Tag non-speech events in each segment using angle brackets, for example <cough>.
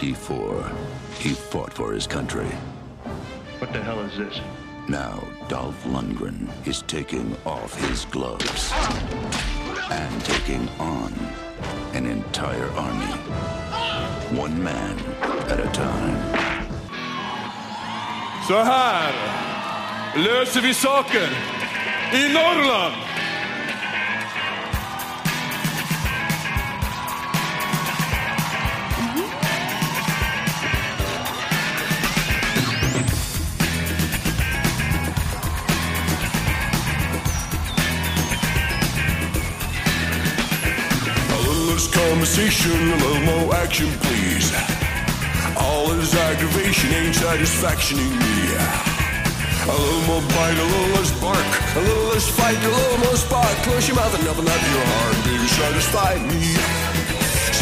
Rocky he fought for his country. What the hell is this? Now, Dolph Lundgren is taking off his gloves and taking on an entire army. One man at a time. Så här löser vi saker i Norrland. Conversation, a little more action, please. All this aggravation ain't satisfactioning me. A little more bite, a little less bark, a little less fight, a little more spark. Close your mouth and open up your heart, baby. Satisfy me,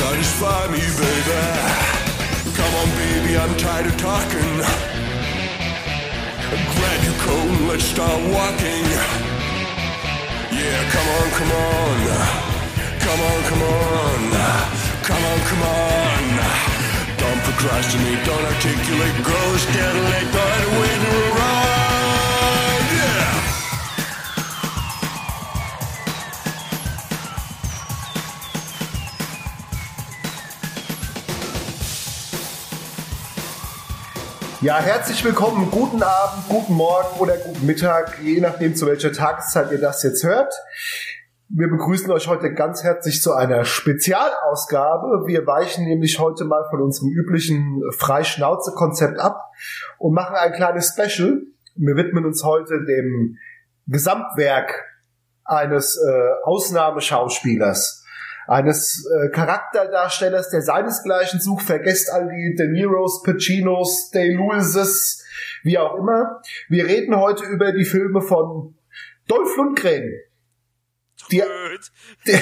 satisfy me, baby. Come on, baby, I'm tired of talking. Grab your coat and let's start walking. Yeah, come on, come on. Come on, come on. Come on, come on. Don't procrastinate, don't articulate, getting late, go ahead and wait to run. Yeah. Ja, herzlich willkommen, guten Abend, guten Morgen oder guten Mittag, je nachdem zu welcher Tageszeit ihr das jetzt hört. Wir begrüßen euch heute ganz herzlich zu einer Spezialausgabe. Wir weichen nämlich heute mal von unserem üblichen Freischnauze-Konzept ab und machen ein kleines Special. Wir widmen uns heute dem Gesamtwerk eines äh, Ausnahmeschauspielers, eines äh, Charakterdarstellers, der seinesgleichen sucht. Vergesst all die De Niros, Pacinos, Day Lewises, wie auch immer. Wir reden heute über die Filme von Dolph Lundgren. Die, die,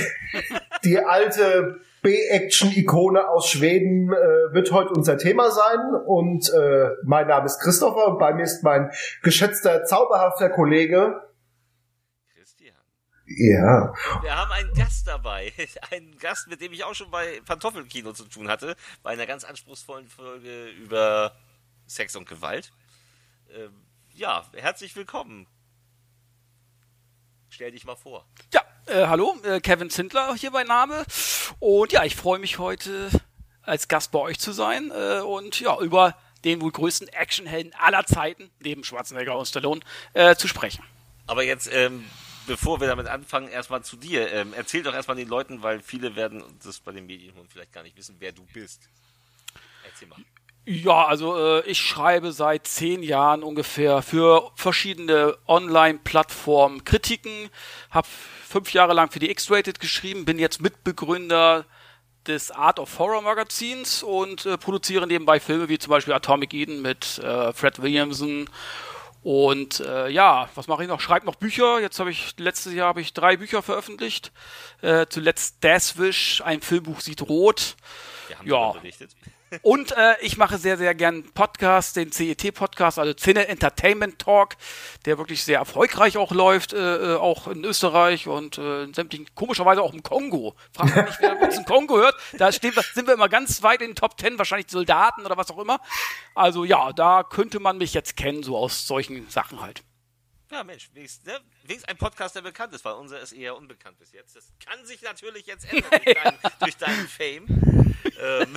die alte B-Action-Ikone aus Schweden äh, wird heute unser Thema sein. Und äh, mein Name ist Christopher und bei mir ist mein geschätzter, zauberhafter Kollege. Christian. Ja. Wir haben einen Gast dabei. <laughs> Einen Gast, mit dem ich auch schon bei Pantoffelkino zu tun hatte. Bei einer ganz anspruchsvollen Folge über Sex und Gewalt. Ähm, ja, herzlich willkommen. Stell dich mal vor. Ja, äh, hallo, äh, Kevin Zindler hier bei Name. Und ja, ich freue mich heute als Gast bei euch zu sein äh, und ja, über den wohl größten Actionhelden aller Zeiten, neben Schwarzenegger und Stallone, äh, zu sprechen. Aber jetzt, ähm, bevor wir damit anfangen, erstmal zu dir. Ähm, erzähl doch erstmal den Leuten, weil viele werden das bei den Medien vielleicht gar nicht wissen, wer du bist. Erzähl mal. Ja, also äh, ich schreibe seit zehn Jahren ungefähr für verschiedene Online-Plattformen Kritiken, habe fünf Jahre lang für die X-Rated geschrieben, bin jetzt Mitbegründer des Art of Horror Magazins und äh, produziere nebenbei Filme wie zum Beispiel Atomic Eden mit äh, Fred Williamson und äh, ja, was mache ich noch? Schreibe noch Bücher. Jetzt habe ich letztes Jahr habe ich drei Bücher veröffentlicht. Äh, zuletzt Deathwish, ein Filmbuch sieht rot. Wir haben Ja. berichtet. Und äh, ich mache sehr, sehr gern einen Podcast, den CET-Podcast, also Cine Entertainment Talk, der wirklich sehr erfolgreich auch läuft, äh, äh, auch in Österreich und äh, in sämtlichen, komischerweise auch im Kongo. Fragt mich nicht, wer <laughs> uns im Kongo hört. Da stehen wir, sind wir immer ganz weit in den Top Ten, wahrscheinlich Soldaten oder was auch immer. Also ja, da könnte man mich jetzt kennen, so aus solchen Sachen halt. Ja, Mensch, wenigstens, ne? wenigstens ein Podcast, der bekannt ist, weil unser ist eher unbekannt bis jetzt. Das kann sich natürlich jetzt ändern <laughs> durch, deinen, durch deinen Fame. ähm, <laughs>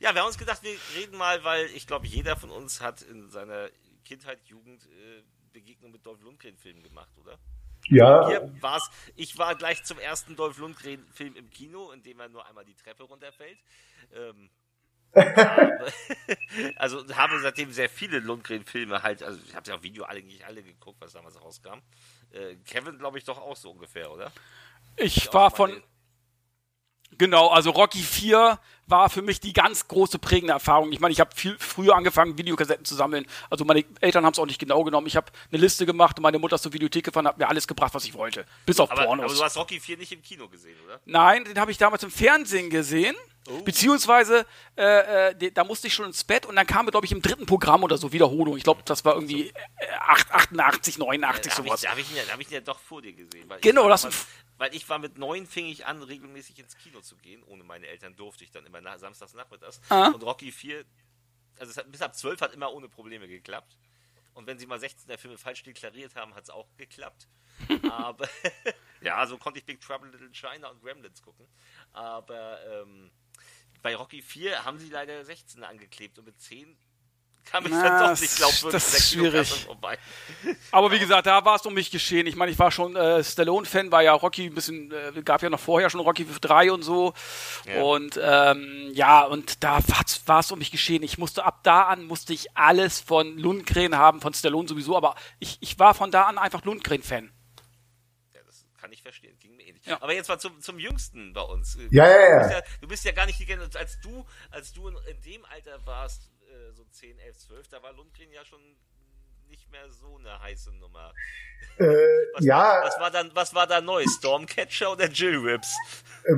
ja, wir haben uns gedacht, wir reden mal, weil ich glaube, jeder von uns hat in seiner Kindheit, Jugend äh, Begegnung mit Dolph Lundgren-Filmen gemacht, oder? Ja, Hier war's, ich war gleich zum ersten Dolph Lundgren-Film im Kino, in dem er nur einmal die Treppe runterfällt. Ähm, <laughs> also habe seitdem sehr viele Lundgren-Filme halt, also ich habe ja auch Video alle, nicht alle geguckt, was damals rauskam. Äh, Kevin, glaube ich, doch auch so ungefähr, oder? Ich Ja, war von, Genau, also Rocky 4 war für mich die ganz große prägende Erfahrung. Ich meine, ich habe viel früher angefangen, Videokassetten zu sammeln. Also meine Eltern haben es auch nicht genau genommen. Ich habe eine Liste gemacht und meine Mutter ist zur Videothek gefahren hat mir alles gebracht, was ich wollte. Bis auf Aber, Pornos. aber du hast Rocky 4 nicht im Kino gesehen, oder? Nein, den habe ich damals im Fernsehen gesehen. Beziehungsweise, äh, äh, da musste ich schon ins Bett und dann kam, glaube ich, im dritten Programm oder so Wiederholung. Ich glaube, das war irgendwie äh, 8, 88, 89, Da habe ich, sowas. da hab ich, ihn ja- da hab ich ihn ja doch vor dir gesehen. Weil Genau, das- Weil ich war mit neun, fing ich an, regelmäßig ins Kino zu gehen. Ohne meine Eltern durfte ich dann immer na, samstags nachmittags. Ah. Und Rocky 4, also es hat, bis ab 12 hat immer ohne Probleme geklappt. Und wenn sie mal 16 der Filme falsch deklariert haben, hat es auch geklappt. <laughs> Aber <laughs> ja, so konnte ich Big Trouble Little China und Gremlins gucken. Aber ähm, bei Rocky 4 haben sie leider 16 angeklebt und mit 10 kam ich Na, dann doch das- nicht glaubwürdig das ist schwierig. vorbei. Aber wie gesagt, da war es um mich geschehen. Ich meine, ich war schon äh, Stallone-Fan, war ja Rocky ein bisschen, äh, gab ja noch vorher schon Rocky 3 und so. Ja. Und ähm, ja, und da war es um mich geschehen. Ich musste ab da an, musste ich alles von Lundgren haben, von Stallone sowieso, aber ich, ich war von da an einfach Lundgren-Fan. Kann ich verstehen, ging mir ähnlich. Ja. Aber jetzt mal zum, zum Jüngsten bei uns. Ja, ja, ja. Du bist ja, du bist ja gar nicht die Generation, als du, als du in, in dem Alter warst, äh, so 10, 11, 12, da war Lundgren ja schon nicht mehr so eine heiße Nummer. Äh, <laughs> Was, ja, war, was war dann, was war da neu? Stormcatcher oder Jill Rips?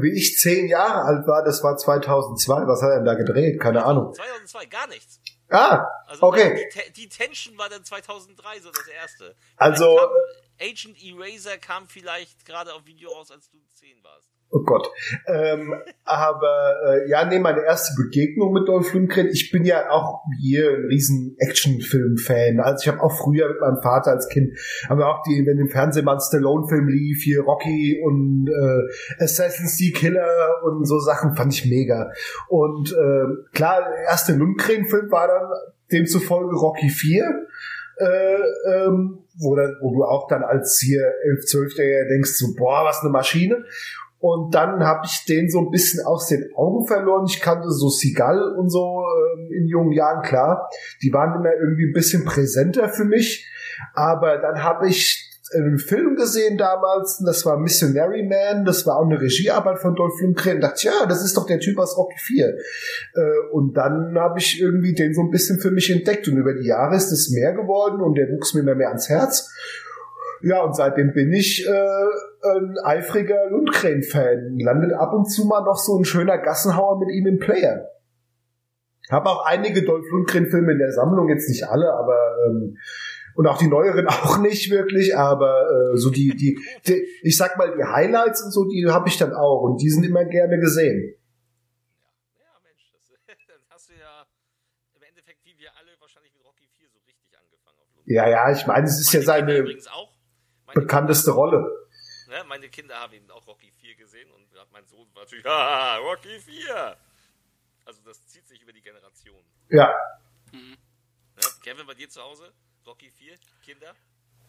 wie ich zehn Jahre alt war, das war 2002. Was hat er denn da gedreht? Keine Ahnung. 2002, gar nichts. Ah, Also okay. die, die Tension war dann 2003 so das erste. Also, Agent Eraser kam vielleicht gerade auf Video raus, als du 10 warst. Oh Gott. Ähm, <laughs> aber äh, ja, nee, meine erste Begegnung mit Dolph Lundgren. Ich bin ja auch hier ein riesen Actionfilm-Fan. Also ich habe auch früher mit meinem Vater als Kind, haben wir auch die, wenn im Fernsehen mal ein Stallone-Film lief, hier Rocky und äh, Assassin's die Killer und so Sachen, fand ich mega. Und äh, klar, der erste Lundgren-Film war dann demzufolge Rocky 4. Äh, ähm, wo, dann, wo du auch dann als hier 11, 12 der denkst so, boah, was eine Maschine. Und dann habe ich den so ein bisschen aus den Augen verloren. Ich kannte so Seagal und so ähm, in jungen Jahren, klar. Die waren immer irgendwie ein bisschen präsenter für mich. Aber dann habe ich einen Film gesehen damals, das war Missionary Man, das war auch eine Regiearbeit von Dolph Lundgren. Und dachte, ja, das ist doch der Typ aus Rocky 4. Äh, und dann habe ich irgendwie den so ein bisschen für mich entdeckt. Und über die Jahre ist es mehr geworden und der wuchs mir immer mehr ans Herz. Ja, und seitdem bin ich äh, ein eifriger Lundgren-Fan. Landet ab und zu mal noch so ein schöner Gassenhauer mit ihm im Player. Habe auch einige Dolph Lundgren-Filme in der Sammlung, jetzt nicht alle, aber ähm, und auch die neueren <laughs> auch nicht wirklich, aber äh, so die, die, die, ich sag mal, die Highlights und so, die habe ich dann auch und die sind immer gerne gesehen. Ja, Mensch, das, dann hast du ja im Endeffekt, wie wir alle, wahrscheinlich mit Rocky 4 so richtig angefangen. Ja, ja, ich meine, es ist ja Meine Kinder seine übrigens auch. Bekannteste Rolle. Ne, meine Kinder haben eben auch Rocky 4 gesehen und mein Sohn war natürlich, <laughs> haha, Rocky 4. Also das zieht sich über die Generation. Ja, Ne? Kevin, bei dir zu Hause? Rocky 4? Kinder?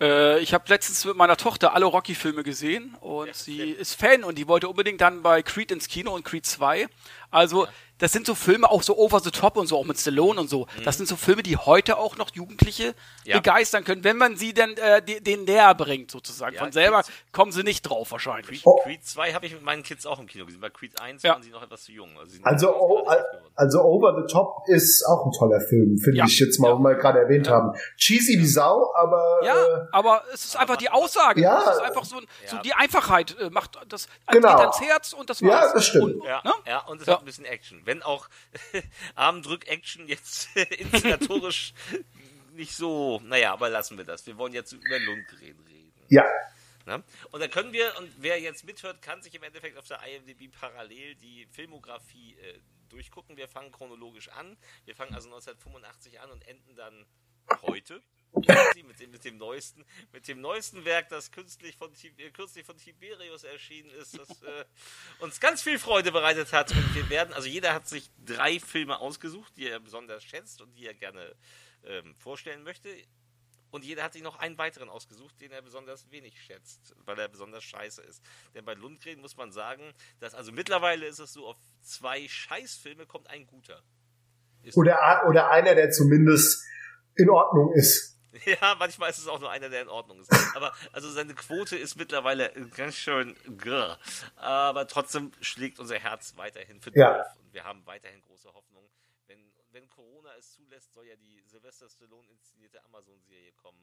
Äh, ich habe letztens mit meiner Tochter alle Rocky-Filme gesehen und Ja, sie sehr. ist Fan und die wollte unbedingt dann bei Creed ins Kino und Creed 2. Also, das sind so Filme auch so over the top und so, auch mit Stallone und so. Das sind so Filme, die heute auch noch Jugendliche Mhm. Ja. begeistern können, wenn man sie denn äh, de- denen näher bringt, sozusagen. Ja, Von selber Creed- kommen sie nicht drauf wahrscheinlich. Oh. Creed 2 habe ich mit meinen Kids auch im Kino gesehen. Bei Creed 1 Ja. waren sie noch etwas zu jung. Also, Also, oh, also Over the Top ist auch ein toller Film, finde Ja. ich jetzt mal, Ja. wo wir gerade erwähnt haben. Cheesy wie Sau, aber Ja, äh, aber es ist einfach die Aussage. Ja. Es ist einfach so, ein- so Ja. die Einfachheit äh, macht das Genau. geht ans Herz und das Ja, war's. das stimmt. Und, Ja, ne? ja, und es Ja. hat ein bisschen Action. Wenn auch <laughs> Armdrück-Action jetzt <laughs> inszenatorisch nicht so, naja, aber lassen wir das. Wir wollen jetzt über Lundgren reden. ja, Ne? Und dann können wir, und wer jetzt mithört, kann sich im Endeffekt auf der IMDb parallel die Filmografie äh, durchgucken. Wir fangen chronologisch an. Wir fangen also 1985 an und enden dann heute. Mit dem, mit dem neuesten, mit dem neuesten Werk, das künstlich von, äh, kürzlich von Tiberius erschienen ist, das <laughs> äh, uns ganz viel Freude bereitet hat. Und wir werden, also jeder hat sich drei Filme ausgesucht, die er besonders schätzt und die er gerne ähm, vorstellen möchte. Und jeder hat sich noch einen weiteren ausgesucht, den er besonders wenig schätzt, weil er besonders scheiße ist. Denn bei Lundgren muss man sagen, dass also mittlerweile ist es so, auf zwei Scheißfilme kommt ein guter. Ist oder, oder einer, der zumindest in Ordnung ist. <laughs> Ja, manchmal ist es auch nur einer, der in Ordnung ist. Aber also seine Quote ist mittlerweile ganz schön grr. Aber trotzdem schlägt unser Herz weiterhin für Ja. Dolph und wir haben weiterhin große Hoffnung. Wenn, wenn Corona es zulässt, soll ja die Sylvester Stallone inszenierte Amazon-Serie kommen.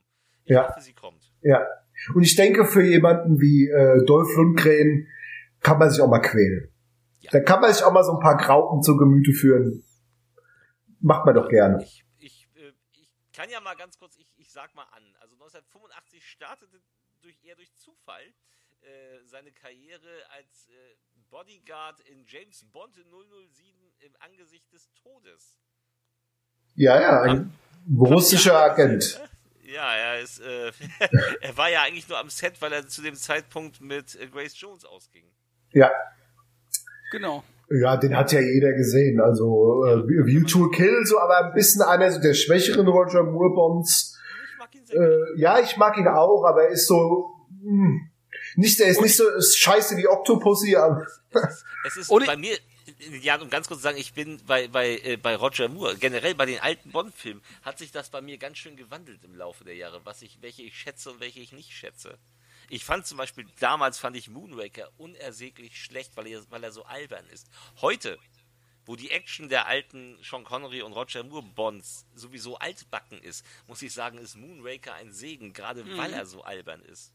Ich Ja. hoffe, sie kommt. Ja. Und ich denke, für jemanden wie äh, Dolph Lundgren kann man sich auch mal quälen. Da kann man sich auch mal so ein paar Graupen zu Gemüte führen. Macht man doch gerne. Ich kann ja mal ganz kurz, ich, ich sag mal an. Also 1985 startete durch, eher durch Zufall äh, seine Karriere als äh, Bodyguard in James Bond 007 im Angesicht des Todes. Ja, ja, ein russischer Agent. <laughs> Ja, er ist, äh, <laughs> er war ja eigentlich nur am Set, weil er zu dem Zeitpunkt mit äh, Grace Jones ausging. Ja. Genau. Ja, den hat ja jeder gesehen. Also äh, View to Kill, so aber ein bisschen einer der schwächeren Roger Moore Bonds. Ich mag ihn sehr Äh, ja, ich mag ihn auch, aber er ist so mh, nicht, er ist nicht so ist scheiße wie Octopussy, aber Es ist Und bei mir, ja, um ganz kurz zu sagen, ich bin bei, bei, äh, bei Roger Moore, generell bei den alten Bond-Filmen, hat sich das bei mir ganz schön gewandelt im Laufe der Jahre, was ich, welche ich schätze und welche ich nicht schätze. Ich fand zum Beispiel, damals fand ich Moonraker unersäglich schlecht, weil er, weil er so albern ist. Heute, wo die Action der alten Sean Connery und Roger Moore Bonds sowieso altbacken ist, muss ich sagen, ist Moonraker ein Segen, gerade weil er so albern ist.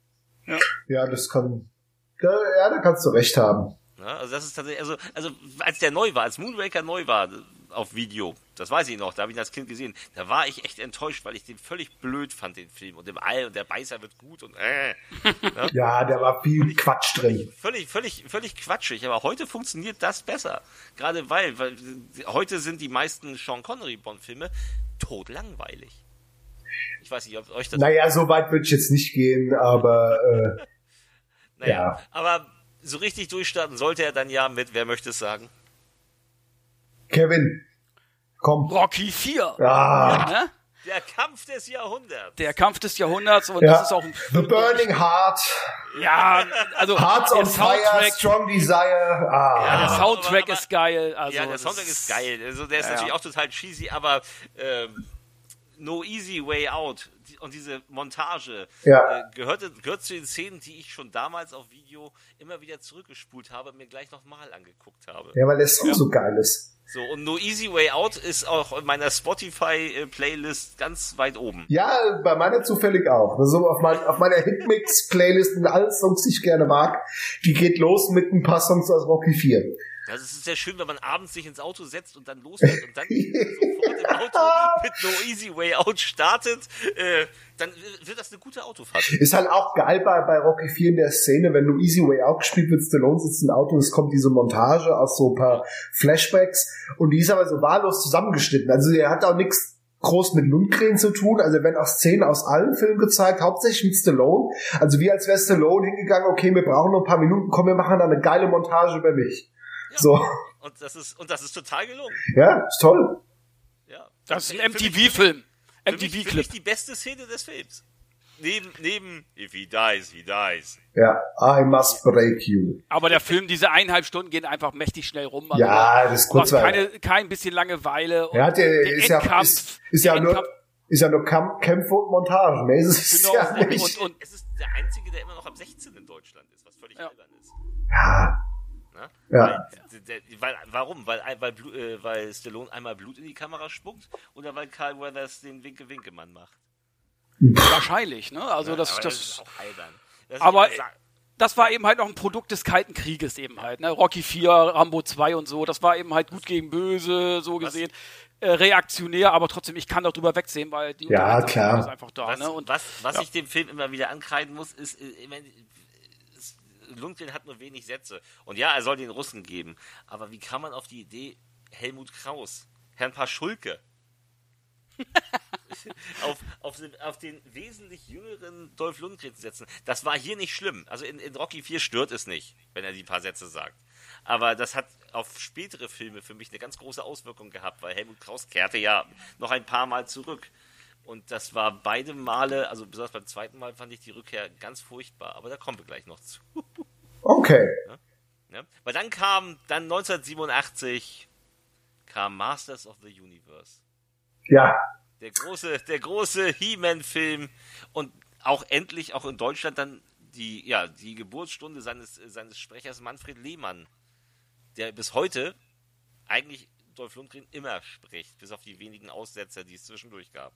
ja, das kann. Ja, da kannst du recht haben. Ja, also das ist tatsächlich, also, also als der neu war, als Moonraker neu war auf Video, das weiß ich noch, da habe ich ihn als Kind gesehen, da war ich echt enttäuscht, weil ich den völlig blöd fand, den Film. Und im All und der Beißer wird gut und äh, <laughs> Ja, da war viel Quatsch drin. völlig, völlig, völlig quatschig. Aber heute funktioniert das besser. Gerade weil, weil heute sind die meisten Sean Connery Bond-Filme totlangweilig. Ich weiß nicht, ob euch das Naja, so weit würde ich jetzt nicht gehen, aber äh, <laughs> naja, ja. aber so richtig durchstarten sollte er dann ja mit, wer möchte es sagen? Kevin, komm. Rocky 4. Ah, Ne? Der Kampf des Jahrhunderts. Der Kampf des Jahrhunderts und ja. das ist auch ein The Burning Heart, Ja, also Hearts on Fire, Soundtrack, Strong Desire. Ah, ja, der aber- Soundtrack aber- ist geil. Also ja, der Soundtrack ist geil. Also der ist Ja, natürlich ja. auch total cheesy, aber ähm, No Easy Way Out und diese Montage Ja. äh, gehörte, gehört zu den Szenen, die ich schon damals auf Video immer wieder zurückgespult habe und mir gleich nochmal angeguckt habe. ja, weil der Song so geil ist. So, und No Easy Way Out ist auch in meiner Spotify-Playlist ganz weit oben. Ja, bei meiner zufällig auch. Also auf, mein, auf meiner Hitmix-Playlist mit allen Songs, die ich gerne mag, die geht los mit ein paar Songs aus Rocky 4. Also es ist sehr schön, wenn man abends sich ins Auto setzt und dann losfährt und dann sofort im Auto <laughs> mit No Easy Way Out startet, äh, dann wird das eine gute Autofahrt. Ist halt auch geil bei, bei Rocky 4 in der Szene, wenn du Easy Way Out gespielt wird, Stallone sitzt im Auto und es kommt diese Montage aus so ein paar Flashbacks und die ist aber so wahllos zusammengeschnitten. Also er hat auch nichts groß mit Lundgren zu tun. Also werden auch Szenen aus allen Filmen gezeigt, hauptsächlich mit Stallone. Also wie als wäre Stallone hingegangen, okay, wir brauchen noch ein paar Minuten, komm, wir machen da eine geile Montage über mich. So, Und das ist, und das ist total gelungen. ja, ist toll. Ja. Das ist ein MTV-Film. Für mich, für mich MTV-Clip. die beste Szene des Films. Neben, neben If he dies, he dies. Ja, I must break you. Aber der Film, diese eineinhalb Stunden gehen einfach mächtig schnell rum. Also Ja, das ist kurzweilig. keine, kein bisschen Langeweile. Und Er hat ja, der ist ja, Endkampf, ist, ist ja der nur, Endkampf- ist ja nur Kamp Kämpfe und Montage. Ist es Genau, ja und, nicht. und, und Es ist der einzige, der immer noch ab 16 in Deutschland ist, was völlig Ja. albern ist. ja, Ne? Ja. Weil, weil, warum? Weil, weil, Blu- äh, weil Stallone einmal Blut in die Kamera spuckt oder weil Carl Weathers den Winke-Winke-Mann macht? wahrscheinlich, ne? Also das, aber das, ist auch albern. Das aber ist- das war eben halt noch ein Produkt des Kalten Krieges eben halt, ne? Rocky 4, Rambo 2 und so, das war eben halt gut gegen böse, so gesehen. Äh, reaktionär, aber trotzdem, ich kann doch drüber wegsehen, weil die Ja, klar. ist einfach da. Was, Ne? Und was, was ja. ich dem Film immer wieder ankreiden muss, ist, äh, ich meine, es- Lundgren hat nur wenig Sätze. Und ja, er soll den Russen geben. Aber wie kam man auf die Idee, Helmut Kraus, Herrn Paschulke, <laughs> auf, auf, den, auf den wesentlich jüngeren Dolph Lundgren zu setzen? Das war hier nicht schlimm. Also in, in Rocky 4 stört es nicht, wenn er die paar Sätze sagt. Aber das hat auf spätere Filme für mich eine ganz große Auswirkung gehabt, weil Helmut Kraus kehrte ja noch ein paar Mal zurück. Und das war beide Male, also besonders beim zweiten Mal fand ich die Rückkehr ganz furchtbar, aber da kommen wir gleich noch zu. okay. Ne? Weil dann kam, dann 1987 kam Masters of the Universe. Ja, Der große, der große He-Man-Film und auch endlich auch in Deutschland dann die, ja, die Geburtsstunde seines, seines Sprechers Manfred Lehmann, der bis heute eigentlich Dolph Lundgren immer spricht, bis auf die wenigen Aussetzer, die es zwischendurch gab.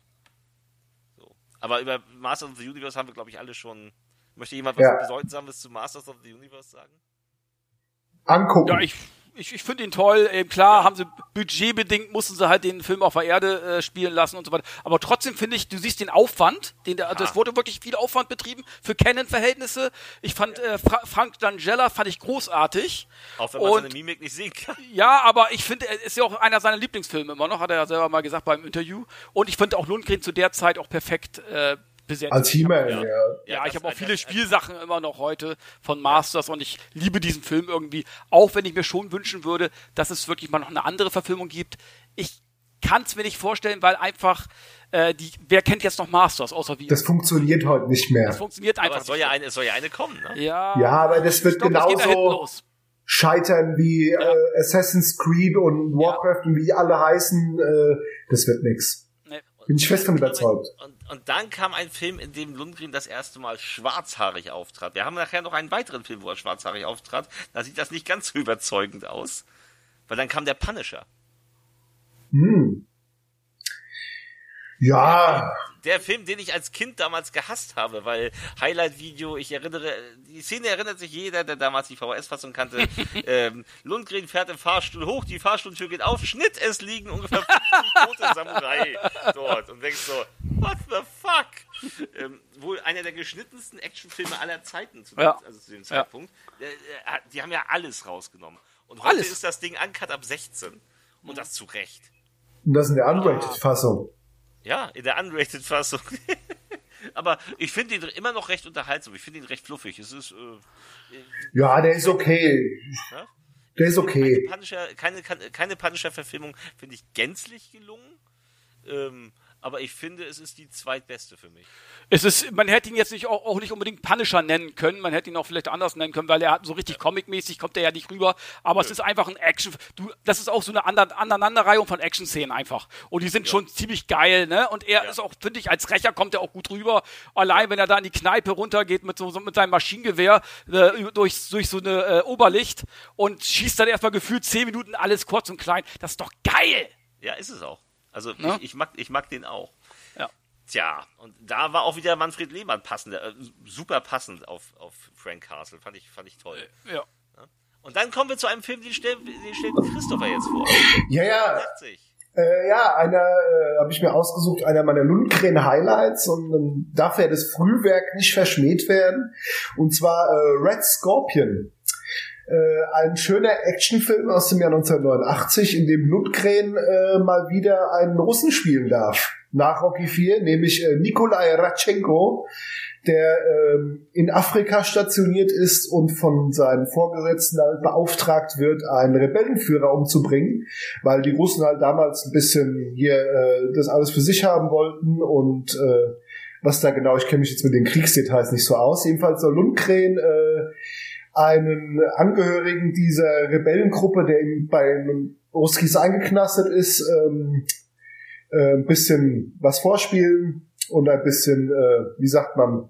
Aber über Masters of the Universe haben wir, glaube ich, alle schon. Möchte jemand was Ja. Bedeutsames zu Masters of the Universe sagen? angucken. Ja, ich, ich, ich finde ihn toll. Eben klar, haben sie budgetbedingt mussten sie halt den Film auf der Erde äh, spielen lassen und so weiter. Aber trotzdem finde ich, du siehst den Aufwand, den der, das wurde wirklich viel Aufwand betrieben für Canon-Verhältnisse. Ich fand äh, Fra Frank Langella fand ich großartig. Auch wenn man Und- seine Mimik nicht sehen kann. Ja, aber ich finde, er ist ja auch einer seiner Lieblingsfilme immer noch, hat er ja selber mal gesagt beim Interview. Und ich finde auch Lundgren zu der Zeit auch perfekt äh, besetzt. Als He-Man, ja. Ja, das- ich habe auch viele das- Spielsachen immer noch heute von Masters und ich liebe diesen Film irgendwie, auch wenn ich mir schon wünschen würde, dass es wirklich mal noch eine andere Verfilmung gibt. Ich kann es mir nicht vorstellen, weil einfach äh, die, wer kennt jetzt noch Masters außer wir? Das funktioniert heute nicht mehr. Das funktioniert einfach Aber es soll nicht. ja eine, es soll ja eine kommen, ne? ja, Ja, aber das wird glaub, genauso-. Scheitern wie äh, Assassin's Creed und Warcraft und wie alle heißen, äh, das wird nix. Nee. Bin ich fest von überzeugt. Und, und dann kam ein Film, in dem Lundgren das erste Mal schwarzhaarig auftrat. Wir haben nachher noch einen weiteren Film, wo er schwarzhaarig auftrat. Da sieht das nicht ganz so überzeugend aus. Weil dann kam der Punisher. Hm. Ja, Der Film, den ich als Kind damals gehasst habe, weil Highlight-Video, ich erinnere, die Szene erinnert sich jeder, der damals die VHS-Fassung kannte. <laughs> ähm, Lundgren fährt im Fahrstuhl hoch, die Fahrstuhltür geht auf, Schnitt, es liegen ungefähr <laughs> 50 tote Samurai dort. Und denkst so, what the fuck? Ähm, wohl einer der geschnittensten Actionfilme aller Zeiten zu, Ja. also zu dem Ja. Zeitpunkt. Äh, äh, die haben ja alles rausgenommen. Und heute Alles. ist das Ding uncut ab 16. Und das zu Recht. und das in der Unrated-Fassung. Ja, in der Unrated-Fassung. <laughs> Aber ich finde ihn immer noch recht unterhaltsam. Ich finde ihn recht fluffig. Es ist äh, Ja, der ist okay. Ja? Der ist keine okay. Punisher, keine, keine Punisher-Verfilmung finde ich gänzlich gelungen. Ähm, aber ich finde, es ist die zweitbeste für mich. Es ist, man hätte ihn jetzt nicht auch, auch nicht unbedingt Punisher nennen können, man hätte ihn auch vielleicht anders nennen können, weil er hat so richtig Comic-mäßig kommt er ja nicht rüber, aber es ist einfach ein Action, du, das ist auch so eine Ander Aneinanderreihung von Action-Szenen einfach. Und die sind schon ziemlich geil, ne? Und er ist auch, finde ich, als Rächer kommt er auch gut rüber. Allein, wenn er da in die Kneipe runtergeht mit so, so mit seinem Maschinengewehr äh, durch, durch so eine äh, Oberlicht und schießt dann erstmal gefühlt zehn Minuten alles kurz und klein. Das ist doch geil! Ja, ist es auch. Also Ne? ich, ich, mag, ich mag den auch. Ja. Tja, und da war auch wieder Manfred Lehmann passend, äh, super passend auf, auf Frank Castle. Fand ich, fand ich toll. Ja. Und dann kommen wir zu einem Film, den stellt, den stellt Christopher jetzt vor. Ja, ja, 80. Äh, ja, einer äh, habe ich mir ausgesucht, einer meiner Lundgren-Highlights und dann darf ja das Frühwerk nicht verschmäht werden. Und zwar äh, Red Scorpion. Äh, ein schöner Actionfilm aus dem Jahr 1989, in dem Lundgren äh, mal wieder einen Russen spielen darf. Nach Rocky 4, nämlich äh, Nikolai Ratchenko, der ähm, in Afrika stationiert ist und von seinen Vorgesetzten halt beauftragt wird, einen Rebellenführer umzubringen, weil die Russen halt damals ein bisschen hier äh, das alles für sich haben wollten und äh, was da genau, ich kenne mich jetzt mit den Kriegsdetails nicht so aus. Jedenfalls soll Lundgren äh, einen Angehörigen dieser Rebellengruppe, der ihm bei Ruskis eingeknastet ist, ähm, äh, ein bisschen was vorspielen und ein bisschen, äh, wie sagt man,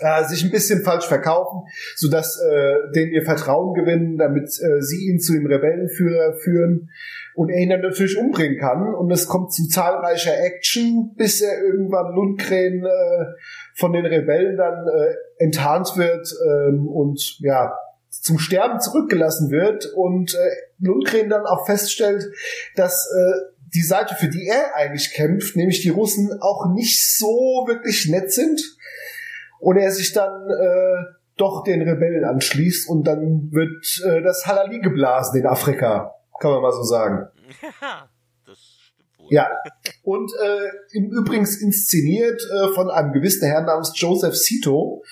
äh, sich ein bisschen falsch verkaufen, sodass äh, denen ihr Vertrauen gewinnen, damit äh, sie ihn zu dem Rebellenführer führen und er ihn dann natürlich umbringen kann. Und es kommt zu zahlreicher Action, bis er irgendwann Lundgren äh, von den Rebellen dann äh, enttarnt wird ähm, und ja zum Sterben zurückgelassen wird und äh, Lundgren dann auch feststellt, dass äh, die Seite, für die er eigentlich kämpft, nämlich die Russen, auch nicht so wirklich nett sind und er sich dann äh, doch den Rebellen anschließt und dann wird äh, das Halali geblasen in Afrika, kann man mal so sagen. Ja, das stimmt wohl. Ja. Und äh, im Übrigens inszeniert äh, von einem gewissen Herrn namens Joseph Cito,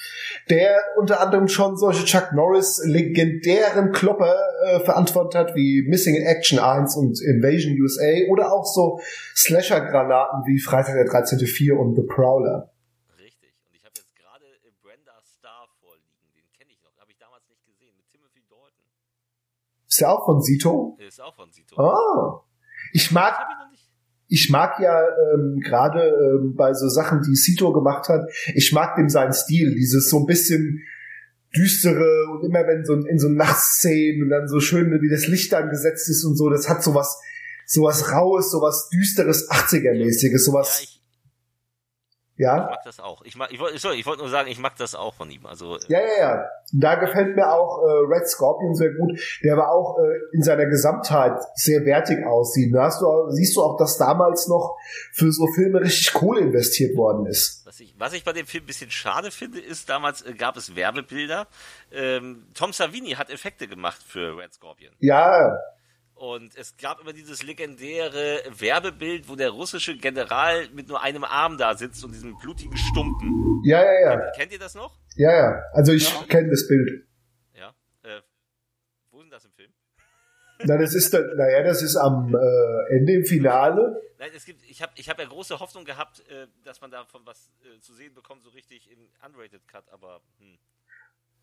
der unter anderem schon solche Chuck Norris legendären Klopper äh, verantwortet hat, wie Missing in Action 1 und Invasion USA oder auch so Slasher-Granaten wie Freitag der 13. 4 und The Prowler. Richtig. Und ich habe jetzt gerade äh, Brenda Starr vorliegen. Den kenne ich noch. Habe ich damals nicht gesehen. Mit Timothy Dalton. Ist der auch von Cito? Der ist auch von Sito. Ah. Ich mag ich mag ja ähm, gerade ähm, bei so Sachen, die Sito gemacht hat, ich mag dem seinen Stil, dieses so ein bisschen düstere und immer wenn so in so Nachtszenen und dann so schön, wie das Licht dann gesetzt ist und so, das hat sowas sowas raues, sowas düsteres 80er-mäßiges, Ja, sowas ich, Ja? Ich mag das auch. Ich, mag, ich, wollte, ich wollte nur sagen, ich mag das auch von ihm. Also, äh, Ja, ja, ja. Da gefällt mir auch äh, Red Scorpion sehr gut. Der aber auch äh, in seiner Gesamtheit sehr wertig aussieht. Da hast du siehst du auch, dass damals noch für so Filme richtig Kohle investiert worden ist. Was ich, was ich bei dem Film ein bisschen schade finde, ist, damals äh, gab es Werbebilder. Ähm, Tom Savini hat Effekte gemacht für Red Scorpion. Ja, Und es gab immer dieses legendäre Werbebild, wo der russische General mit nur einem Arm da sitzt und diesem blutigen Stumpen. ja, ja, ja. Kennt ihr das noch? Ja, ja. Also ich kenne das Bild. Ja. Äh, wo ist denn das im Film? <laughs> Na, das ist, naja, das ist am äh, Ende im Finale. Nein, es gibt, ich habe ich hab ja große Hoffnung gehabt, äh, dass man davon was äh, zu sehen bekommt, so richtig im Unrated Cut, aber hm.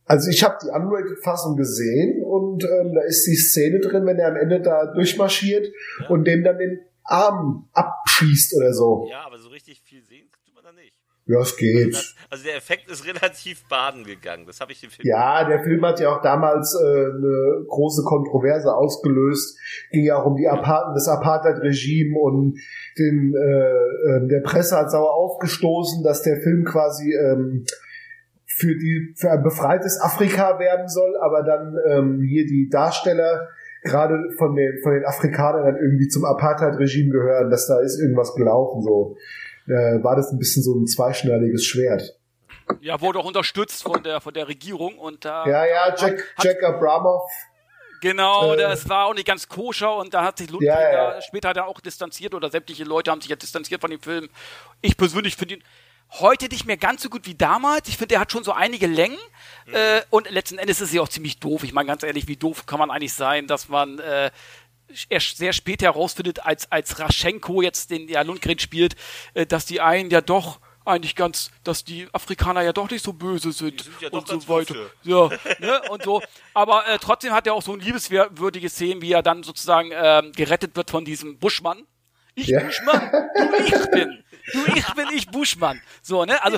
Also ich habe die Unrated-Fassung gesehen und ähm, da ist die Szene drin, wenn er am Ende da durchmarschiert Ja. und dem dann den Arm abschießt oder so. ja, aber so richtig viel sehen tut man da nicht. Ja, es geht. Das, also der Effekt ist <laughs> relativ baden gegangen. Das habe ich im Film. Ja, der Film hat ja auch damals äh, eine große Kontroverse ausgelöst. Ging ja auch um die Apart das Apartheid-Regime und den, äh, äh, der Presse hat sauer aufgestoßen, dass der Film quasi ähm, für die für ein befreites Afrika werben soll, aber dann ähm, hier die Darsteller gerade von den von den Afrikanern dann irgendwie zum Apartheid-Regime gehören, dass da ist irgendwas gelaufen so. Äh, war das ein bisschen so ein zweischneidiges Schwert. Ja, wurde auch unterstützt von der von der Regierung und da Ja, ja, Jack, hat, Jack Abramov genau, äh, das war auch nicht ganz koscher und da hat sich Lundgren Ja, ja. später da auch distanziert oder sämtliche Leute haben sich ja distanziert von dem Film. Ich persönlich finde ihn heute nicht mehr ganz so gut wie damals. Ich finde, er hat schon so einige Längen äh, und letzten Endes ist er auch ziemlich doof. Ich meine ganz ehrlich, wie doof kann man eigentlich sein, dass man äh, erst sehr spät herausfindet, als, als Raschenko jetzt den ja Lundgren spielt, äh, dass die einen ja doch eigentlich ganz, dass die Afrikaner ja doch nicht so böse sind sind ja und so weiter. Ja, <laughs> ne, und so. Aber äh, trotzdem hat er auch so ein liebeswürdige Szenen, wie er dann sozusagen ähm, gerettet wird von diesem Buschmann. Ich Ja. Buschmann, du ich bin. Du ich <laughs> bin ich Buschmann. So, ne? Also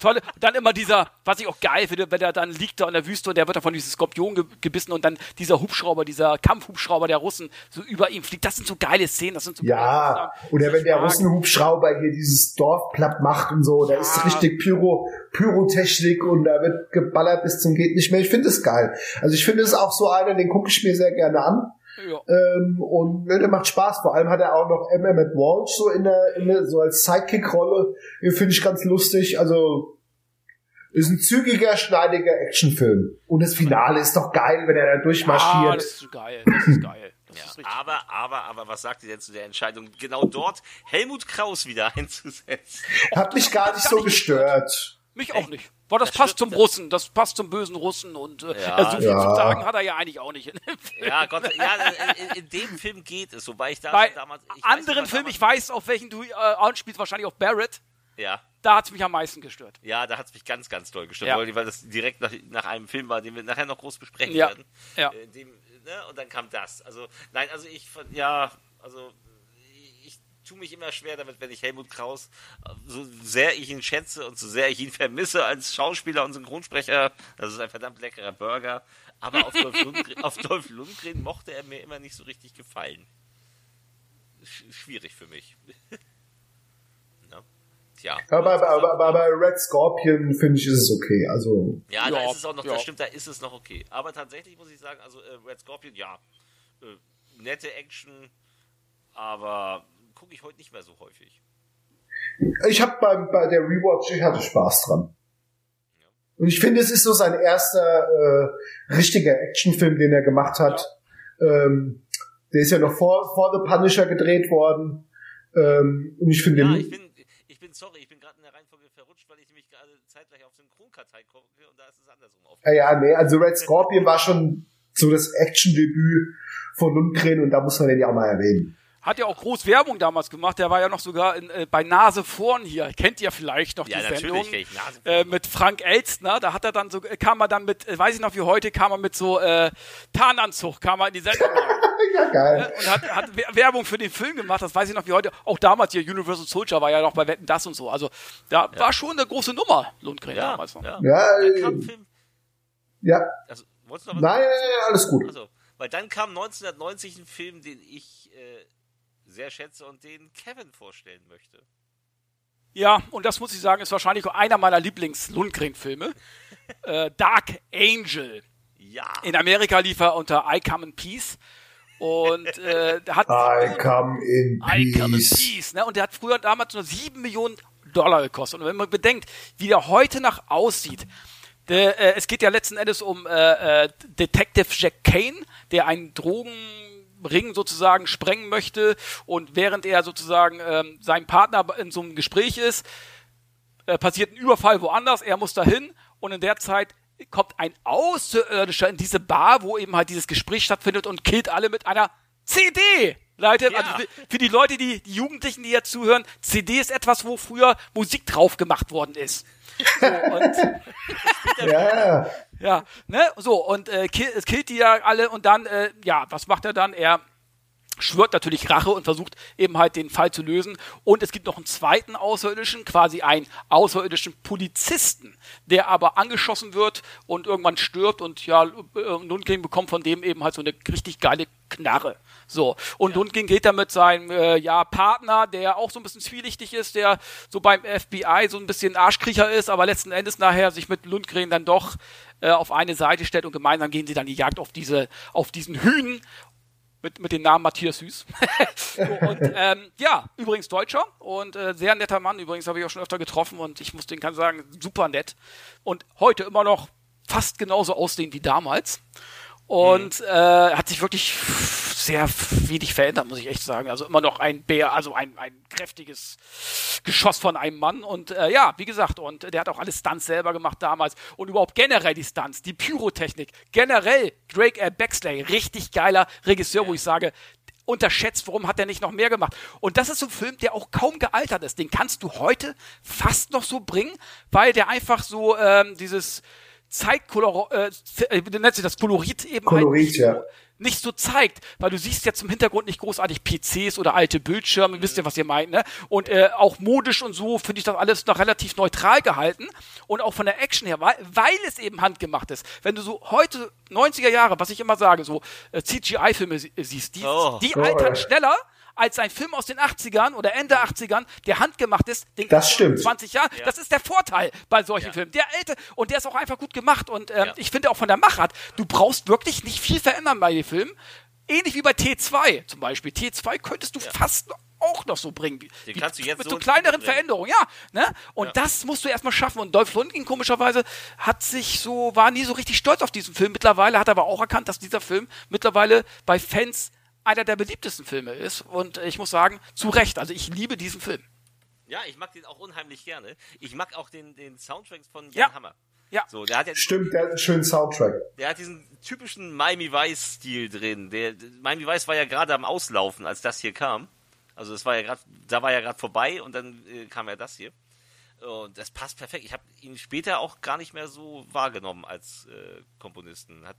tolle. Dann immer dieser, was ich auch geil finde, wenn er dann liegt da in der Wüste und der wird dann von diesem Skorpion ge gebissen und dann dieser Hubschrauber, dieser Kampfhubschrauber der Russen so über ihm fliegt. Das sind so geile Szenen, das sind so geile Ja, oder wenn der Russenhubschrauber hier dieses Dorf platt macht und so, da ist richtig Pyro, Pyrotechnik und da wird geballert bis zum geht nicht mehr. Ich finde es geil. Also ich finde es auch so einer, den gucke ich mir sehr gerne an. Ja. Ähm, und ne, der macht Spaß. Vor allem hat er auch noch Emma mit Walsh so in der, in der so als Sidekick-Rolle. Finde ich ganz lustig. Also ist ein zügiger, schneidiger Actionfilm. Und das Finale ist doch geil, wenn er da Ah, durchmarschiert. das ist so geil. Das ist geil. Das Ja, ist aber, aber, aber, was sagt ihr denn zu der Entscheidung, genau dort Helmut Kraus wieder <laughs> einzusetzen? Hat mich gar nicht so gestört. Mich auch nicht. Weil das, Das passt stimmt. zum Russen, das passt zum bösen Russen und äh, Ja. ja, so viel Ja. zu sagen hat er ja eigentlich auch nicht. Ja, Gott, ja, in, in dem Film geht es, wobei ich da Bei damals. Ich weiß anderen Filmen, was ich weiß, auf welchen du äh, anspielst, wahrscheinlich auf Barrett, Ja, da hat's mich am meisten gestört. ja, da hat es mich ganz, ganz doll gestört, Ja. weil das direkt nach, nach einem Film war, den wir nachher noch groß besprechen Ja. werden. Ja. Äh, dem, ne, und dann kam das. Also, nein, also ich, ja, also tue mich immer schwer damit, wenn ich Helmut Kraus, äh, so sehr ich ihn schätze und so sehr ich ihn vermisse als Schauspieler und Synchronsprecher, das ist ein verdammt leckerer Burger, aber auf Dolph Lundgren, auf Dolph Lundgren mochte er mir immer nicht so richtig gefallen. Sch schwierig für mich. <laughs> ne? Tja. Aber, aber, aber, aber bei Red Scorpion finde ich, ist es okay. Also, Ja, da Ja, ist es auch noch, ja. das stimmt, da ist es noch okay. Aber tatsächlich muss ich sagen, also äh, Red Scorpion, ja, äh, nette Action, aber gucke ich heute nicht mehr so häufig. ich habe bei, bei der Rewatch, ich hatte Spaß dran. Und ich finde, es ist so sein erster äh, richtiger Actionfilm, den er gemacht hat. Ähm, der ist ja noch vor, vor The Punisher gedreht worden. Ähm, und ich finde, Ja, ich bin, ich bin sorry, ich bin gerade in der Reihenfolge verrutscht, weil ich nämlich gerade zeitgleich auf Synchronkartei gucke und da ist es andersrum ja, aufgegangen. ja, nee, also Red Scorpion war schon so das Actiondebüt von Lundgren und da muss man den ja auch mal erwähnen. Hat ja auch groß Werbung damals gemacht. Der war ja noch sogar in, äh, bei Nase vorn hier. Kennt ihr vielleicht noch Ja, die natürlich Sendung? kenn ich Nase vorn. Äh, mit Frank Elstner. Da hat er dann so, äh, kam er dann mit, äh, weiß ich noch wie heute, kam er mit so äh, Tarnanzug, kam er in die Sendung. <laughs> Ja, geil. und hat, hat We- Werbung für den Film gemacht, das weiß ich noch wie heute. Auch damals hier Universal Soldier war ja noch bei Wetten das und so. Also da war schon eine große Nummer, Lundgren Ja, damals. noch. ja. Ja, äh, ja. also, wolltest du noch was Nein, alles gut. Also, weil dann kam 1990 ein Film, den ich äh, sehr schätze und den Kevin vorstellen möchte. Ja, und das muss ich sagen, ist wahrscheinlich einer meiner Lieblings-Lundgren-Filme. <laughs> äh, Dark Angel. Ja. In Amerika lief er unter I Come in Peace. Und äh, der hat <laughs> I come in I Come in peace. Peace. Ne? Und der hat früher damals nur 7 Millionen Dollar gekostet. Und wenn man bedenkt, wie der heute nach aussieht, der, äh, es geht ja letzten Endes um äh, äh, Detective Jack Kane, der einen Drogenring sozusagen sprengen möchte und während er sozusagen ähm, sein Partner in so einem Gespräch ist, äh, passiert ein Überfall woanders, er muss dahin und in der Zeit kommt ein Außerirdischer in diese Bar, wo eben halt dieses Gespräch stattfindet und killt alle mit einer CD. Leute, Ja. also für, die Leute, die, die Jugendlichen, die jetzt zuhören, CD ist etwas, wo früher Musik drauf gemacht worden ist. So, und <laughs> Ja, ja, ne, so, und äh, kill, es killt die ja alle und dann, äh, ja, was macht er dann? Er schwört natürlich Rache und versucht eben halt den Fall zu lösen. Und es gibt noch einen zweiten Außerirdischen, quasi einen außerirdischen Polizisten, der aber angeschossen wird und irgendwann stirbt und ja, Lundgren bekommt von dem eben halt so eine richtig geile Knarre. So. Und Lundgren geht dann mit seinem äh, ja, Partner, der auch so ein bisschen zwielichtig ist, der so beim FBI so ein bisschen Arschkriecher ist, aber letzten Endes nachher sich mit Lundgren dann doch äh, auf eine Seite stellt und gemeinsam gehen sie dann die Jagd auf diese, auf diesen Hühn mit, mit dem Namen Matthias Süß. <laughs> und ähm, ja, übrigens Deutscher und äh, sehr netter Mann. Übrigens habe ich auch schon öfter getroffen und ich muss den kann sagen, super nett. Und heute immer noch fast genauso aussehen wie damals. Und äh, hat sich wirklich sehr wenig verändert, muss ich echt sagen. Also immer noch ein Bär, also ein, ein kräftiges Geschoss von einem Mann. Und äh, ja, wie gesagt, und der hat auch alle Stunts selber gemacht damals. Und überhaupt generell die Stunts, die Pyrotechnik. Generell Drake L. Baxley, richtig geiler Regisseur, wo ich sage, unterschätzt, warum hat er nicht noch mehr gemacht? Und das ist so ein Film, der auch kaum gealtert ist. Den kannst du heute fast noch so bringen, weil der einfach so ähm, dieses Zeitkolor, äh, äh, nennt sich das Kolorit eben halt Kolorit, nicht, ja. Nicht so zeigt, weil du siehst jetzt im Hintergrund nicht großartig PCs oder alte Bildschirme, wisst ihr, was ihr meint, ne? Und äh, auch modisch und so finde ich das alles noch relativ neutral gehalten und auch von der Action her, weil, weil es eben handgemacht ist. Wenn du so heute 90er Jahre, was ich immer sage, so äh, CGI-Filme sie- siehst, die, Oh. die Oh, altern ja. schneller als ein Film aus den 80ern oder Ende 80ern, der handgemacht ist, den Das stimmt. 20 Jahren. Das ist der Vorteil bei solchen Ja. Filmen. Der alte, und der ist auch einfach gut gemacht. Und ähm, Ja. ich finde auch von der Machart, du brauchst wirklich nicht viel verändern bei den Filmen. Ähnlich wie bei T2 zum Beispiel. T2 könntest du fast auch noch so bringen. Den wie- kannst du jetzt mit so so kleineren bringen. Veränderungen, ja. Ne? Und das musst du erstmal schaffen. Und Dolph Lundgren komischerweise hat sich so, war nie so richtig stolz auf diesen Film. Mittlerweile hat er aber auch erkannt, dass dieser Film mittlerweile bei Fans einer der beliebtesten Filme ist. Und ich muss sagen, zu Recht. Also ich liebe diesen Film. Ja, ich mag den auch unheimlich gerne. Ich mag auch den, den Soundtrack von Jan Ja. Hammer. Ja. So, der hat ja Stimmt, der hat einen schönen Soundtrack. der hat diesen typischen Miami Vice-Stil drin. Der, Miami Vice war ja gerade am Auslaufen, als das hier kam. Also das war ja gerade, da war ja gerade vorbei und dann äh, kam ja das hier. Und das passt perfekt. Ich habe ihn später auch gar nicht mehr so wahrgenommen als äh, Komponisten. Hat,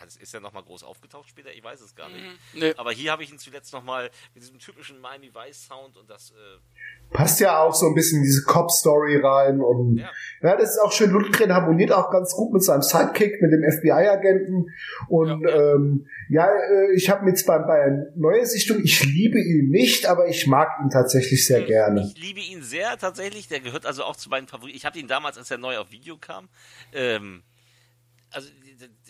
hat, ist er nochmal groß aufgetaucht später? Ich weiß es gar nicht. Nee. Aber hier habe ich ihn zuletzt nochmal mit diesem typischen Miami Vice Sound und das äh, Passt ja auch so ein bisschen in diese Cop-Story rein und Ja. ja. das ist auch schön. Lundgren harmoniert auch ganz gut mit seinem Sidekick, mit dem FBI-Agenten und ja, ähm, ja äh, ich habe mir jetzt bei, bei neuer Sichtung, ich liebe ihn nicht, aber ich mag ihn tatsächlich sehr gerne. Ich liebe ihn sehr tatsächlich. Der gehört also auch zu meinen Favoriten. Ich habe ihn damals, als er neu auf Video kam, ähm, also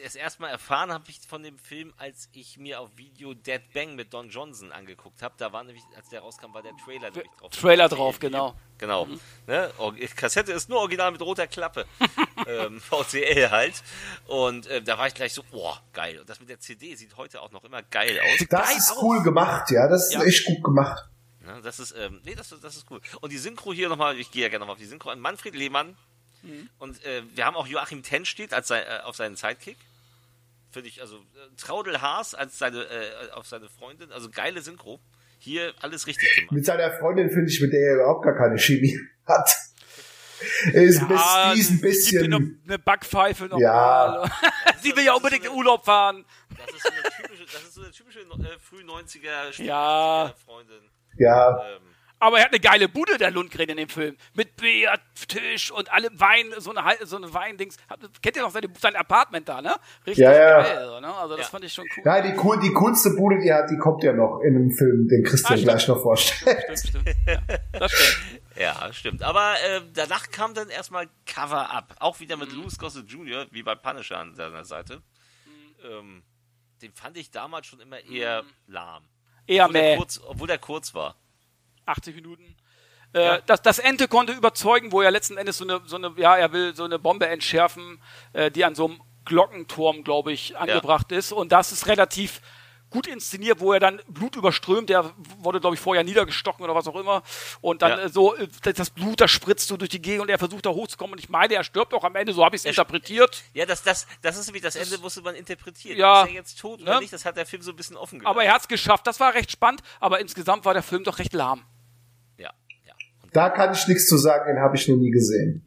das erste Mal erfahren habe ich von dem Film, als ich mir auf Video Dead Bang mit Don Johnson angeguckt habe. Da war nämlich, als der rauskam, war der Trailer nämlich drauf. Trailer drauf, genau. Genau. Ne? Or- Kassette ist nur original mit roter Klappe. <laughs> ähm, VCL halt. Und äh, da war ich gleich so, boah, geil. Und das mit der CD sieht heute auch noch immer geil aus. Das ist cool gemacht, ja, das ist Ja. echt gut gemacht. Ja, das ist, ähm, nee, das, ist- das ist cool. Und die Synchro hier nochmal, ich gehe ja gerne nochmal auf die Synchro an Manfred Lehmann. Und äh, wir haben auch Joachim Tenstedt als sein, äh, auf seinen Sidekick. Finde ich, also äh, Traudel Haas als seine, äh, auf seine Freundin. Also geile Synchro. Hier alles richtig gemacht. Mit seiner Freundin finde ich, mit der er überhaupt gar keine Chemie <laughs> hat. Er ist ein Ah, bisschen, dir noch bisschen eine Backpfeife noch Ja. mal. <laughs> Sie will ja unbedingt in Urlaub fahren. Das ist so eine typische, das ist so eine typische äh, früh 90er, spät Ja. 80er Freundin. ja, Ähm, Aber er hat eine geile Bude, der Lundgren in dem Film. Mit Billard, Tisch und allem Wein, so eine, so eine Weindings. Kennt ihr noch seine, sein Apartment da, ne? Richtig Ja, ja. geil. So, ne? Also das Ja. fand ich schon cool. ja die, cool, die coolste Bude, die er hat, die kommt ja noch in einem Film, den Christian Ah, gleich noch vorstellt. Stimmt, stimmt. Ja, das stimmt. Ja, stimmt. Aber äh, danach kam dann erstmal Cover Up. Auch wieder mit Louis Gossett Jr., wie bei Punisher an seiner Seite. Ähm, den fand ich damals schon immer eher lahm. Eher Obwohl der, mehr. kurz, obwohl der kurz war. 80 Minuten. Äh, Ja. das, das Ente konnte überzeugen, wo er letzten Endes so eine, so eine, ja, er will so eine Bombe entschärfen, äh, die an so einem Glockenturm, glaube ich, angebracht ist. Und das ist relativ gut inszeniert, wo er dann Blut überströmt, der wurde, glaube ich, vorher niedergestochen oder was auch immer. Und dann Ja. so, äh, das Blut, das spritzt so durch die Gegend und er versucht da hochzukommen. Und ich meine, er stirbt auch am Ende, so habe ich es interpretiert. Ja, das, das, das ist nämlich das Ende, musste man interpretieren. Ja, ist er jetzt tot oder ne? nicht? Das hat der Film so ein bisschen offen gelassen. Aber er hat es geschafft. Das war recht spannend, aber insgesamt war der Film doch recht lahm. Ja, ja. Da kann ich nichts zu sagen, den habe ich noch nie gesehen.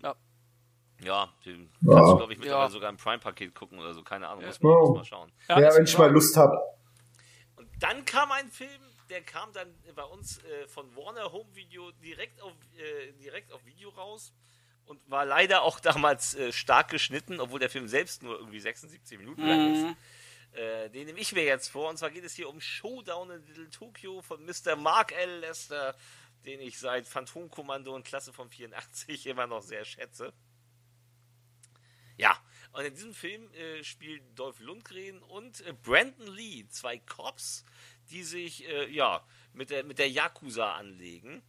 ja, den Ja. kannst du, glaube ich, mittlerweile Ja. sogar im Prime-Paket gucken oder so. Keine Ahnung, muss man, Ja. muss mal schauen. Ja, Ja, wenn ich mal Lust habe. Und dann kam ein Film, der kam dann bei uns äh, von Warner Home Video direkt auf, äh, direkt auf Video raus und war leider auch damals äh, stark geschnitten, obwohl der Film selbst nur irgendwie 76 Minuten lang ist. Äh, den nehme ich mir jetzt vor. Und zwar geht es hier um Showdown in Little Tokyo von Mr. Mark L. Lester, den ich seit Phantomkommando und Klasse von 84 immer noch sehr schätze. Ja, und in diesem Film äh, spielt Dolph Lundgren und äh, Brandon Lee, zwei Cops, die sich äh, ja mit der, mit der Yakuza anlegen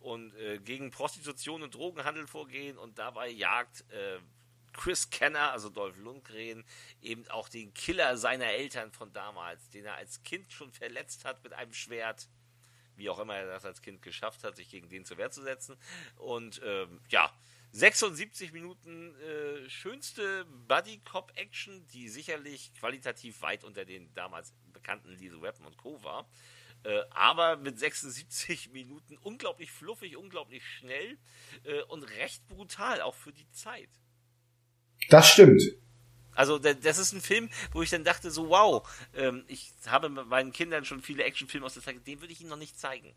und äh, gegen Prostitution und Drogenhandel vorgehen und dabei jagt äh, Chris Kenner, also Dolph Lundgren, eben auch den Killer seiner Eltern von damals, den er als Kind schon verletzt hat mit einem Schwert wie auch immer er das als Kind geschafft hat, sich gegen den zur Wehr zu setzen. Und ähm, ja, 76 Minuten äh, schönste Buddy-Cop-Action, die sicherlich qualitativ weit unter den damals bekannten Lethal Weapon und Co. war. Äh, aber mit 76 <laughs> Minuten unglaublich fluffig, unglaublich schnell äh, und recht brutal, auch für die Zeit. Das stimmt. Also da- das ist ein Film, wo ich dann dachte so, wow, ähm, ich habe mit meinen Kindern schon viele Actionfilme aus der Zeit, den würde ich ihnen noch nicht zeigen.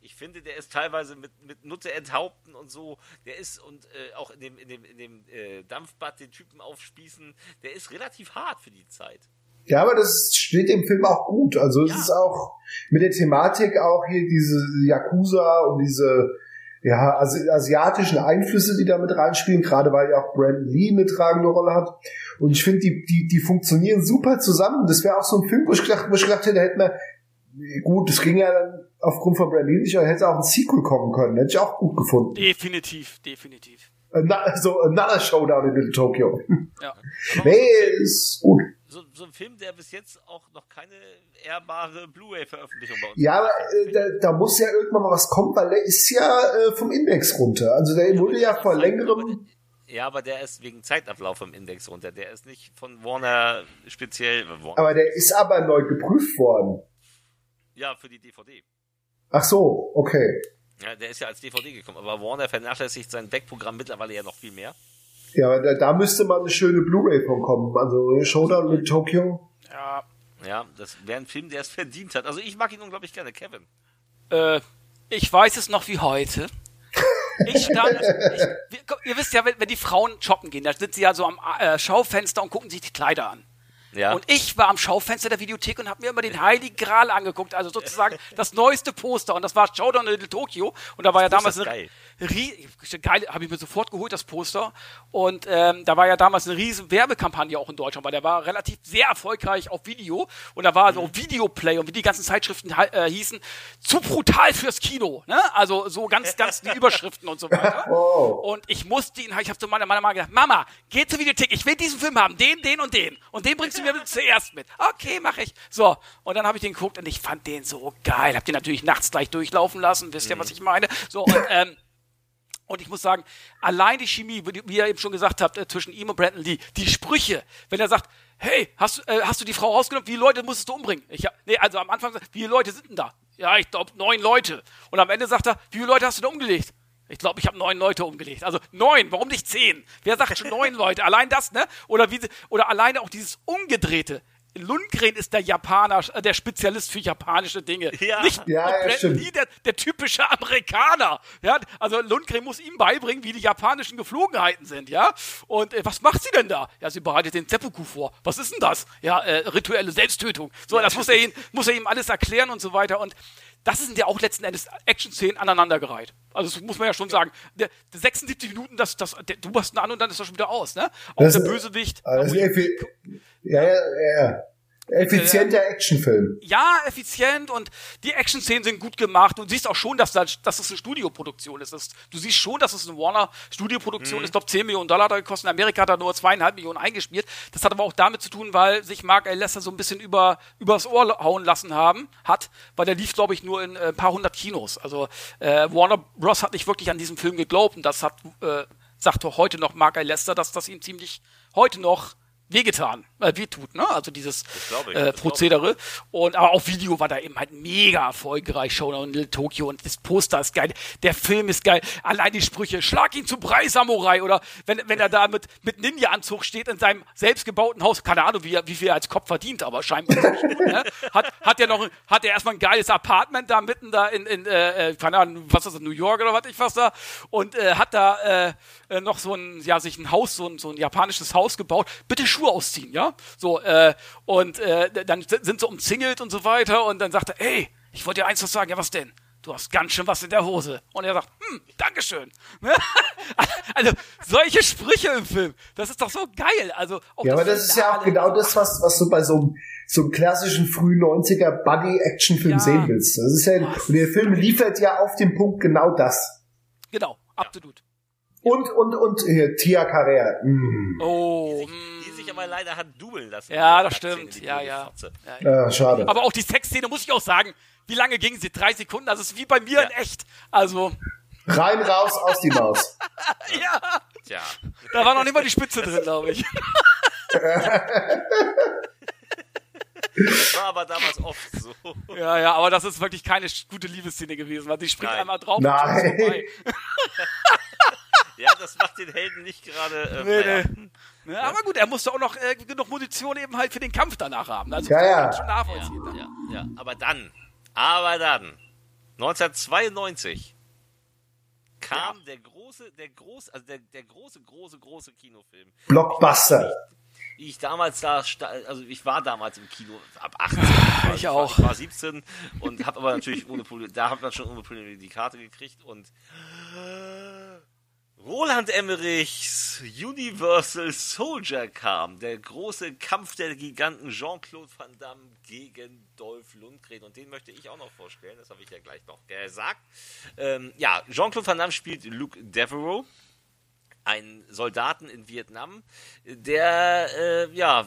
Ich finde, der ist teilweise mit, mit Nutte enthaupten und so, der ist und äh, auch in dem, in dem, in dem äh, Dampfbad den Typen aufspießen, der ist relativ hart für die Zeit. Ja, aber das steht dem Film auch gut. Also es Ja. ist auch mit der Thematik auch hier diese Yakuza und diese ja, asi asiatischen Einflüsse, die da mit reinspielen, gerade weil ja auch Brandon Lee eine tragende Rolle hat. Und ich finde, die, die, die funktionieren super zusammen. Das wäre auch so ein Film, wo ich gedacht, wo ich gedacht hätte, hätte man, gut, das ging ja dann aufgrund von Brandon Lee nicht, aber hätte auch ein Sequel kommen können. Hätte ich auch gut gefunden. Definitiv, definitiv. Ana- So, Another Showdown in Little Tokyo. Ja. Aber <laughs> Nee, ist gut. so, so ein Film, der bis jetzt auch noch keine ehrbare Blu-ray-Veröffentlichung bei uns Ja, aber äh, da, da muss ja irgendwann mal was kommen, weil der ist ja äh, vom Index runter. Also der wurde ja vor längerem. Ja, aber der ist wegen Zeitablauf im Index runter. Der ist nicht von Warner speziell. Warner. Aber der ist aber neu geprüft worden. Ja, für die DVD. Ach so, okay. Ja, der ist ja als DVD gekommen. Aber Warner vernachlässigt sein Backprogramm mittlerweile ja noch viel mehr. Ja, da, da müsste mal eine schöne Blu-ray von kommen. Also Showdown mit Tokyo. Ja, Ja, das wäre ein Film, der es verdient hat. Also ich mag ihn unglaublich gerne, Kevin. Äh, ich weiß es noch wie heute. Ich stand, <laughs> ich, ihr wisst ja, wenn, wenn die Frauen shoppen gehen, da sind sie ja so am äh, Schaufenster und gucken sich die Kleider an. Ja. Und ich war am Schaufenster der Videothek und habe mir immer den Heiligen Gral angeguckt, also sozusagen <laughs> das neueste Poster. Und das war Showdown in Little Tokyo. Und da war ja Das damals Poster eine ist rie- geil, habe ich mir sofort geholt, das Poster. Und ähm, da war ja damals eine riesen Werbekampagne auch in Deutschland, weil der war relativ sehr erfolgreich auf Video. Und da war so Videoplay und wie die ganzen Zeitschriften äh, hießen, zu brutal fürs Kino. Ne? Also so ganz, ganz die <laughs> Überschriften und so weiter. Oh. Und ich musste ihn, ich habe zu meiner Mama gesagt, Mama, geh zur Videothek, ich will diesen Film haben, den, den und den. Und den bringst du mir <laughs> zuerst mit. Okay, mache ich. So, und dann habe ich den geguckt und ich fand den so geil. Hab den natürlich nachts gleich durchlaufen lassen, wisst ihr, was ich meine? So, und, ähm, und ich muss sagen, allein die Chemie, wie ihr eben schon gesagt habt, äh, zwischen ihm und Brandon Lee, die Sprüche, wenn er sagt, hey, hast, du- äh, hast du die Frau rausgenommen, wie viele Leute musstest du umbringen? Ich, nee, also am Anfang, wie viele Leute sind denn da? Ja, ich glaube neun Leute. Und am Ende sagt er, wie viele Leute hast du da umgelegt? Ich glaube, ich habe neun Leute umgelegt. Also neun, warum nicht zehn? Wer sagt schon neun Leute? Allein das, ne? Oder wie oder alleine auch dieses Umgedrehte. Lundgren ist der Japaner, äh, der Spezialist für japanische Dinge. Ja. Nicht Ja, ja. Lee, der, der typische Amerikaner. Ja, also Lundgren muss ihm beibringen, wie die japanischen Geflogenheiten sind, ja. Und äh, was macht sie denn da? Ja, sie bereitet den Seppuku vor. Was ist denn das? Ja, äh, rituelle Selbsttötung. So, das muss er ihm, muss er ihm alles erklären und so weiter. Und das sind ja auch letzten Endes Action-Szenen aneinandergereiht. Also das muss man ja schon sagen. Der, der 76 Minuten, das, das, der, du machst ihn an und dann ist er schon wieder aus, ne? Auch Das der ist- Bösewicht. Also, ja, ja, ja, ja. Effizienter Actionfilm. ja, effizient und die Action-Szenen sind gut gemacht. Du siehst auch schon, dass, da, dass es eine Studioproduktion ist. Das, du siehst schon, dass es eine Warner-Studioproduktion ist. Ich glaube, 10 Millionen Dollar hat er gekostet. In Amerika hat er nur zweieinhalb Millionen eingespielt. Das hat aber auch damit zu tun, weil sich Mark L. Lester so ein bisschen über, übers Ohr hauen lassen haben, hat, weil der lief, glaube ich, nur in äh, ein paar hundert Kinos. Also äh, Warner Bros. hat nicht wirklich an diesen Film geglaubt und das hat, äh, sagt doch heute noch Mark L. Lester, dass das ihm ziemlich heute noch wehgetan, äh, wehtut, ne? Also dieses ich, äh. Prozedere. Und aber auch Video war da eben halt mega erfolgreich, Showdown in Little Tokyo und das Poster ist geil, der Film ist geil, allein die Sprüche, schlag ihn zu Brei Samurai oder wenn, wenn er da mit, mit Ninja-Anzug steht in seinem selbstgebauten Haus, keine Ahnung, wie, wie viel er als Kopf verdient, aber scheinbar gut, ne? hat, hat er noch, hat er erstmal ein geiles Apartment da mitten da in, in äh, äh, keine Ahnung, was ist das, New York oder was ich was da und äh, hat da äh, äh, noch so ein, ja, sich ein Haus, so ein, so ein japanisches Haus gebaut. Bitte Schuhe ausziehen, ja? So, äh, und äh, dann sind sie umzingelt und so weiter und dann sagt er, ey, ich wollte dir eins noch sagen, ja, was denn? Du hast ganz schön was in der Hose. Und er sagt, hm, Dankeschön. <laughs> also, solche Sprüche im Film, das ist doch so geil. Also, Ja, aber das ist ja auch genau das, was, was du bei so einem, so einem klassischen frühen 90er Buddy-Action-Film Ja. sehen willst. Das ist ja, und der Film liefert ja auf den Punkt genau das. Genau, absolut. Und, und, und, hier, Tia Carrera. Mm. Oh, Die sich aber leider hat dubeln lassen. Ja, das stimmt. Ja, ja. Ah, schade. Aber auch die Sexszene, muss ich auch sagen, wie lange ging sie? Drei Sekunden? Das ist wie bei mir in echt. Also, Rein, raus, aus die Maus. <laughs> ja, Tja. da war noch nicht mal die Spitze drin, glaube ich. War aber damals oft so. Ja, ja, aber das ist wirklich keine gute Liebesszene gewesen, weil sie springt Nein. einmal drauf Nein. <laughs> und schon ist vorbei. Ja, das macht den Helden nicht gerade. Äh, Nee, naja. nee. Ja, aber gut, er musste auch noch äh, genug Munition eben halt für den Kampf danach haben. Also Ja, ja. ich schon nachvollziehen. Ja, ja. Aber dann, aber dann, 1992 kam der große, der große, also der, der große, große, große Kinofilm. Blockbuster. Wie ich damals da, also ich war damals im Kino ab 18. Ich war, auch. Ich war 17 und habe aber natürlich ohne Probleme, da hat man schon ohne Probleme die Karte gekriegt und Roland Emmerichs Universal Soldier kam, der große Kampf der Giganten Jean-Claude Van Damme gegen Dolph Lundgren und den möchte ich auch noch vorstellen, das habe ich ja gleich noch gesagt. Ähm, ja, Jean-Claude Van Damme spielt Luke Devereaux, einen Soldaten in Vietnam, der äh, ja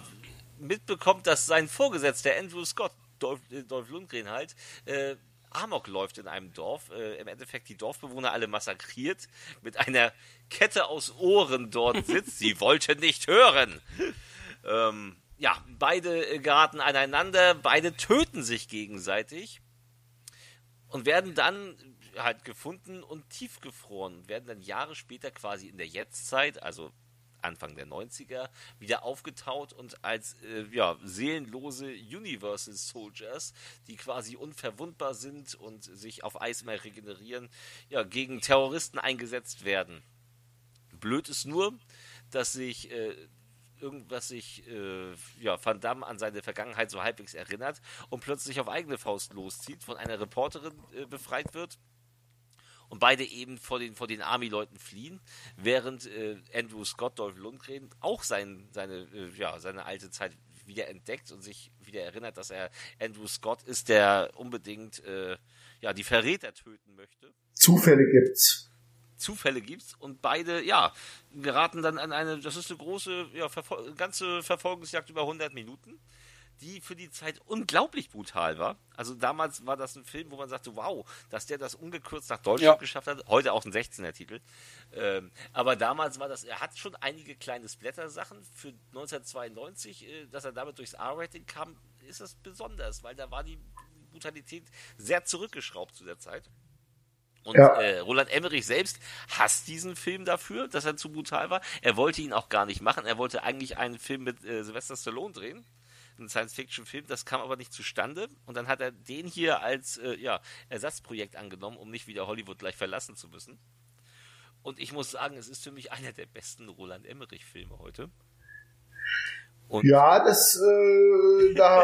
mitbekommt, dass sein Vorgesetzter Andrew Scott, Dolph, äh, Dolph Lundgren halt, äh, Amok läuft in einem Dorf, äh, im Endeffekt die Dorfbewohner alle massakriert, mit einer Kette aus Ohren dort <laughs> sitzt. Sie wollten nicht hören. Ähm, ja, beide geraten aneinander, beide töten sich gegenseitig und werden dann halt gefunden und tiefgefroren und werden dann Jahre später quasi in der Jetztzeit, also Anfang der 90er, wieder aufgetaut und als äh, ja, seelenlose Universal Soldiers, die quasi unverwundbar sind und sich auf Eismeer regenerieren, ja, gegen Terroristen eingesetzt werden. Blöd ist nur, dass sich äh, irgendwas sich äh, ja, Van Damme an seine Vergangenheit so halbwegs erinnert und plötzlich auf eigene Faust loszieht, von einer Reporterin äh, befreit wird und beide eben vor den, vor den Army-Leuten fliehen, während äh, Andrew Scott, Dolph Lundgren, auch sein, seine, äh, ja, seine alte Zeit wieder entdeckt und sich wieder erinnert, dass er Andrew Scott ist, der unbedingt äh, ja, die Verräter töten möchte. Zufälle gibt's. Zufälle gibt's und beide, ja, geraten dann an eine, das ist eine große, ja, Verfol ganze Verfolgungsjagd über 100 Minuten, die für die Zeit unglaublich brutal war. Also damals war das ein Film, wo man sagte, wow, dass der das ungekürzt nach Deutschland Ja. geschafft hat. Heute auch ein 16er Titel. Ähm, aber damals war das, er hat schon einige kleine Splatter-Sachen. Für 1992, äh, dass er damit durchs R-Rating kam, ist das besonders, weil da war die Brutalität sehr zurückgeschraubt zu der Zeit. Und Ja. äh, Roland Emmerich selbst hasst diesen Film dafür, dass er zu brutal war. Er wollte ihn auch gar nicht machen. Er wollte eigentlich einen Film mit äh, Sylvester Stallone drehen. Einen Science-Fiction-Film. Das kam aber nicht zustande. Und dann hat er den hier als äh, ja, Ersatzprojekt angenommen, um nicht wieder Hollywood gleich verlassen zu müssen. Und ich muss sagen, es ist für mich einer der besten Roland Emmerich-Filme heute. Und Ja, das, äh, da <laughs>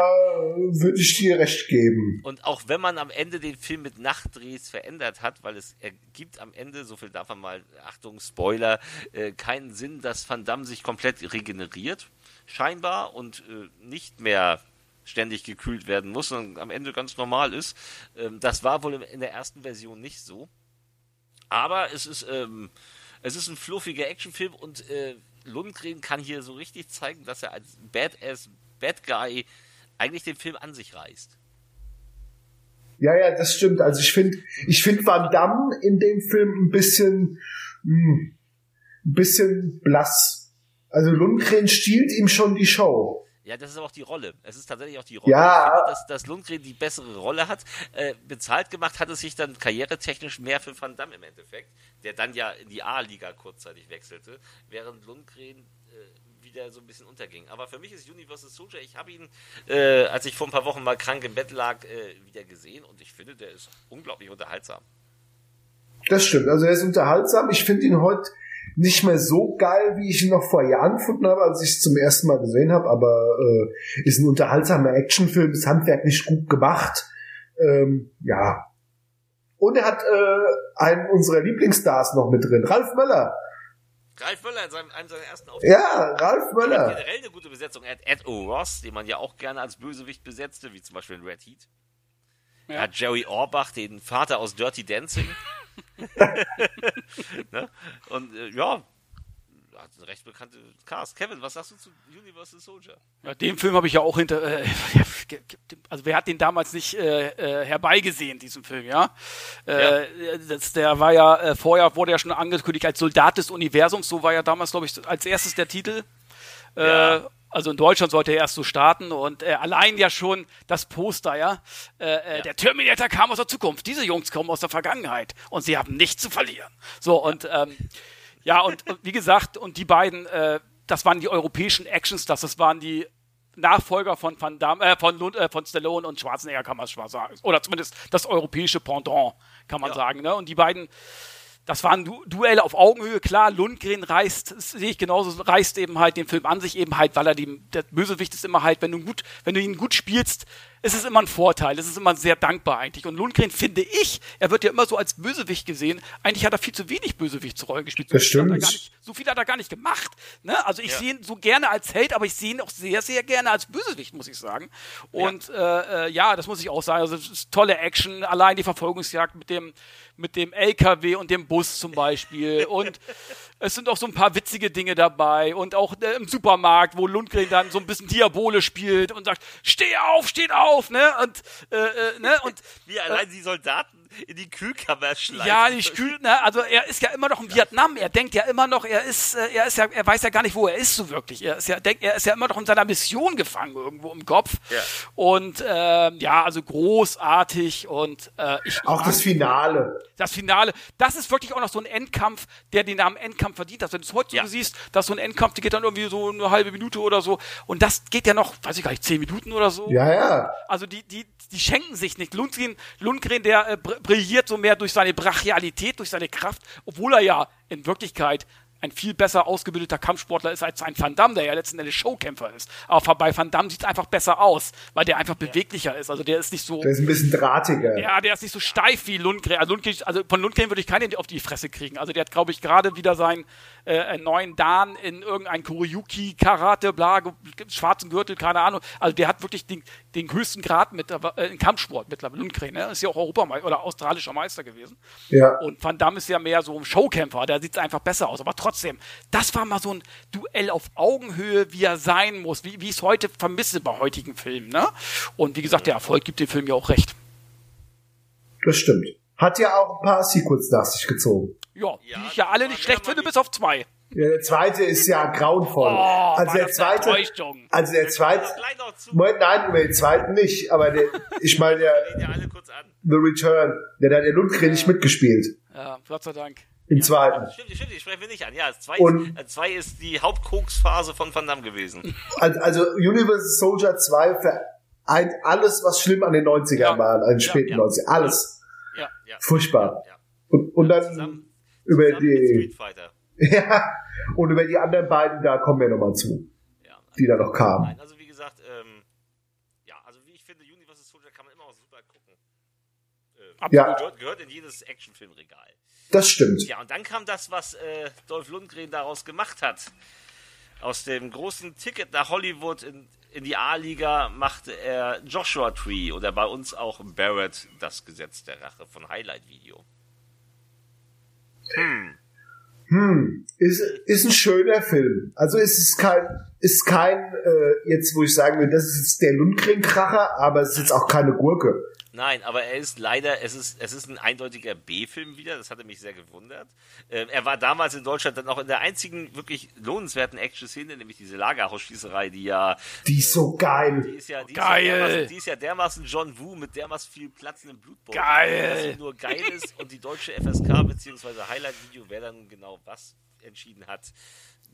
würde ich dir recht geben. Und auch wenn man am Ende den Film mit Nachtdrehs verändert hat, weil es ergibt am Ende, so viel darf man mal, Achtung, Spoiler, äh, keinen Sinn, dass Van Damme sich komplett regeneriert, scheinbar, und äh, nicht mehr ständig gekühlt werden muss und am Ende ganz normal ist. Ähm, das war wohl in der ersten Version nicht so. Aber es ist, ähm, es ist ein fluffiger Actionfilm und äh, Lundgren kann hier so richtig zeigen, dass er als Badass Bad Guy eigentlich den Film an sich reißt. Ja, ja, das stimmt. Also ich finde, ich finde Van Damme in dem Film ein bisschen, mh, ein bisschen blass. Also Lundgren stiehlt ihm schon die Show. Ja, das ist aber auch die Rolle. Es ist tatsächlich auch die Rolle. Ja. Finde, dass, dass Lundgren die bessere Rolle hat. Äh, bezahlt gemacht hat es sich dann karrieretechnisch mehr für Van Damme im Endeffekt, der dann ja in die A-Liga kurzzeitig wechselte, während Lundgren äh, wieder so ein bisschen unterging. Aber für mich ist Universal Soldier, ich habe ihn, äh, als ich vor ein paar Wochen mal krank im Bett lag, äh, wieder gesehen und ich finde, der ist unglaublich unterhaltsam. Das stimmt. Also er ist unterhaltsam. Ich finde ihn heute nicht mehr so geil, wie ich ihn noch vor Jahren gefunden habe, als ich es zum ersten Mal gesehen habe, aber äh, ist ein unterhaltsamer Actionfilm, ist handwerklich gut gemacht. Ähm, ja. Und er hat äh, einen unserer Lieblingsstars noch mit drin, Ralf Möller. Ralf Möller in seinem, einem seiner ersten Auftritte. Ja, Ralf Er hat Möller. generell eine gute Besetzung. Er hat Ed O'Ross, den man ja auch gerne als Bösewicht besetzte, wie zum Beispiel in Red Heat. Er hat Jerry Orbach, den Vater aus Dirty Dancing. <laughs> ne? Und äh, ja, hat eine recht bekannte Cast. Kevin, was sagst du zu Universal Soldier? Ja, den Film habe ich ja auch hinter. Äh, <laughs> also wer hat den damals nicht äh, äh, herbeigesehen, diesen Film, ja? Äh, Das, der war ja äh, vorher wurde ja schon angekündigt als Soldat des Universums. So war ja damals, glaube ich, als erstes der Titel. Äh, Ja. Also in Deutschland sollte er erst so starten und äh, allein ja schon das Poster, ja? Äh, äh, Der Terminator kam aus der Zukunft. Diese Jungs kommen aus der Vergangenheit und sie haben nichts zu verlieren. So und ähm, ja und, und wie gesagt und die beiden, äh, das waren die europäischen Actionstars, das waren die Nachfolger von Van Damme, äh, von, Lund, äh, von Stallone und Schwarzenegger kann man schon mal sagen. Oder zumindest das europäische Pendant, kann man Ja. sagen. Ne? Und die beiden, das waren du Duelle auf Augenhöhe. Klar, Lundgren reißt, sehe ich genauso, reißt eben halt den Film an sich eben halt, weil er die, der Bösewicht ist immer halt, wenn du gut, wenn du ihn gut spielst, ist es immer ein Vorteil. Es ist immer sehr dankbar eigentlich. Und Lundgren finde ich, er wird ja immer so als Bösewicht gesehen. Eigentlich hat er viel zu wenig Bösewichtsrollen gespielt. Das viel nicht- so viel hat er gar nicht gemacht. Ne? Also ich Ja. sehe ihn so gerne als Held, aber ich sehe ihn auch sehr, sehr gerne als Bösewicht, muss ich sagen. Und äh, äh, ja, das muss ich auch sagen. Also es ist tolle Action, allein die Verfolgungsjagd mit dem, mit dem LKW und dem Bus zum Beispiel. <laughs> und es sind auch so ein paar witzige Dinge dabei. Und auch äh, im Supermarkt, wo Lundgren dann so ein bisschen Diabole spielt und sagt, steh auf, steht auf, ne? Und, äh, äh, ne? Und <laughs> Wie allein die Soldaten in die Kühlkammer schleifen. ja, nicht kühl, ne? Also er ist ja immer noch in Vietnam. Er denkt ja immer noch, er ist, äh, er ist ja, er weiß ja gar nicht, wo er ist so wirklich. Er ist ja, denkt, er ist ja immer noch in seiner Mission gefangen irgendwo im Kopf. Ja. Und ähm, ja, also großartig und äh, ich Auch das Finale. das Finale, das ist wirklich auch noch so ein Endkampf, der den Namen Endkampf verdient hat. Wenn du es heute Ja. so siehst, dass so ein Endkampf, der geht dann irgendwie so eine halbe Minute oder so. Und das geht ja noch, weiß ich gar nicht, zehn Minuten oder so. Ja, ja. Also die, die, die schenken sich nicht. Lundgren, Lundgren der äh, br- brilliert so mehr durch seine Brachialität, durch seine Kraft, obwohl er ja in Wirklichkeit ein viel besser ausgebildeter Kampfsportler ist als ein Van Damme, der ja letzten Endes Showkämpfer ist. Aber bei Van Damme sieht es einfach besser aus, weil der einfach beweglicher ist. Also der ist nicht so. Der ist ein bisschen drahtiger. Ja, der ist nicht so steif wie Lundgren. Also, Lundgren, also von Lundgren würde ich keinen auf die Fresse kriegen. Also der hat, glaube ich, gerade wieder seinen äh, neuen Dan in irgendein Kuroyuki, Karate, bla, schwarzen Gürtel, keine Ahnung. Also der hat wirklich den, den höchsten Grad mit äh, im Kampfsport mittlerweile. Lundgren, ne? Ist ja auch Europameister oder australischer Meister gewesen. Ja. Und Van Damme ist ja mehr so ein Showkämpfer, da sieht es einfach besser aus. Aber trotzdem, das war mal so ein Duell auf Augenhöhe, wie er sein muss, wie, wie ich es heute vermisse bei heutigen Filmen. Ne? Und wie gesagt, der Erfolg gibt dem Film ja auch recht. Das stimmt. Hat ja auch ein paar Sequels nach sich gezogen. Ja, Ja, die ich ja alle nicht schlecht finde, bis auf zwei. Ja, der zweite ist ja grauenvoll. Oh, also der zweite, also der zweite. Moment, nein, über den zweiten nicht, aber der, <laughs> ich meine der Reden ja alle kurz an. The Return, der da der Lundgren nicht mitgespielt. Ja, Gott sei Dank. Im zweiten. Stimmt, stimmt, die sprechen wir nicht an. Ja, zwei, Und- ist, äh, zwei ist die Hauptkoksphase von Van Damme gewesen. Also, also Universal Soldier 2 vereint alles, was schlimm an den 90ern Ja. war, an den Ja, späten ja. 90ern. Alles. Ja. Ja. Furchtbar. Ja, ja. Und, und dann Zusammen, über zusammen die, Street Fighter. <laughs> ja, und über die anderen beiden, da kommen wir nochmal zu, Ja. die da noch kamen. Nein, also wie gesagt, ähm, ja, also wie, ich finde, Universal Soldier kann man immer auch super gucken. Ja. Gehört, gehört in jedes Actionfilmregal. Das stimmt. Ja, und dann kam das, was äh, Dolph Lundgren daraus gemacht hat. Aus dem großen Ticket nach Hollywood in, in die A-Liga machte er Joshua Tree oder bei uns auch Barrett, das Gesetz der Rache von Highlight Video. Hm, ist, ist ein schöner Film. Also es ist kein, ist kein, äh, jetzt wo ich sagen will, das ist jetzt der Lundgren-Kracher, aber es ist jetzt auch keine Gurke. Nein, aber er ist leider, es ist, es ist ein eindeutiger B-Film wieder, das hatte mich sehr gewundert. Ähm, er war damals in Deutschland dann auch in der einzigen wirklich lohnenswerten Action-Szene, nämlich diese Lagerhausschießerei, die ja, Die ist so geil. die ist ja, die Geil. Ist ja dermaßen, die ist ja dermaßen John Woo mit dermaßen viel platzenden Blutbeutel. Geil. Dass nur geil ist und die deutsche FSK bzw. Highlight-Video, wer dann genau was entschieden hat,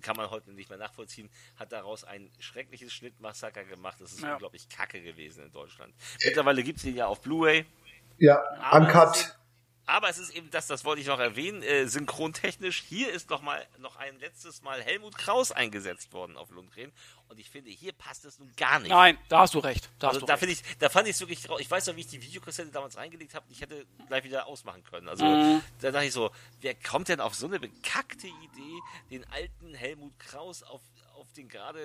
kann man heute nicht mehr nachvollziehen, hat daraus ein schreckliches Schnittmassaker gemacht. Das ist Ja. unglaublich kacke gewesen in Deutschland. Mittlerweile gibt es den ja auf Blu-ray. Ja, Aber Es ist uncut. Aber es ist eben das, das wollte ich noch erwähnen, äh, synchrontechnisch. Hier ist noch mal noch ein letztes Mal Helmut Kraus eingesetzt worden auf Lundgren. Und ich finde, hier passt es nun gar nicht. Nein, da hast du recht. Da Also da recht. finde ich, da fand ich es wirklich traurig. Ich weiß noch, wie ich die Videokassette damals reingelegt habe. Ich hätte gleich wieder ausmachen können. Also Mhm. da dachte ich so, wer kommt denn auf so eine bekackte Idee, den alten Helmut Kraus auf, auf den gerade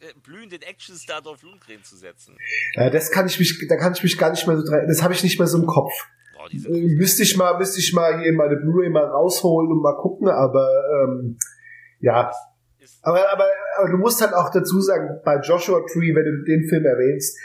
äh, blühenden Actionstar Dolph Lundgren zu setzen? Ja, das kann ich mich, da kann ich mich gar nicht mehr so dran, das habe ich nicht mehr so im Kopf. Boah, diese Äh, Müsste ich mal, müsste ich mal hier meine Blu-ray mal rausholen und mal gucken, aber ähm, ja. Aber, aber, aber du musst halt auch dazu sagen, bei Joshua Tree, wenn du den Film erwähnst,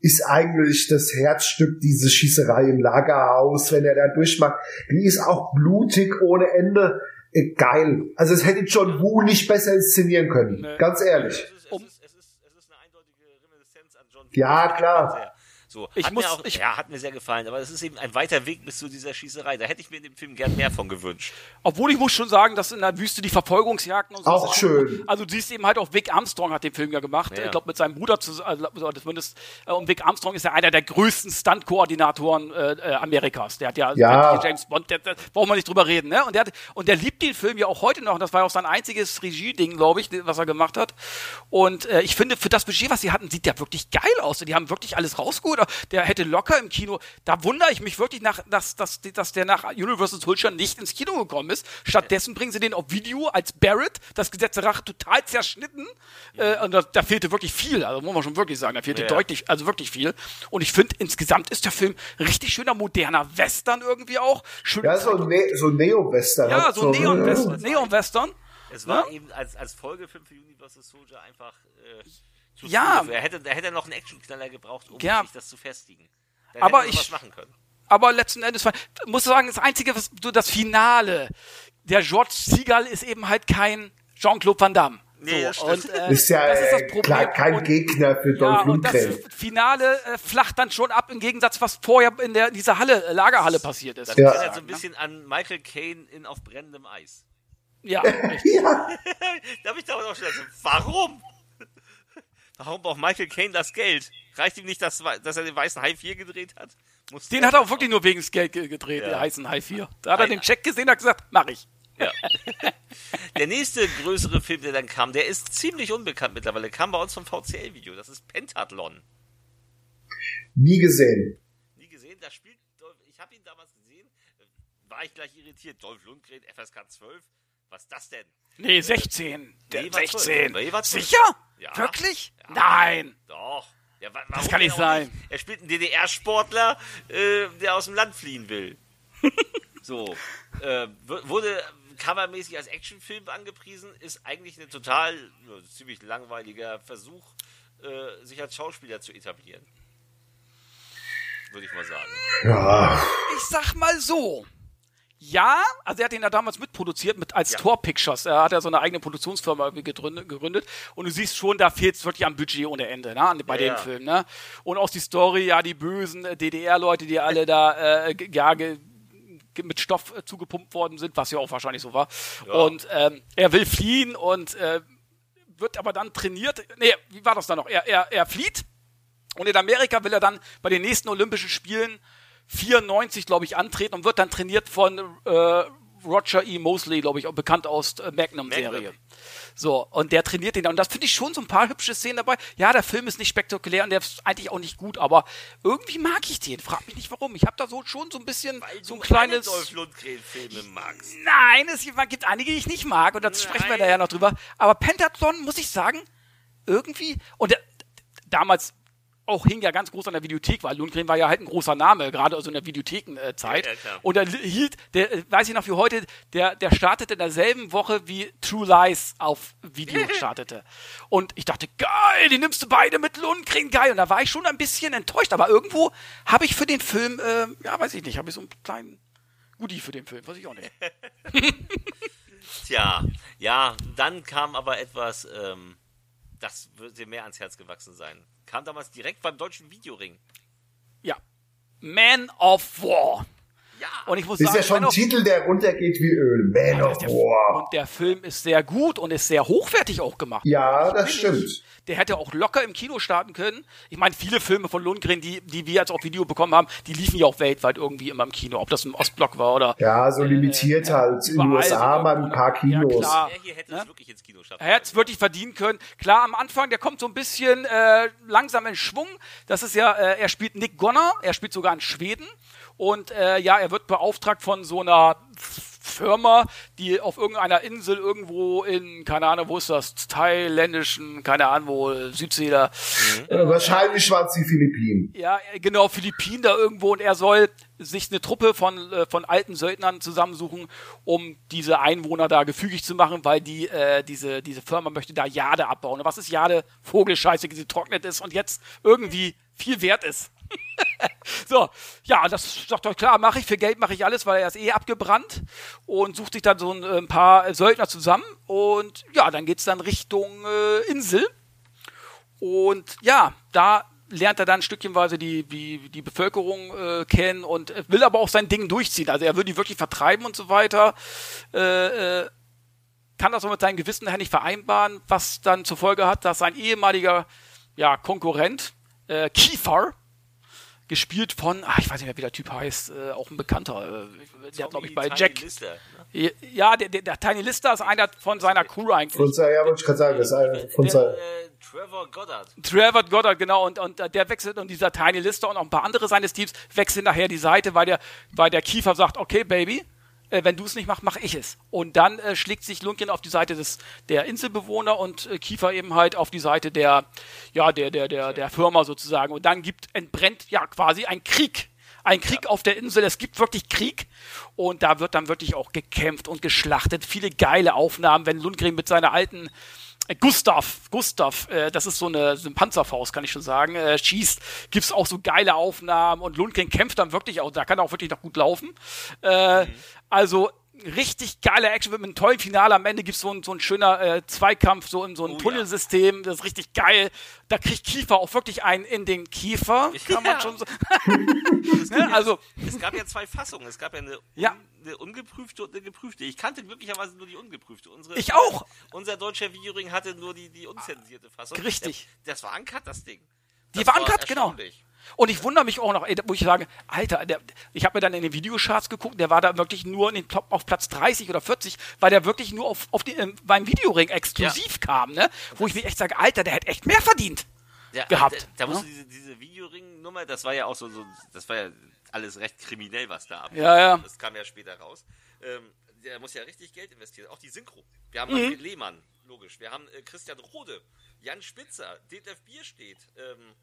ist eigentlich das Herzstück diese Schießerei im Lagerhaus, wenn er da durchmacht. Die ist auch blutig ohne Ende. Äh, geil. Also es hätte John Woo nicht besser inszenieren können. Nee. Ganz ehrlich. Es ist, es, ist, es, ist, es ist eine eindeutige Reminiszenz an John Ja, Woo. klar. So, Ich hat muss- mir auch, ich- ja, hat mir sehr gefallen, aber es ist eben ein weiter Weg bis zu dieser Schießerei. Da hätte ich mir in dem Film gern mehr von gewünscht. Obwohl ich muss schon sagen, dass in der Wüste die Verfolgungsjagden und so. Auch das schön. Also du siehst eben halt auch Vic Armstrong hat den Film ja gemacht. Ja. Ich glaube mit seinem Bruder zusammen, also zumindest. äh, Und Vic Armstrong ist ja einer der größten Stunt-Koordinatoren äh, äh, Amerikas. Der hat ja, Ja. sämtliche James Bond, der, der, brauchen wir nicht drüber reden, ne? Und der, hat, und der liebt den Film ja auch heute noch. Und das war ja auch sein einziges Regie-Ding, glaube ich, was er gemacht hat. Und äh, ich finde, für das Budget, was sie hatten, sieht der wirklich geil aus. Die haben wirklich alles rausgeholt. Der hätte locker im Kino. Da wundere ich mich wirklich, nach, dass, dass, dass der nach Universal Soldier nicht ins Kino gekommen ist. Stattdessen bringen sie den auf Video als Barrett, das Gesetz der Rache, total zerschnitten. Äh, und da, da fehlte wirklich viel. Also muss man schon wirklich sagen, da fehlte Ja. deutlich, also wirklich viel. Und ich finde, insgesamt ist der Film richtig schöner, moderner Western irgendwie auch. Schön Ja, so, ne so Neo-Western. ja, hat so Neon-Western. Neon-Western. Es war Ja? eben als, als Folgefilm für Universal Soldier einfach äh, Ja. früh. Er hätte, er hätte noch einen Actionknaller gebraucht, um Ja. sich das zu festigen. Da Aber hätte er ich- was machen können. aber letzten Endes war, muss sagen, das Einzige, was du das Finale, der George Seagal ist eben halt kein Jean-Claude Van Damme. Nee, das so, und, äh, Ist ja das ist das äh, Problem. klar kein und, Gegner für ja, Dolph und das Lundgren. Finale äh, flacht dann schon ab, im Gegensatz, was vorher in der, dieser Halle, äh, Lagerhalle passiert ist. Das Ja. erinnert so ein bisschen an Michael Caine in Auf brennendem Eis. Ja. <laughs> Ja, <laughs> Da habe ich damals auch schon gedacht, warum? Warum braucht Michael Caine das Geld? Reicht ihm nicht, dass, dass er den weißen Hai 4 gedreht hat? Muss Den hat er auch wirklich nur wegen des Geld ge- gedreht, Ja. der heißen High 4. Da hat er Ein- den Check gesehen, hat gesagt, mach ich. Ja. <laughs> Der nächste größere Film, der dann kam, der ist ziemlich unbekannt mittlerweile, kam bei uns vom VCL-Video. Das ist Pentathlon. nie gesehen. Nie gesehen, da spielt Dolph, ich habe ihn damals gesehen, war ich gleich irritiert. Dolph Lundgren, FSK 12, was ist das denn? Nee, 16. Der Nee, war 16. 12. Nee, war 12. Sicher? Ja. Wirklich? Ja. Nein. Doch. Ja, wa- warum kann nicht sein. Er spielt einen DDR-Sportler, äh, der aus dem Land fliehen will. <laughs> so. Äh, wurde covermäßig als Actionfilm angepriesen, ist eigentlich ein total ja, ziemlich langweiliger Versuch, äh, sich als Schauspieler zu etablieren. Würde ich mal sagen. Ja, Ich sag mal so. Ja, also er hat ihn ja damals mitproduziert mit als Ja. Tor Pictures. Er hat ja so eine eigene Produktionsfirma irgendwie gegründet, und du siehst schon, da fehlt es wirklich am Budget ohne Ende, ne, bei Ja, dem ja. Film, ne? Und auch die Story, ja, die bösen äh, DDR-Leute, die alle da äh, ja, mit Stoff äh, zugepumpt worden sind, was ja auch wahrscheinlich so war. Und ähm, er will fliehen und äh, wird aber dann trainiert. Nee, wie war das dann noch? Er, er, er flieht und in Amerika will er dann bei den nächsten Olympischen Spielen 94, glaube ich, antreten und wird dann trainiert von äh, Roger E. Mosley, glaube ich, auch bekannt aus äh, Magnum-Serie. Magnum. So, und der trainiert den. Und das finde ich schon so ein paar hübsche Szenen dabei. Ja, der Film ist nicht spektakulär und der ist eigentlich auch nicht gut, aber irgendwie mag ich den. Frag mich nicht warum. Ich habe da so schon so ein bisschen so ein kleines. Dolph Lundgren-Filme magst. Nein, es gibt einige, die ich nicht mag und da sprechen wir da ja noch drüber. Aber Pentathlon, muss ich sagen, irgendwie, und der, damals auch hing ja ganz groß an der Videothek, weil Lundgren war ja halt ein großer Name, gerade also in der Videothekenzeit. Ja, ja, und er hielt, der, weiß ich noch wie heute, der, der startete in derselben Woche wie True Lies auf Video <laughs> startete. Und ich dachte, geil, die nimmst du beide mit Lundgren, geil. Und da war ich schon ein bisschen enttäuscht, aber irgendwo habe ich für den Film, äh, ja, weiß ich nicht, habe ich so einen kleinen Goodie für den Film, weiß ich auch nicht. <laughs> Tja, ja, dann kam aber etwas, ähm, das wird dir mehr ans Herz gewachsen sein. Kam damals direkt beim deutschen Videoring. Ja. Man of War. Ja, Und ich muss Das ist sagen, ja schon ein of Titel, der runtergeht wie Öl. Man of der, War. Und der Film ist sehr gut und ist sehr hochwertig auch gemacht. Ja, das stimmt. Der hätte auch locker im Kino starten können. Ich meine, viele Filme von Lundgren, die, die wir jetzt auf Video bekommen haben, die liefen ja auch weltweit irgendwie immer im Kino. Ob das im Ostblock war oder Ja, so limitiert halt. In den USA mal ein paar Kinos. Ja, klar. der hier hätte Ne? es wirklich ins Kino schaffen. Er hätte es wirklich verdienen können. Klar, am Anfang, der kommt so ein bisschen äh, langsam in Schwung. Das ist ja, äh, er spielt Nick Gonner, er spielt sogar in Schweden. Und äh, ja, er wird beauftragt von so einer Firma, die auf irgendeiner Insel irgendwo in, keine Ahnung, wo ist das, thailändischen, keine Ahnung, wo, Südsee da, Äh, wahrscheinlich waren es die Philippinen. ja, genau, Philippinen da irgendwo und er soll sich eine Truppe von, äh, von alten Söldnern zusammensuchen, um diese Einwohner da gefügig zu machen, weil die, äh, diese, diese Firma möchte da Jade abbauen. Und was ist Jade? Vogelscheiße, die getrocknet ist und jetzt irgendwie viel wert ist. <laughs> so, ja, das sagt doch klar, mache ich, für Geld mache ich alles, weil er ist eh abgebrannt und sucht sich dann so ein, äh, ein paar Söldner zusammen und ja, dann geht's dann Richtung äh, Insel. Und ja, da lernt er dann stückchenweise die, die, die Bevölkerung äh, kennen und will aber auch sein Ding durchziehen. Also er will die wirklich vertreiben und so weiter. Äh, äh, kann das aber mit seinem Gewissen her nicht vereinbaren, was dann zur Folge hat, dass sein ehemaliger ja, Konkurrent, äh, Kiefer, gespielt von, ah, ich weiß nicht mehr, wie der Typ heißt, äh, auch ein Bekannter, äh, der hat, glaube ich, bei Tiny Jack. Lister, ne? Ja, der, der, der Tiny Lister ist einer von seiner Crew eigentlich. Von ja, wollte ich gerade sagen, das ist einer von seiner. äh, Trevor Goddard. Trevor Goddard, genau, und, und äh, der wechselt und dieser Tiny Lister und auch ein paar andere seines Teams wechseln nachher die Seite, weil der, weil der Kiefer sagt, okay, Baby, äh, wenn du es nicht machst, mache ich es. Und dann äh, schlägt sich Lundgren auf die Seite des, der Inselbewohner und äh, Kiefer eben halt auf die Seite der, ja, der, der, der, der Firma sozusagen. Und dann gibt, entbrennt ja quasi ein Krieg. Ein Krieg auf der Insel, es gibt wirklich Krieg und da wird dann wirklich auch gekämpft und geschlachtet. Viele geile Aufnahmen, wenn Lundgren mit seiner alten Gustav, Gustav, äh, das ist so eine, so eine Panzerfaust, kann ich schon sagen, äh, schießt, gibt's auch so geile Aufnahmen und Lundgren kämpft dann wirklich auch, da kann er auch wirklich noch gut laufen. Äh, Also richtig geile Action mit einem tollen Finale. Am Ende gibt's so ein, so ein schöner äh, Zweikampf, so in so ein Oh ja. Tunnelsystem, das ist richtig geil. Da kriegt Kiefer auch wirklich einen in den Kiefer, kann man Ja. schon so. <laughs> ne? Also, Es gab ja zwei Fassungen. Es gab ja eine, un Ja. eine ungeprüfte und eine geprüfte. Ich kannte glücklicherweise nur die ungeprüfte. Unsere, Ich auch. Unser deutscher Videoring hatte nur die, die unzensierte Fassung. Richtig. Der, das war uncut, das Ding. Die Das war uncut, genau. Und ich wundere mich auch noch, ey, wo ich sage, Alter, der, ich habe mir dann in den Videocharts geguckt, der war da wirklich nur in den Top auf Platz 30 oder 40, weil der wirklich nur auf, auf den, ähm, beim Videoring exklusiv kam, ne? Wo ich mir echt sage, Alter, der hätte echt mehr verdient. Ja, gehabt, Da, da ne? musst du diese, diese Videoring-Nummer, das war ja auch so, so, das war ja alles recht kriminell, was da ab. Ja, ja. Das kam ja später raus. Ähm, der muss ja richtig Geld investieren. Auch die Synchro. Wir haben Mhm. Lehmann, logisch. Wir haben äh, Christian Rode, Jan Spitzer, Detlef Bierstedt, ähm,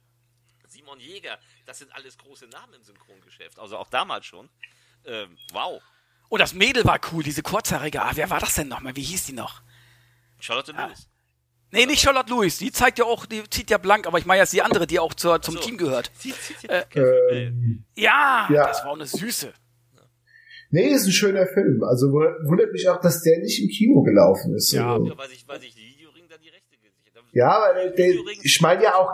Simon Jäger. Das sind alles große Namen im Synchrongeschäft. Also auch damals schon. Ähm, wow. Und das Mädel war cool, diese kurzhaarige. Ah, wer war das denn nochmal? Wie hieß die noch? Charlotte Ah. Lewis. Nee, nicht Charlotte Lewis. Die zeigt ja auch, die zieht ja blank, aber ich meine jetzt die andere, die auch zur, zum So. Team gehört. Sie, sie, sie, Ähm, Ja, Ja. das war auch eine Süße. nee, ist ein schöner Film. Also wu- wundert mich auch, dass der nicht im Kino gelaufen ist. Ja. Also, ja, weil sich die Videoring da die Rechte gesichert haben. ja weil der, ich meine ja auch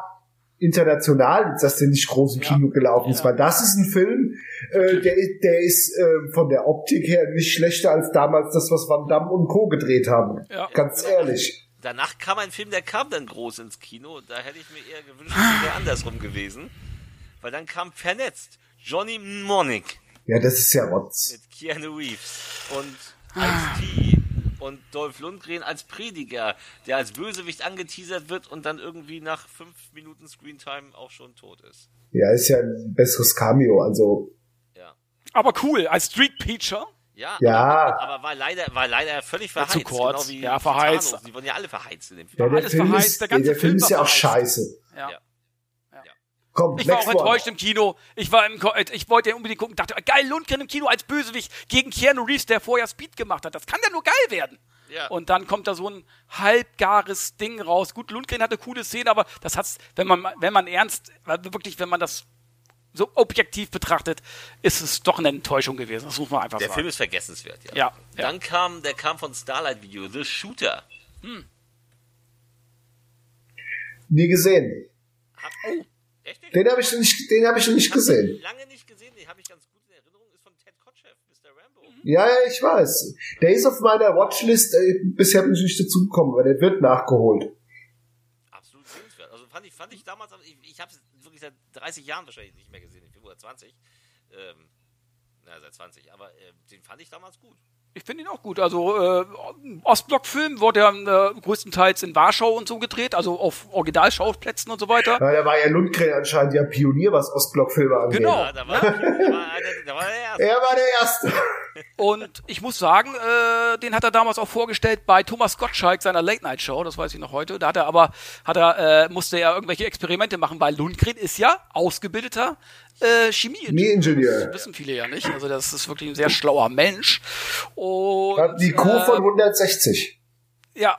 international, dass der nicht groß im. Kino gelaufen ist, weil das ist ein Film, äh, der, ist- der ist äh, von der Optik her nicht schlechter als damals das, was Van Damme und Co. gedreht haben. Ja. Ganz ehrlich. Danach kam ein Film, der kam dann groß ins Kino. Da hätte ich mir eher gewünscht, es wäre andersrum gewesen. Weil dann kam Vernetzt. Johnny Mnemonic Ja, das ist ja Rotz. mit Keanu Reeves. Und Ice-T und Dolph Lundgren als Prediger, der als Bösewicht angeteasert wird und dann irgendwie nach fünf Minuten Screentime auch schon tot ist. Ja, ist ja ein besseres Cameo, also. Ja. Aber cool, als Street Preacher. Ja, Ja. Aber, aber war leider, war leider völlig verheizt. zu kurz. Genau wie Ja, verheizt. Die wurden ja alle verheizt in dem Ja, Film. der alles Film, verheißt, ist, der der, ganze der Film Film ist ja auch verheißt. scheiße. Ja. Ja. Komm, Ich war auch one. enttäuscht im Kino. Ich war im Ko ich wollte ja unbedingt gucken, dachte, geil, Lundgren im Kino als Bösewicht gegen Keanu Reeves, der vorher Speed gemacht hat. Das kann ja nur geil werden. Ja. Und dann kommt da so ein halbgares Ding raus. Gut, Lundgren hatte coole Szenen, aber das hat's, wenn man, wenn man ernst, wirklich, wenn man das so objektiv betrachtet, ist es doch eine Enttäuschung gewesen. Das muss man einfach Der sagen. Film ist vergessenswert, ja. Ja, ja. Dann kam, der kam von Starlight Video, The Shooter. Nie gesehen. Hab, oh, echt? Den habe ich nicht, den habe ich noch nicht gesehen. Lange nicht gesehen, den habe ich ganz gut in Erinnerung, ist von Ted Kotcheff, Mr. Rambo. Ja, ja, ich weiß. Der ist auf meiner Watchlist. Äh, bisher bin ich nicht dazu gekommen, aber der wird nachgeholt. Absolut sehenswert. Also fand ich, fand ich damals, ich, ich habe es wirklich seit 30 Jahren wahrscheinlich nicht mehr gesehen, Film, oder 20. Ähm, na, seit 20, aber äh, den fand ich damals gut. Ich finde ihn auch gut. Also äh, Ostblock-Film wurde ja äh, größtenteils in Warschau und so gedreht, also auf Originalschauplätzen und so weiter. Ja, da war ja Lundgren anscheinend ja Pionier, was Ostblock-Filme angeht. Genau. Ja, da war, da war, da war der erste. Er war der Erste. Und ich muss sagen, äh, den hat er damals auch vorgestellt bei Thomas Gottschalk seiner Late Night Show, das weiß ich noch heute. Da hat er aber, hat er, äh, musste er irgendwelche Experimente machen, weil Lundgren ist ja ausgebildeter äh, Chemieingenieur. Chemieingenieur. Das wissen viele ja nicht. Also das ist wirklich ein sehr schlauer Mensch. Und Hat die Kuh von 160. ja.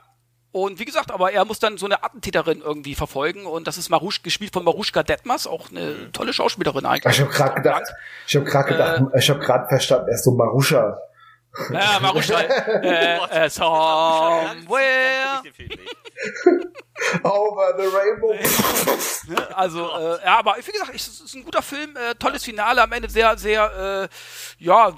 Und wie gesagt, aber er muss dann so eine Attentäterin irgendwie verfolgen und das ist Marusch, gespielt von Maruschka Detmers, auch eine tolle Schauspielerin eigentlich. Ich habe gerade gedacht, ich habe gerade gedacht, Äh. ich habe gerade verstanden, er ist so Maruscha. Ja, Maruschka. <laughs> äh, äh, somewhere. <laughs> Over the Rainbow. <laughs> Also, äh, ja, aber wie gesagt, es ist ein guter Film, äh, tolles Finale, am Ende sehr, sehr, äh, ja,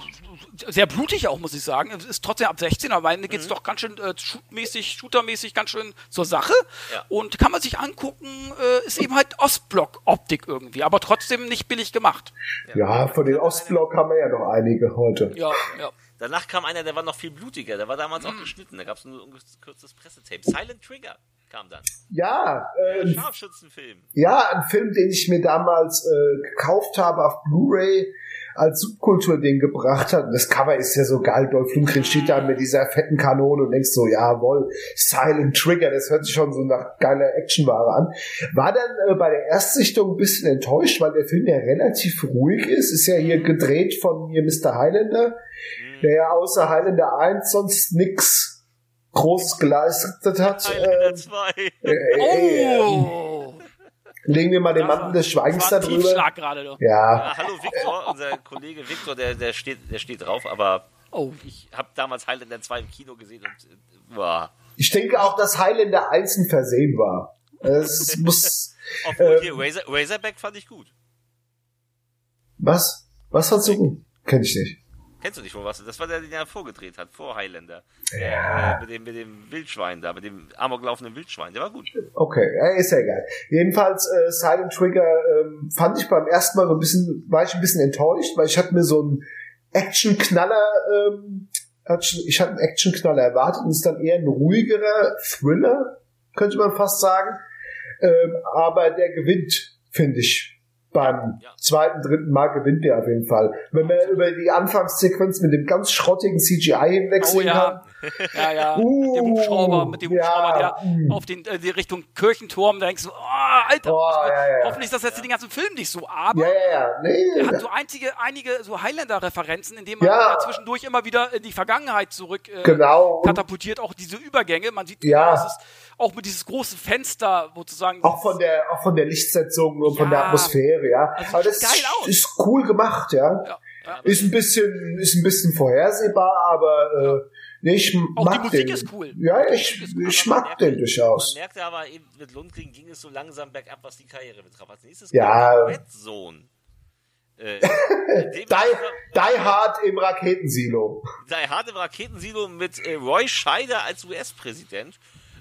sehr blutig auch, muss ich sagen. Es ist trotzdem ab 16, aber am Ende geht's doch ganz schön äh, shootmäßig, shootermäßig ganz schön zur Sache. Ja. Und kann man sich angucken, äh, ist eben halt Ostblock-Optik irgendwie, aber trotzdem nicht billig gemacht. Ja, von den Ostblock haben wir ja noch einige heute. Ja, ja. Danach kam einer, der war noch viel blutiger. Der war damals auch geschnitten. Da gab es nur ein ungekürztes Pressetape. Silent Trigger kam dann. Ja, Ein äh, Scharfschützenfilm. ja, ein Film, den ich mir damals äh, gekauft habe auf Blu-ray als Subkultur-Ding gebracht hat. Und das Cover ist ja so geil. Dolph Lundgren steht da mit dieser fetten Kanone und denkst so, jawohl, Silent Trigger, das hört sich schon so nach geiler Actionware an. War dann äh, bei der Erstsichtung ein bisschen enttäuscht, weil der Film ja relativ ruhig ist. Ist ja hier gedreht von mir Mr. Highlander, der ja außer Highlander 1 sonst nix Großes geleistet hat. Highlander Ähm, 2. äh, äh, äh, Oh! Legen wir mal den Mantel des Schweigens darüber. Tiefschlag gerade. doch. Ja, Ja, hallo Victor, unser Kollege Victor, der, der, steht, der steht drauf, aber Oh. ich habe damals Highlander 2 im Kino gesehen und äh, war. ich denke auch, dass Highlander 1 ein Versehen war. Es muss. <laughs> Obwohl Ähm. hier Razor, Razorback fand ich gut. Was? Was hat so? Kenn ich nicht. Kennst du nicht wohl was? Das war der, den er vorgedreht hat, vor Highlander. Ja. Äh, mit, dem, mit dem Wildschwein da, mit dem amoklaufenden Wildschwein. Der war gut. Okay, ja, ist ja egal. Jedenfalls äh, Silent Trigger ähm, fand ich beim ersten Mal so ein bisschen, war ich ein bisschen enttäuscht, weil ich hatte mir so einen Action-Knaller, ähm, Action- ich hatte einen Action-Knaller erwartet und es ist dann eher ein ruhigerer Thriller, könnte man fast sagen. Ähm, aber der gewinnt, finde ich. Beim Ja. zweiten, dritten Mal gewinnt der auf jeden Fall. Wenn man über die Anfangssequenz mit dem ganz schrottigen CGI hinwegsehen Oh kann, ja. <laughs> Ja, ja. Uh, mit dem Hubschrauber, mit dem ja, Hubschrauber, der mm. auf den, äh, die Richtung Kirchenturm, da denkst du, oh, Alter, Oh, ja, ja. hoffentlich ist das jetzt den ganzen Film nicht so, aber ja, ja, ja, nee, er hat so einzige, einige so Highlander-Referenzen, indem man Ja. ja. zwischendurch immer wieder in die Vergangenheit zurück äh, Genau. Katapultiert, auch diese Übergänge, man sieht Ja. das ist auch mit dieses große Fenster, sozusagen. Auch von der, auch von der Lichtsetzung und von Ja. der Atmosphäre, ja. Also Aber sieht das geil ist, aus. ist cool gemacht, ja. ja, ja. Ist ein bisschen, ist ein bisschen vorhersehbar, aber äh, nee, ich Auch mag die Musik den. ist cool. Ja, ich, ich Man mag merkte- den durchaus. Man merkte aber eben, mit Lundgren ging es so langsam bergab, was die Karriere betraf. Als nächstes Ja. Red Zone. Äh, <laughs> Die, ich- die Hard im Raketensilo. Die Hard im Raketensilo mit äh, Roy Scheider als US-Präsident,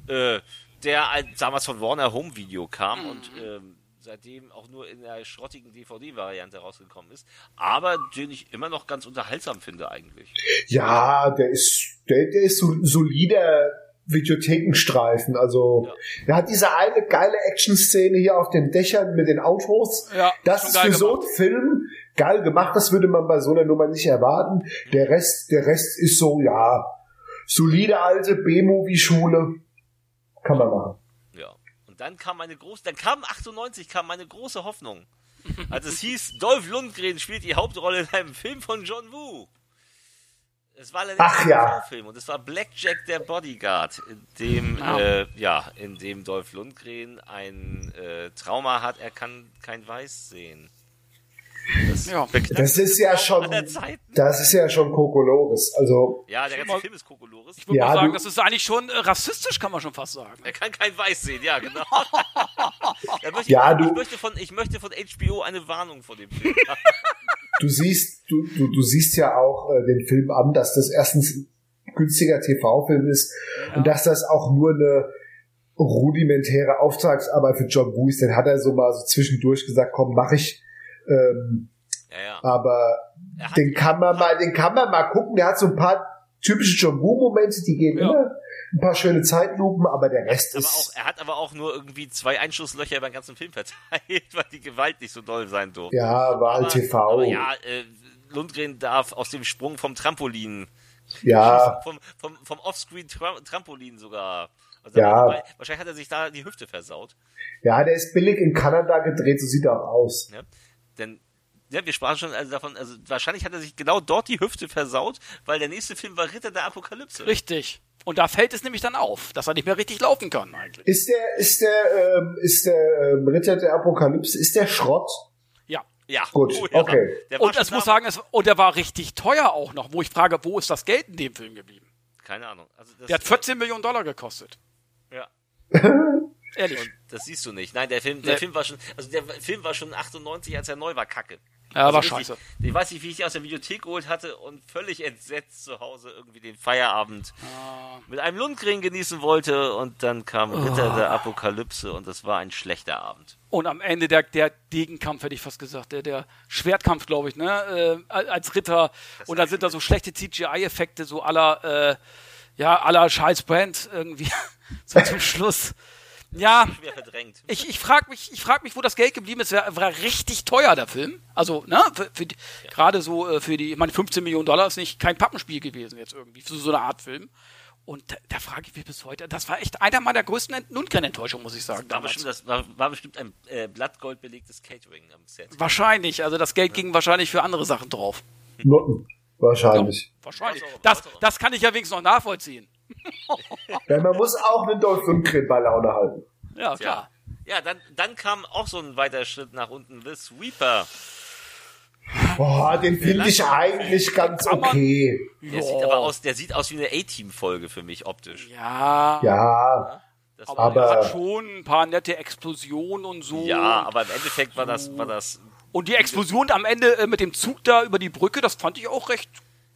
äh, der als, damals von Warner Home Video kam und ähm, seitdem auch nur in der schrottigen DVD-Variante rausgekommen ist, aber den ich immer noch ganz unterhaltsam finde eigentlich. Ja, der ist, der, der ist so solider Videothekenstreifen. Also, Ja. der hat diese eine geile Action-Szene hier auf den Dächern mit den Autos. Ja, das ist für so einen Film geil gemacht. Das würde man bei so einer Nummer nicht erwarten. Der Rest, der Rest ist so, ja, solide alte B-Movie-Schule. Kann man machen. Ja. Und dann kam eine große, dann kam 98 kam meine große Hoffnung. Als es hieß, <laughs> Dolph Lundgren spielt die Hauptrolle in einem Film von John Woo. Es war allerdings Ach ein ja. Film und es war Blackjack der Bodyguard, in dem Ah. äh, ja, in dem Dolph Lundgren ein äh, Trauma hat, er kann kein Weiß sehen. Das, Ja. Das ist ja schon, das ist ja schon Kokolores. Also, Ja, der ganze mal- Film ist Kokolores. Ich würde Ja, mal sagen, das ist eigentlich schon äh, rassistisch, kann man schon fast sagen. Er kann kein Weiß sehen, ja, genau. <laughs> Möchte Ja, ich, du- ich, möchte von, ich möchte von HBO eine Warnung vor dem Film. <laughs> du siehst, du, du, du siehst ja auch äh, den Film an, dass das erstens ein günstiger TV-Film ist und dass das auch nur eine rudimentäre Auftragsarbeit für John Woo ist. Dann hat er so mal so zwischendurch gesagt, komm, mach ich. Ähm, Ja, ja. aber Er den kann man mal, den kann man mal gucken. Der hat so ein paar typische John Woo-Momente, die gehen Ja. immer. Ein paar schöne Zeitlupen, aber der Rest aber auch, ist. er hat aber auch nur irgendwie zwei Einschusslöcher beim ganzen Film verteilt, <laughs> weil die Gewalt nicht so doll sein durfte. Ja, war halt TV. Aber ja, äh, Lundgren darf aus dem Sprung vom Trampolin, ja, vom, vom, vom Offscreen-Trampolin sogar. Also Ja. dabei- wahrscheinlich hat er sich da die Hüfte versaut. ja, der ist billig in Kanada gedreht, so sieht er auch aus. Ne? Denn ja, wir sprachen schon also davon, also wahrscheinlich hat er sich genau dort die Hüfte versaut, weil der nächste Film war Ritter der Apokalypse. Richtig. Und da fällt es nämlich dann auf, dass er nicht mehr richtig laufen kann eigentlich. Ist der, ist der, ähm, ist der ähm, Ritter der Apokalypse, ist der Schrott? Ja. Ja, Gut, oh ja. okay. Und es muss sagen, es, und der war richtig teuer auch noch, wo ich frage, wo ist das Geld in dem Film geblieben? Keine Ahnung. Also das, Der hat 14 Millionen Dollar gekostet. Ja. <laughs> <laughs> Ehrlich. Und das siehst du nicht. Nein, der Film, der Nee. Film war schon, also der Film war schon 98, als er neu war, kacke. Ja, also war scheiße. Ich weiß nicht, wie ich aus der Videothek geholt hatte und völlig entsetzt zu Hause irgendwie den Feierabend Ah. mit einem Lundgren genießen wollte und dann kam Ritter Oh. der Apokalypse und das war ein schlechter Abend. Und am Ende der, der Degenkampf, hätte ich fast gesagt, der, der Schwertkampf, glaube ich, ne? Äh, als Ritter. Und da sind da so schlechte CGI-Effekte, so aller, äh, ja, aller Charles Brandt irgendwie. <laughs> so zum Schluss. Ja, Schwer verdrängt. ich, ich frage mich, ich frag mich, wo das Geld geblieben ist. War, war richtig teuer, der Film. Also, ne, für, für die, gerade so äh, für die, ich meine, 15 Millionen Dollar ist nicht kein Pappenspiel gewesen jetzt irgendwie, für so eine Art Film. Und da, da frage ich mich bis heute, das war echt einer meiner größten Ent- Lundgren-Enttäuschungen, muss ich sagen. War bestimmt, das war, war bestimmt ein äh, blattgoldbelegtes Catering am Set. Wahrscheinlich, also das Geld ging wahrscheinlich für andere Sachen drauf. Wahrscheinlich. Wahrscheinlich. Was auch- Das, das kann ich ja wenigstens noch nachvollziehen. Ja, man muss auch einen Dolph Lundgren bei Laune halten. Ja, Ja, klar. ja dann, dann kam auch so ein weiter Schritt nach unten. The Sweeper. Boah, den finde ich eigentlich ganz okay. Der sieht aber aus, der sieht aus wie eine A-Team-Folge für mich optisch. Ja, Ja, Das aber- er hat schon ein paar nette Explosionen und so. ja, aber im Endeffekt war das, war das. Und die Explosion am Ende äh, mit dem Zug da über die Brücke, das fand ich auch recht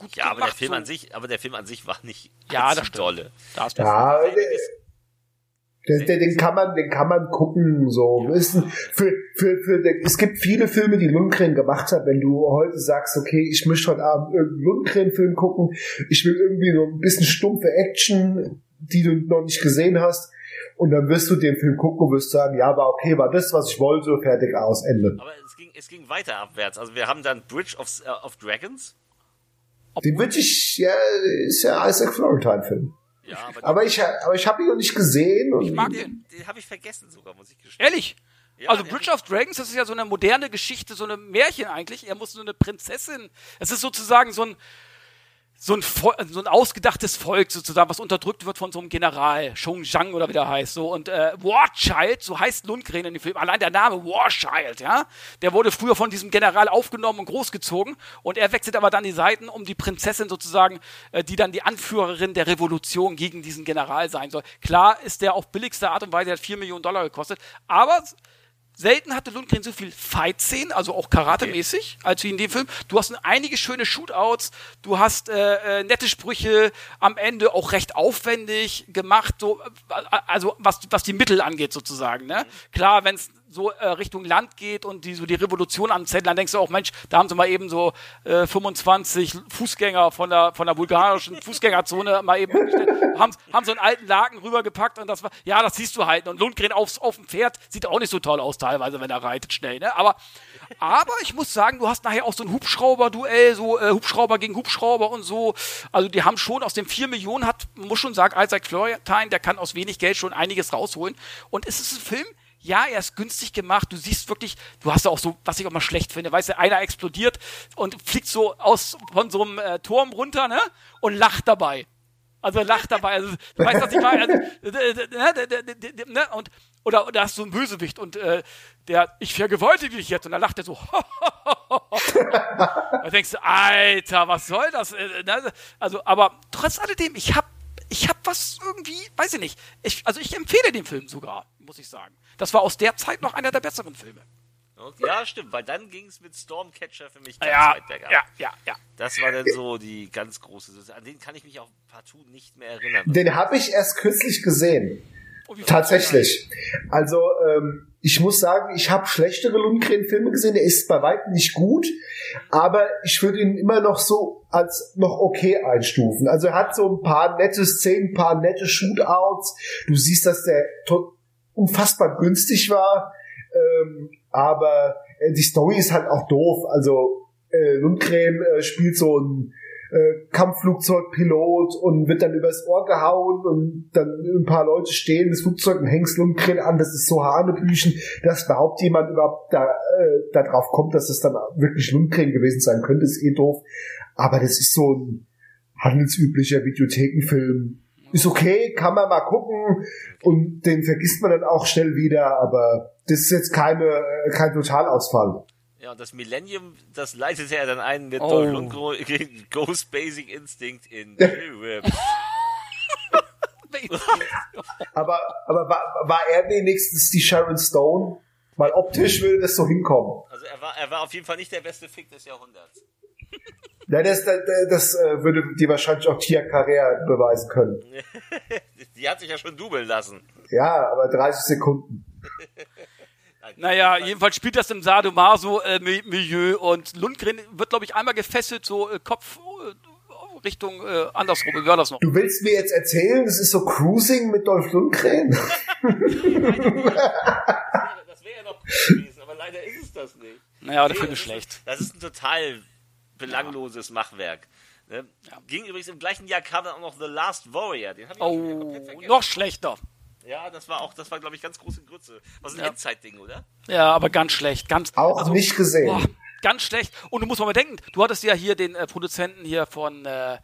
gut Ja, aber gemacht. der Film so. an sich, aber der Film an sich war nicht Ja, das dolle. Da hast du ja, den, den, den kann man, den kann man gucken, so. Ist ein, für, für, für, es gibt viele Filme, die Lundgren gemacht hat. Wenn du heute sagst, okay, ich möchte heute Abend irgendeinen Lundgren-Film gucken, ich will irgendwie so ein bisschen stumpfe Action, die du noch nicht gesehen hast, und dann wirst du den Film gucken und wirst sagen, ja, war okay, war das, was ich wollte, fertig aus, Ende. Aber es ging, es ging weiter abwärts. Also wir haben dann Bridge of, äh, of Dragons. Den wünsche ich, ja, ist ja Isaac Florentine-Film. Ja, aber, Aber ich, aber ich habe ihn noch nicht gesehen. Und Ich mag den. den, habe ich vergessen sogar, muss ich gestehen. Ehrlich. Ja, also Bridge of Dragons, das ist ja so eine moderne Geschichte, so eine Märchen eigentlich. Er muss so eine Prinzessin. Es ist sozusagen so ein so ein, so ein ausgedachtes Volk sozusagen, was unterdrückt wird von so einem General, Shong Zhang oder wie der heißt. So. Und äh, Warchild, so heißt Lundgren in dem Film, allein der Name Warchild, ja, der wurde früher von diesem General aufgenommen und großgezogen und er wechselt aber dann die Seiten, um die Prinzessin sozusagen, äh, die dann die Anführerin der Revolution gegen diesen General sein soll. Klar ist der auf billigste Art und Weise, der hat 4 Millionen Dollar gekostet, aber Selten hatte Lundgren so viel Fight-Szenen, also auch Karate-mäßig, als wie in dem Film. Du hast einige schöne Shootouts, du hast äh, äh, nette Sprüche, am Ende auch recht aufwendig gemacht, so, äh, also was, was die Mittel angeht sozusagen. Ne? Klar, wenn es so äh, Richtung Land geht und die so die Revolution anzetteln, dann denkst du auch, Mensch, da haben sie mal eben so äh, 25 Fußgänger von der von der bulgarischen Fußgängerzone mal eben haben, haben so einen alten Laken rübergepackt und das war, ja, das siehst du halt. Und Lundgren aufs, auf dem Pferd sieht auch nicht so toll aus teilweise, wenn er reitet schnell, ne? Aber, aber ich muss sagen, du hast nachher auch so ein Hubschrauber-Duell, so äh, Hubschrauber gegen Hubschrauber und so. Also die haben schon aus den 4 Millionen hat, muss schon sagen, Isaac Florentine, der kann aus wenig Geld schon einiges rausholen. Und es ist ein Film, ja, er ist günstig gemacht. Du siehst wirklich, du hast auch so, was ich auch mal schlecht finde, weißt du, einer explodiert und fliegt so aus von so einem äh, Turm runter, ne? Und lacht dabei. Also lacht dabei. Also, du weißt, was ich meine. Also, <laughs> ne, und, oder, oder hast du einen Bösewicht und äh, der, ich vergewaltige dich jetzt. Und dann lacht er so. <laughs> da denkst du, Alter, was soll das? Äh, ne? Also, aber trotz alledem, ich hab, ich hab was irgendwie, weiß ich nicht. Ich, also ich empfehle den Film sogar, muss ich sagen. Das war aus der Zeit noch einer der besseren Filme. Ja, stimmt, weil dann ging es mit Stormcatcher für mich ganz Ja, weit bergab. ja, ja, ja. Das war dann so die ganz große. An den kann ich mich auch partout nicht mehr erinnern. Den habe ich erst kürzlich gesehen. Oh, Tatsächlich. Also ähm, ich muss sagen, ich habe schlechtere Lundgren-Filme gesehen. Der ist bei weitem nicht gut, aber ich würde ihn immer noch so als noch okay einstufen. Also er hat so ein paar nette Szenen, ein paar nette Shootouts. Du siehst, dass der unfassbar günstig war, ähm, aber äh, die Story ist halt auch doof. Also äh, Lundgren äh, spielt so ein äh, Kampfflugzeugpilot und wird dann übers Ohr gehauen und dann ein paar Leute stehen das Flugzeug und hängst Lundgren an. Das ist so Hanebüchen, dass überhaupt jemand überhaupt da, äh, da drauf kommt, dass es dann wirklich Lundgren gewesen sein könnte, ist eh doof. Aber das ist so ein handelsüblicher Videothekenfilm. Ist okay, kann man mal gucken und den vergisst man dann auch schnell wieder, aber das ist jetzt keine, äh, kein Totalausfall. Ja, und das Millennium, das leitete er dann ein mit Oh. Dolph <laughs> Ghost Basic Instinct in. <laughs> Aber, aber war, war er wenigstens die Sharon Stone? Weil optisch würde das so hinkommen. Also er war, er war auf jeden Fall nicht der beste Fick des Jahrhunderts. <laughs> Ja, das, das, das äh, würde dir wahrscheinlich auch Tia Carrère beweisen können. <laughs> Die hat sich ja schon dubeln lassen. Ja, aber 30 Sekunden. <laughs> Naja, jedenfalls spielt das im Sadomaso-Milieu und Lundgren wird, glaube ich, einmal gefesselt, so äh, Kopf äh, Richtung äh, andersrum. Wie war das noch? Du willst mir jetzt erzählen, das ist so Cruising mit Dolph Lundgren? <laughs> Das wäre ja noch cool gewesen, aber leider ist es das nicht. Naja, das ist schlecht. Das ist ein total belangloses Machwerk. Ne? Ging übrigens im gleichen Jahr kam dann auch noch The Last Warrior. Den habe ich Oh, komplett vergessen. noch schlechter. Ja, das war auch, das war glaube ich ganz große Grütze. Was ein Ja. Endzeitding, oder? Ja, aber ganz schlecht. Ganz, Auch also, nicht gesehen. Boah, ganz schlecht. Und du musst mal bedenken, du hattest ja hier den äh, Produzenten hier von, äh,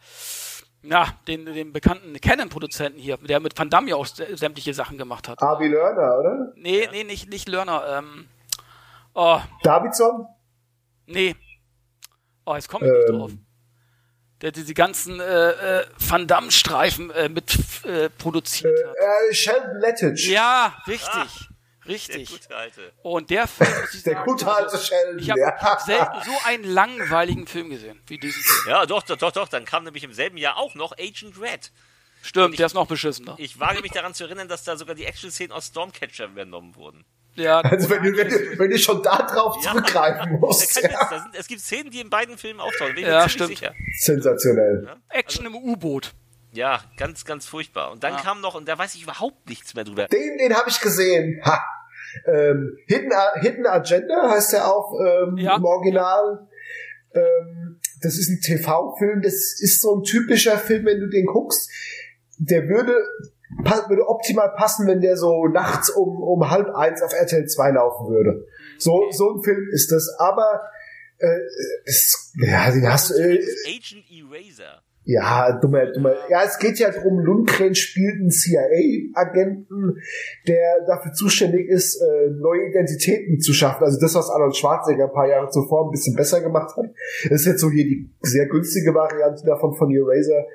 na, den, den bekannten Canon-Produzenten hier, der mit Van Damme ja auch sä- sämtliche Sachen gemacht hat. Avi Lerner, oder? Nee, nee, nicht, nicht Lerner. Ähm, oh, Davidson? nee. Oh, jetzt komme ich nicht Ähm. drauf. Der diese ganzen äh, äh, Van Damme-Streifen äh, mit äh, produziert hat. Äh, Sheldon Lettich. Ja, richtig. Der Richtig. gute Alte. Und der Film, muss ich <laughs> Der sagen, gute also, alte Sheldon. Ich habe ja. hab selten so einen langweiligen Film gesehen wie diesen Film. Ja, doch, doch, doch, doch. Dann kam nämlich im selben Jahr auch noch Agent Red. Stimmt, der ist noch beschissener. Ich wage mich daran zu erinnern, dass da sogar die Action-Szenen aus Stormcatcher übernommen wurden. Ja, Also wenn du, wenn, du, wenn du schon da drauf Ja. zurückgreifen musst. Ja. jetzt, da sind, es gibt Szenen, die in beiden Filmen auftauchen. Bin ich Ja, mir stimmt. Sicher. Sensationell. Action im U-Boot. Ja, ganz, ganz furchtbar. Und dann Ja. kam noch, und da weiß ich überhaupt nichts mehr drüber. Den, den habe ich gesehen. Ha. Ähm, Hidden, Hidden Agenda heißt der auch ähm, Ja. im Original. Ähm, das ist ein TV-Film. Das ist so ein typischer Film, wenn du den guckst. Der würde, würde optimal passen, wenn der so nachts um, um halb eins auf RTL 2 laufen würde. So, so ein Film ist das. Aber äh, es, ja, den hast du. Äh, Agent Eraser. ja, dummer, dummer. Ja, es geht ja drum, Lundgren spielt einen CIA-Agenten, der dafür zuständig ist, äh, neue Identitäten zu schaffen. Also das, was Arnold Schwarzenegger ein paar Jahre zuvor ein bisschen besser gemacht hat. Das ist jetzt so hier die sehr günstige Variante davon von Eraser.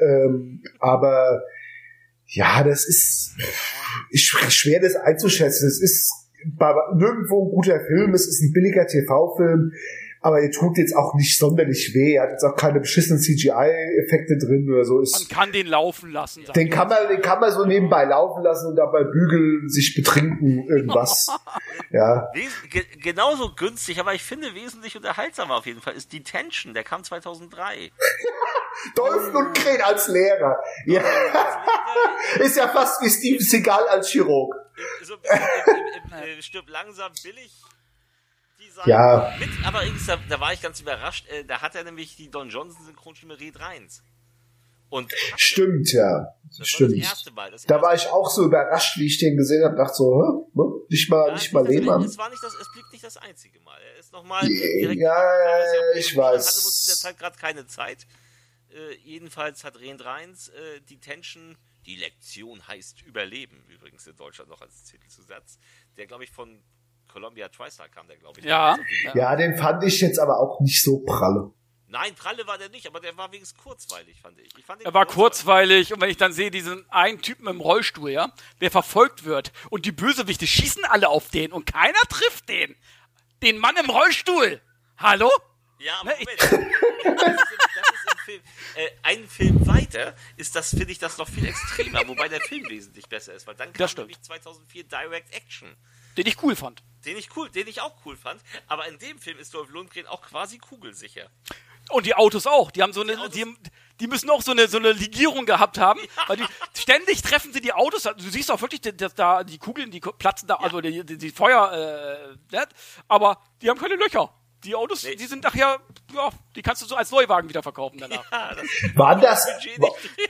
Ähm, aber ja, das ist, schwer das einzuschätzen. Es ist nirgendwo ein guter Film, es ist ein billiger TV-Film. aber er tut jetzt auch nicht sonderlich weh. Er hat jetzt auch keine beschissenen CGI-Effekte drin oder so. Man kann den laufen lassen. den kann man, den kann man so nebenbei laufen lassen und dabei bügeln, sich betrinken, irgendwas. <laughs> ja. Wes ge genauso günstig, aber ich finde wesentlich unterhaltsamer auf jeden Fall ist Detention, der kam 2003. <laughs> Dolph Lundgren als Lehrer. Ja. <laughs> Ist ja fast wie Steven Seagal als Chirurg. so bisschen im, im, im, äh, stirb langsam billig. Design. Ja. Mit, aber übrigens, da, da war ich ganz überrascht, äh, da hat er nämlich die Don Johnson Synchronstimme Red Reins. Und Stimmt, ja. das war Stimmt. das erste Mal. Das Da erste war ich auch so überrascht, wie ich den gesehen habe, dachte so, hä? Nicht mal, Ja, nicht mal Lehmann. Es war nicht das, es blieb nicht das einzige Mal. Er ist nochmal Ja, direkt. ja, er ich weiß. Hatten wir uns zu der Zeit gerade keine Zeit. Äh, jedenfalls hat Rehn Reins äh, Detention, die Lektion heißt Überleben, übrigens in Deutschland noch als Titelzusatz. Der, glaube ich, von Columbia TriStar kam, der, glaube ich. Ja. die- Ja, den fand ich jetzt aber auch nicht so pralle. Nein, Pralle war der nicht, aber der war wenigstens kurzweilig, fand ich. ich fand Er war kurzweilig und wenn ich dann sehe, diesen einen Typen im Rollstuhl, ja, der verfolgt wird und die Bösewichte schießen alle auf den und keiner trifft den. Den Mann im Rollstuhl. Hallo? Ja, aber Ne, Moment. <laughs> Film. Äh, ein Film weiter ist das, finde ich, das noch viel extremer, wobei der Film wesentlich besser ist, weil dann kam nämlich 2004 Direct Action. Den ich cool fand. Den ich cool, den ich auch cool fand, aber in dem Film ist Dolph Lundgren auch quasi kugelsicher. Und die Autos auch. Die haben so eine, die, die müssen auch so eine, so eine Legierung gehabt haben, weil die ständig treffen sie die Autos. Du siehst auch wirklich, dass da die Kugeln, die platzen da, also die, die, die Feuer, äh, das, aber die haben keine Löcher. Die Autos, Nee. die sind nachher, ja, die kannst du so als Neuwagen wieder verkaufen danach. Ja, das <laughs> Waren das, drin.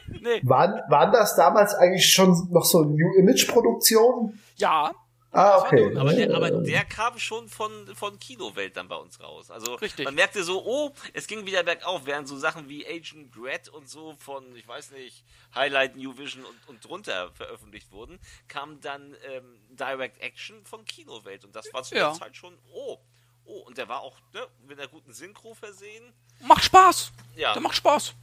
<laughs> Nee. waren, waren das damals eigentlich schon noch so New Image Produktionen? Ja, Ah, okay. Aber der, aber der kam schon von, von Kinowelt dann bei uns raus. Also Richtig. man merkte so, oh, es ging wieder bergauf, während so Sachen wie Agent Red und so von, ich weiß nicht, Highlight, New Vision und, und drunter veröffentlicht wurden, kam dann ähm, Direct Action von Kinowelt. Und das war zu Ja. der Zeit schon, oh, oh, und der war auch ne, mit einer guten Synchro versehen. macht Spaß. Ja. Der macht Spaß.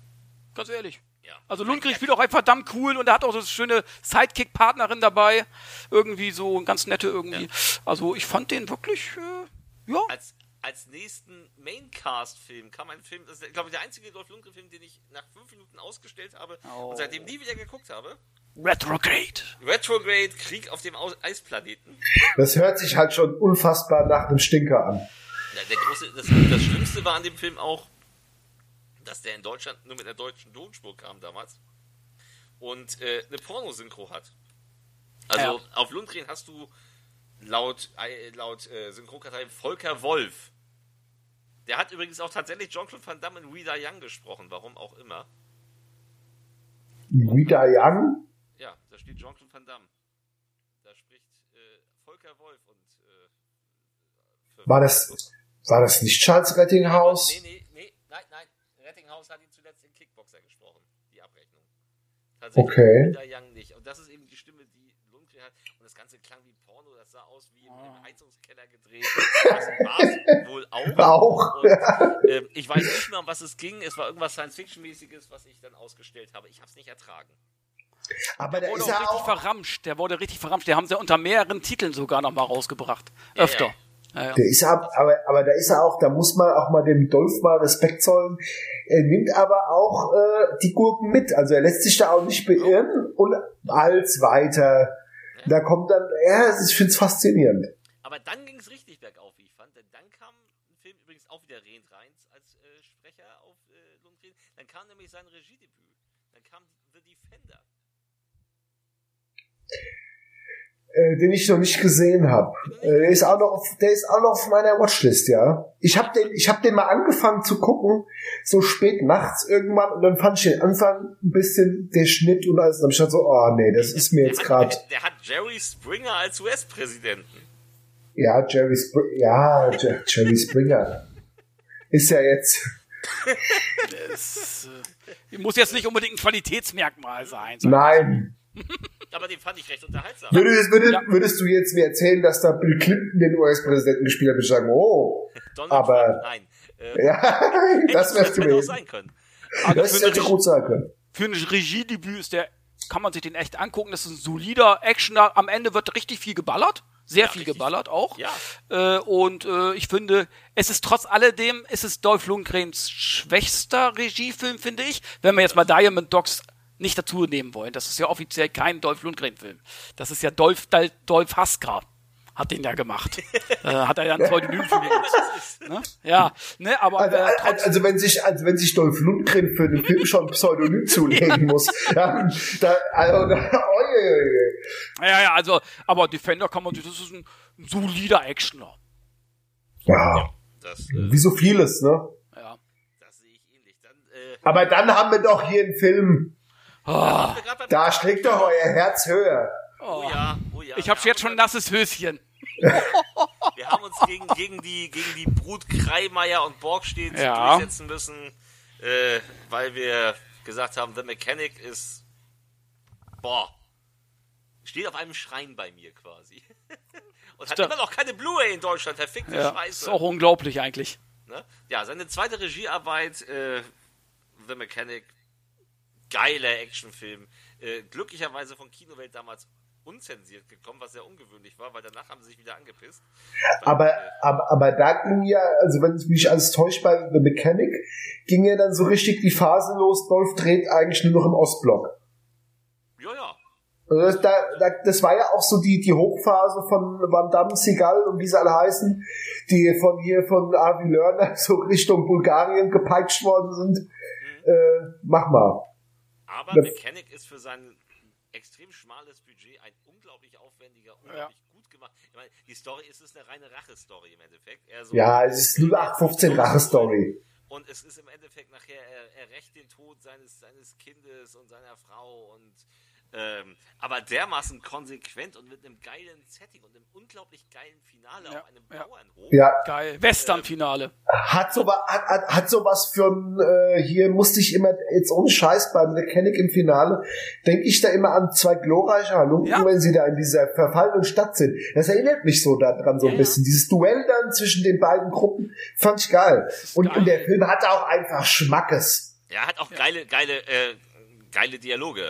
Ganz ehrlich. Ja. Also Lundgren spielt auch einfach verdammt cool und er hat auch so eine schöne Sidekick-Partnerin dabei. Irgendwie so ganz nette irgendwie. Also ich fand den wirklich, äh, ja. Als, als nächsten Maincast-Film kam ein Film, das ist, glaube ich, der einzige Dolph Lundgren-Film, den ich nach fünf Minuten ausgestellt habe Oh. und seitdem nie wieder geguckt habe. Retrograde. Retrograde, Krieg auf dem Eisplaneten. Das hört sich halt schon unfassbar nach einem Stinker an. Ja, der große, das, das Schlimmste war an dem Film auch, dass der in Deutschland nur mit einer deutschen Tonspur kam damals und äh, eine Pornosynchro hat. Also Ja. auf Lundgren hast du laut, äh, laut äh, Synchronkartei Volker Wolf. Der hat übrigens auch tatsächlich Jean-Claude Van Damme in Die Young gesprochen, warum auch immer. Rita Young? Ja, da steht Jean-Claude Van Damme. Da spricht äh, Volker Wolf und äh, War das, war das nicht Charles Rettinghaus? Nee, nee, nee, nein, nein. Rettinghaus hat ihn zuletzt in Kickboxer gesprochen, die Abrechnung. Tatsächlich Okay. Wieder Young nicht. Und das ist eben die Stimme, die Lundgren hat. Und das Ganze klang wie Porno, das sah aus wie im, im Heizungskeller gedreht. Das war es <laughs> wohl auch. Auch. Und, ähm, ich weiß nicht mehr, um was es ging. Es war irgendwas Science-Fiction-mäßiges, was ich dann ausgestellt habe. Ich habe es nicht ertragen. Aber da Wurde ist auch richtig auch, verramscht. Der wurde richtig verramscht. Der haben sie unter mehreren Titeln sogar noch mal rausgebracht. Öfter. ja. Ja, ja. der ist ab, aber, aber da ist er auch, da muss man auch mal dem Dolph mal Respekt zollen. Er nimmt aber auch äh, die Gurken mit. Also er lässt sich da auch nicht beirren und als weiter. Da kommt dann, ja, ich finde es faszinierend. Aber dann ging es richtig bergauf, wie ich fand. Denn dann kam ein Film, übrigens auch wieder Rehn Reins als äh, Sprecher auf äh, Lundgren. Dann kam nämlich sein Regiedebüt. Dann kam The Defender. Äh, den ich noch nicht gesehen habe. Äh, der ist auch noch, auf, der ist auch noch auf meiner Watchlist, ja. Ich habe den, ich habe den mal angefangen zu gucken, so spät nachts irgendwann, und dann fand ich den Anfang ein bisschen der Schnitt und alles. Und dann hab ich dachte so, oh nee, das ist mir Der jetzt gerade, der hat Jerry Springer als US-Präsidenten. ja, Jerry Spr ja, Jer Jerry Springer ist ja jetzt, Das, äh, muss jetzt nicht unbedingt ein Qualitätsmerkmal sein. nein. Aber den fand ich recht unterhaltsam. Würdest, würdest, Ja. würdest du jetzt mir erzählen, dass da Bill Clinton den US-Präsidenten gespielt hat, würde ich sagen, oh, Donald aber- Trump, nein. Äh, ja, <laughs> das hätte auch gewesen. sein können. Das für, hätte gut sein können. für ein Regiedebüt ist der, kann man sich den echt angucken. Das ist ein solider Actioner. Am Ende wird richtig viel geballert. Sehr Ja, viel richtig. geballert auch. Ja. Äh, und äh, ich finde, es ist trotz alledem, es ist Dolph Lundgrens schwächster Regiefilm, finde ich. Wenn wir jetzt mal Diamond Dogs nicht dazu nehmen wollen. Das ist ja offiziell kein Dolph Lundgren-Film. Das ist ja Dolph, Dolph Haskar. Hat den ja gemacht. <laughs> äh, hat er ja ein Pseudonym für genutzt. <laughs> Ne? Ja, ne, aber Also, äh, also, trotz, also wenn sich, also wenn sich Dolph Lundgren für den Film schon ein Pseudonym <laughs> zulegen muss, ja, da, also, ja, ja, also, aber Defender kann man, das ist ein solider Actioner. ja, Das, äh, wie so vieles, ne? Ja. das sehe ich ähnlich. Dann, äh, Aber dann haben wir doch hier einen Film, Beim- da schlägt doch euer Herz höher. oh ja, oh ja. ich hab's jetzt schon nasses Höschen. <laughs> Wir haben uns gegen, gegen die, gegen die Brut Kreimeier und Borgstedt Ja. durchsetzen müssen, äh, weil wir gesagt haben, The Mechanic ist, boah, steht auf einem Schrein bei mir quasi. <laughs> Und hat Stimmt. immer noch keine Blu-ray in Deutschland, verfickte Ja, ist Scheiße. auch unglaublich eigentlich. Ne? Ja, seine zweite Regiearbeit, äh, The Mechanic, geiler Actionfilm. Äh, glücklicherweise von Kinowelt damals unzensiert gekommen, was sehr ungewöhnlich war, weil danach haben sie sich wieder angepisst. Aber, aber, aber da ging ja, also wenn ich mich alles täuscht bei The Mechanic, ging ja dann so richtig die Phase los, Dolph dreht eigentlich nur noch im Ostblock. Ja, ja. Also das, da, da, das war ja auch so die, die Hochphase von Van Damme, Seagal und wie sie alle heißen, die von hier von Avi Lerner <laughs> so Richtung Bulgarien gepeitscht worden sind. Äh, mach mal. Aber Das- Mechanic ist für sein extrem schmales Budget ein unglaublich aufwendiger, unglaublich gut gemacht. Ich meine, die Story ist es eine reine Rache-Story im Endeffekt. So Ja, es ist 0815 Rache-Story. Und es ist im Endeffekt nachher, er, er rächt den Tod seines, seines Kindes und seiner Frau und ähm, aber dermaßen konsequent und mit einem geilen Setting und einem unglaublich geilen Finale Ja, auf einem ja. Bauernhof. Ja, Geil. Western-Finale. hat so wa- hat, hat, hat sowas für ein, äh, hier musste ich immer, jetzt ohne Scheiß beim Mechanic im Finale, denke ich da immer an zwei glorreiche Halunken, Ja. wenn sie da in dieser verfallenen Stadt sind. Das erinnert mich so daran so ein Ja, bisschen. Dieses Duell dann zwischen den beiden Gruppen fand ich geil. Und, geil. und der Film hatte auch einfach Schmackes. Er hat auch geile, geile, äh, geile Dialoge.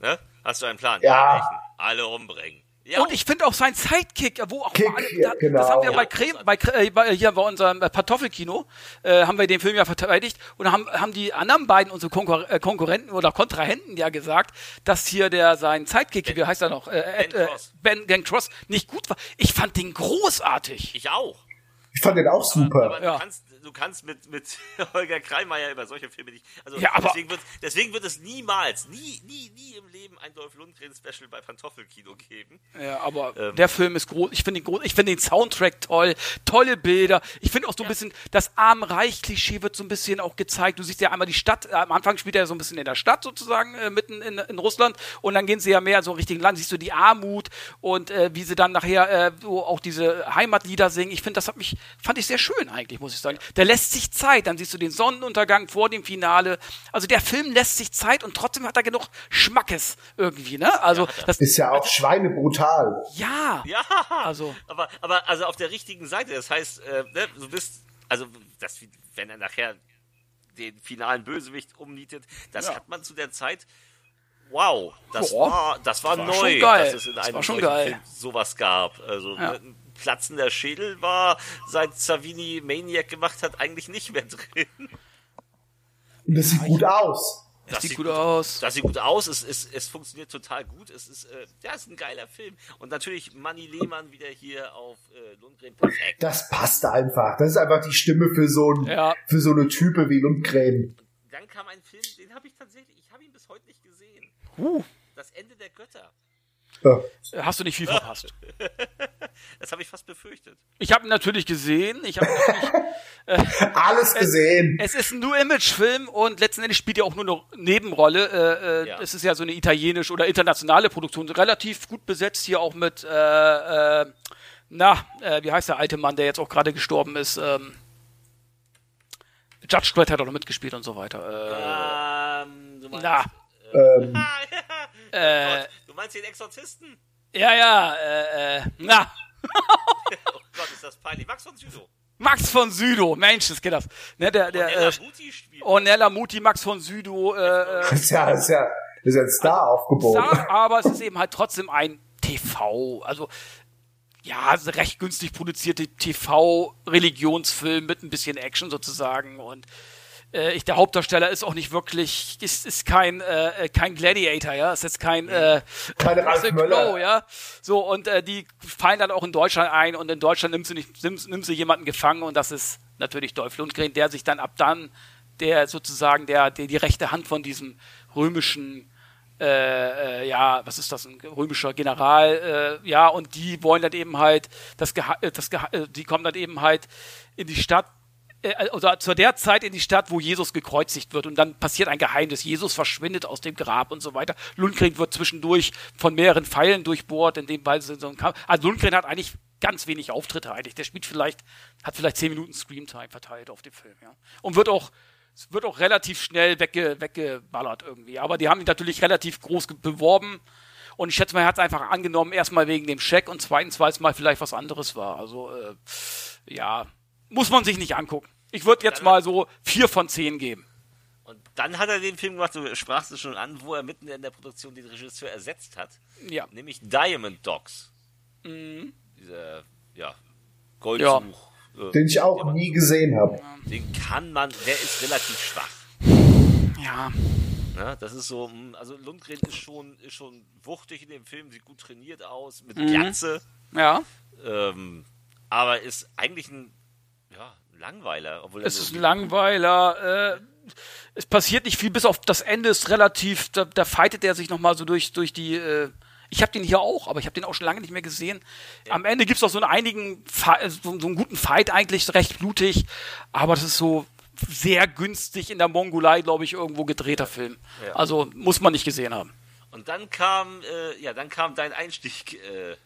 Ne? Hast du einen Plan? Ja. Alle umbringen. Ja, Und ich finde auch sein Sidekick, wo auch Kick, mal alle, ja, da, genau. das haben wir Ja, bei Creme, bei, äh, bei hier bei unserem äh, Kartoffelkino, äh, haben wir den Film ja verteidigt und haben, haben die anderen beiden unsere Konkur äh, Konkurrenten oder Kontrahenten ja gesagt, dass hier der sein Sidekick, wie heißt er noch, äh, Ed, äh, Cross. Ben Gang Cross nicht gut war. Ich fand den großartig. ich auch. Ich fand den auch super. Aber Ja. du, kannst, du kannst mit, mit <laughs> Holger Kreimeier über solche Filme nicht. Also Ja, aber- deswegen, wird, deswegen wird es niemals, nie, nie, nie im Leben ein Dolph Lundgren-Special bei Pantoffelkino geben. Ja, aber Ähm. der Film ist groß. Ich finde den groß. Ich finde den Soundtrack toll. Tolle Bilder. Ich finde auch so ein bisschen, das Arm-Reich-Klischee wird so ein bisschen auch gezeigt. Du siehst ja einmal die Stadt. äh, Am Anfang spielt er so ein bisschen in der Stadt sozusagen, äh, mitten in, in Russland. Und dann gehen sie ja mehr so Richtung Land. Siehst du die Armut und äh, wie sie dann nachher äh, so auch diese Heimatlieder singen. Ich finde, das hat mich, fand ich sehr schön eigentlich, muss ich sagen. Der lässt sich Zeit. Dann siehst du den Sonnenuntergang vor dem Finale. Also der Film lässt sich Zeit und trotzdem hat er genug Schmackes irgendwie, ne? Also das Ist ja auch schweinebrutal. ja. Ja, Also- aber, aber also auf der richtigen Seite. Das heißt, äh, ne, du bist, also das, wenn er nachher den finalen Bösewicht umnietet, das Ja. hat man zu der Zeit. Wow, das Ja. war, das war, Das war neu, schon geil. dass es in Das einem war schon solchen geil. Film sowas gab. Also Ja. Platzender Schädel war, seit Savini Maniac gemacht hat, eigentlich nicht mehr drin. Und das sieht gut aus. Es sieht gut aus. Das sieht gut aus, es, es, es funktioniert total gut, es ist, äh, ja, es ist ein geiler Film. Und natürlich Manny Lehmann wieder hier auf äh, Lundgren perfekt. Das passt einfach. Das ist einfach die Stimme für so, ein, Ja. für so eine Type wie Lundgren. Dann kam ein Film, den habe ich tatsächlich, ich habe ihn bis heute nicht gesehen. Uh, Das Ende der Götter. Ja. hast du nicht viel verpasst. <laughs> Das habe ich fast befürchtet. Ich habe ihn natürlich gesehen. Ich habe natürlich, <laughs> Alles gesehen. es ist ein New Image Film und letzten Endes spielt er auch nur eine Nebenrolle. Äh, äh, Ja. Es ist ja so eine italienische oder internationale Produktion, relativ gut besetzt hier auch mit äh, äh, na, äh, wie heißt der alte Mann, der jetzt auch gerade gestorben ist? Ähm, Judge Dredd hat auch noch mitgespielt und so weiter. Ähm, du meinst, Na, Ähm, Ah, <laughs> ja. Gott, du meinst den Exorzisten? äh, ja, ja, äh, äh, na, <laughs> Oh Gott, ist das peinlich. Max von Südow. Max von Südow, Mensch, das geht das. Ne, der, der, Nella äh, Muti spielt. Ornella Muti, Max von Südow, äh, äh, das ist ja, das ist ja, das ist ja ein Star aufgebaut. Star, aber es ist eben halt trotzdem ein TV. Also ja, recht günstig produzierte TV-Religionsfilm mit ein bisschen Action sozusagen und äh, ich, der Hauptdarsteller ist auch nicht wirklich, ist, ist kein, äh, kein Gladiator, ja, ist jetzt kein, äh, Keine Ralf Möller. Ja. So, und äh, die fallen dann auch in Deutschland ein und in Deutschland nimmt sie nicht, nimmt, nimmt sie jemanden gefangen und das ist natürlich Dolph Lundgren, der sich dann ab dann, der sozusagen der, der die rechte Hand von diesem römischen äh, äh, ja, was ist das, ein römischer General, äh, ja, und die wollen dann eben halt, das, Geha äh, das Geha äh, die kommen dann eben halt in die Stadt, äh, oder zu der Zeit in die Stadt, wo Jesus gekreuzigt wird und dann passiert ein Geheimnis. Jesus verschwindet aus dem Grab und so weiter. Lundgren wird zwischendurch von mehreren Pfeilen durchbohrt, in dem Weise so ein Kampf. Also Lundgren hat eigentlich ganz wenig Auftritte eigentlich. Der spielt vielleicht, hat vielleicht zehn Minuten Screamtime verteilt auf dem Film, ja. Und wird auch, wird auch relativ schnell wegge, weggeballert irgendwie. Aber die haben ihn natürlich relativ groß beworben. Und ich schätze mal, er hat es einfach angenommen, erstmal wegen dem Scheck und zweitens, weil es mal vielleicht was anderes war. Also, äh, ja, muss man sich nicht angucken. Ich würde jetzt mal so vier von zehn geben. Und dann hat er den Film gemacht, du sprachst es schon an, wo er mitten in der Produktion den Regisseur ersetzt hat. Ja. Nämlich Diamond Dogs. Mhm. Dieser, ja, Goldsuch. äh, Den ich auch den- nie gesehen habe. Den kann man, der ist relativ schwach. Ja. Ne? Das ist so, mh, also Lundgren ist schon, ist schon wuchtig in dem Film, sieht gut trainiert aus, mit Mhm. Glatze, Ja. ähm, aber ist eigentlich ja, ein Langweiler. Obwohl er Es ist ein Langweiler. Äh, es passiert nicht viel, bis auf das Ende ist relativ, da, da fightet er sich nochmal so durch, durch die. Äh, ich habe den hier auch, aber ich habe den auch schon lange nicht mehr gesehen. Am Ende gibt's auch so einen einigen, äh, so, so einen guten Fight eigentlich, recht blutig, aber das ist so sehr günstig in der Mongolei, glaube ich, irgendwo gedrehter Film. Ja. Also muss man nicht gesehen haben. Und dann kam, äh, ja, dann kam dein Einstieg, äh,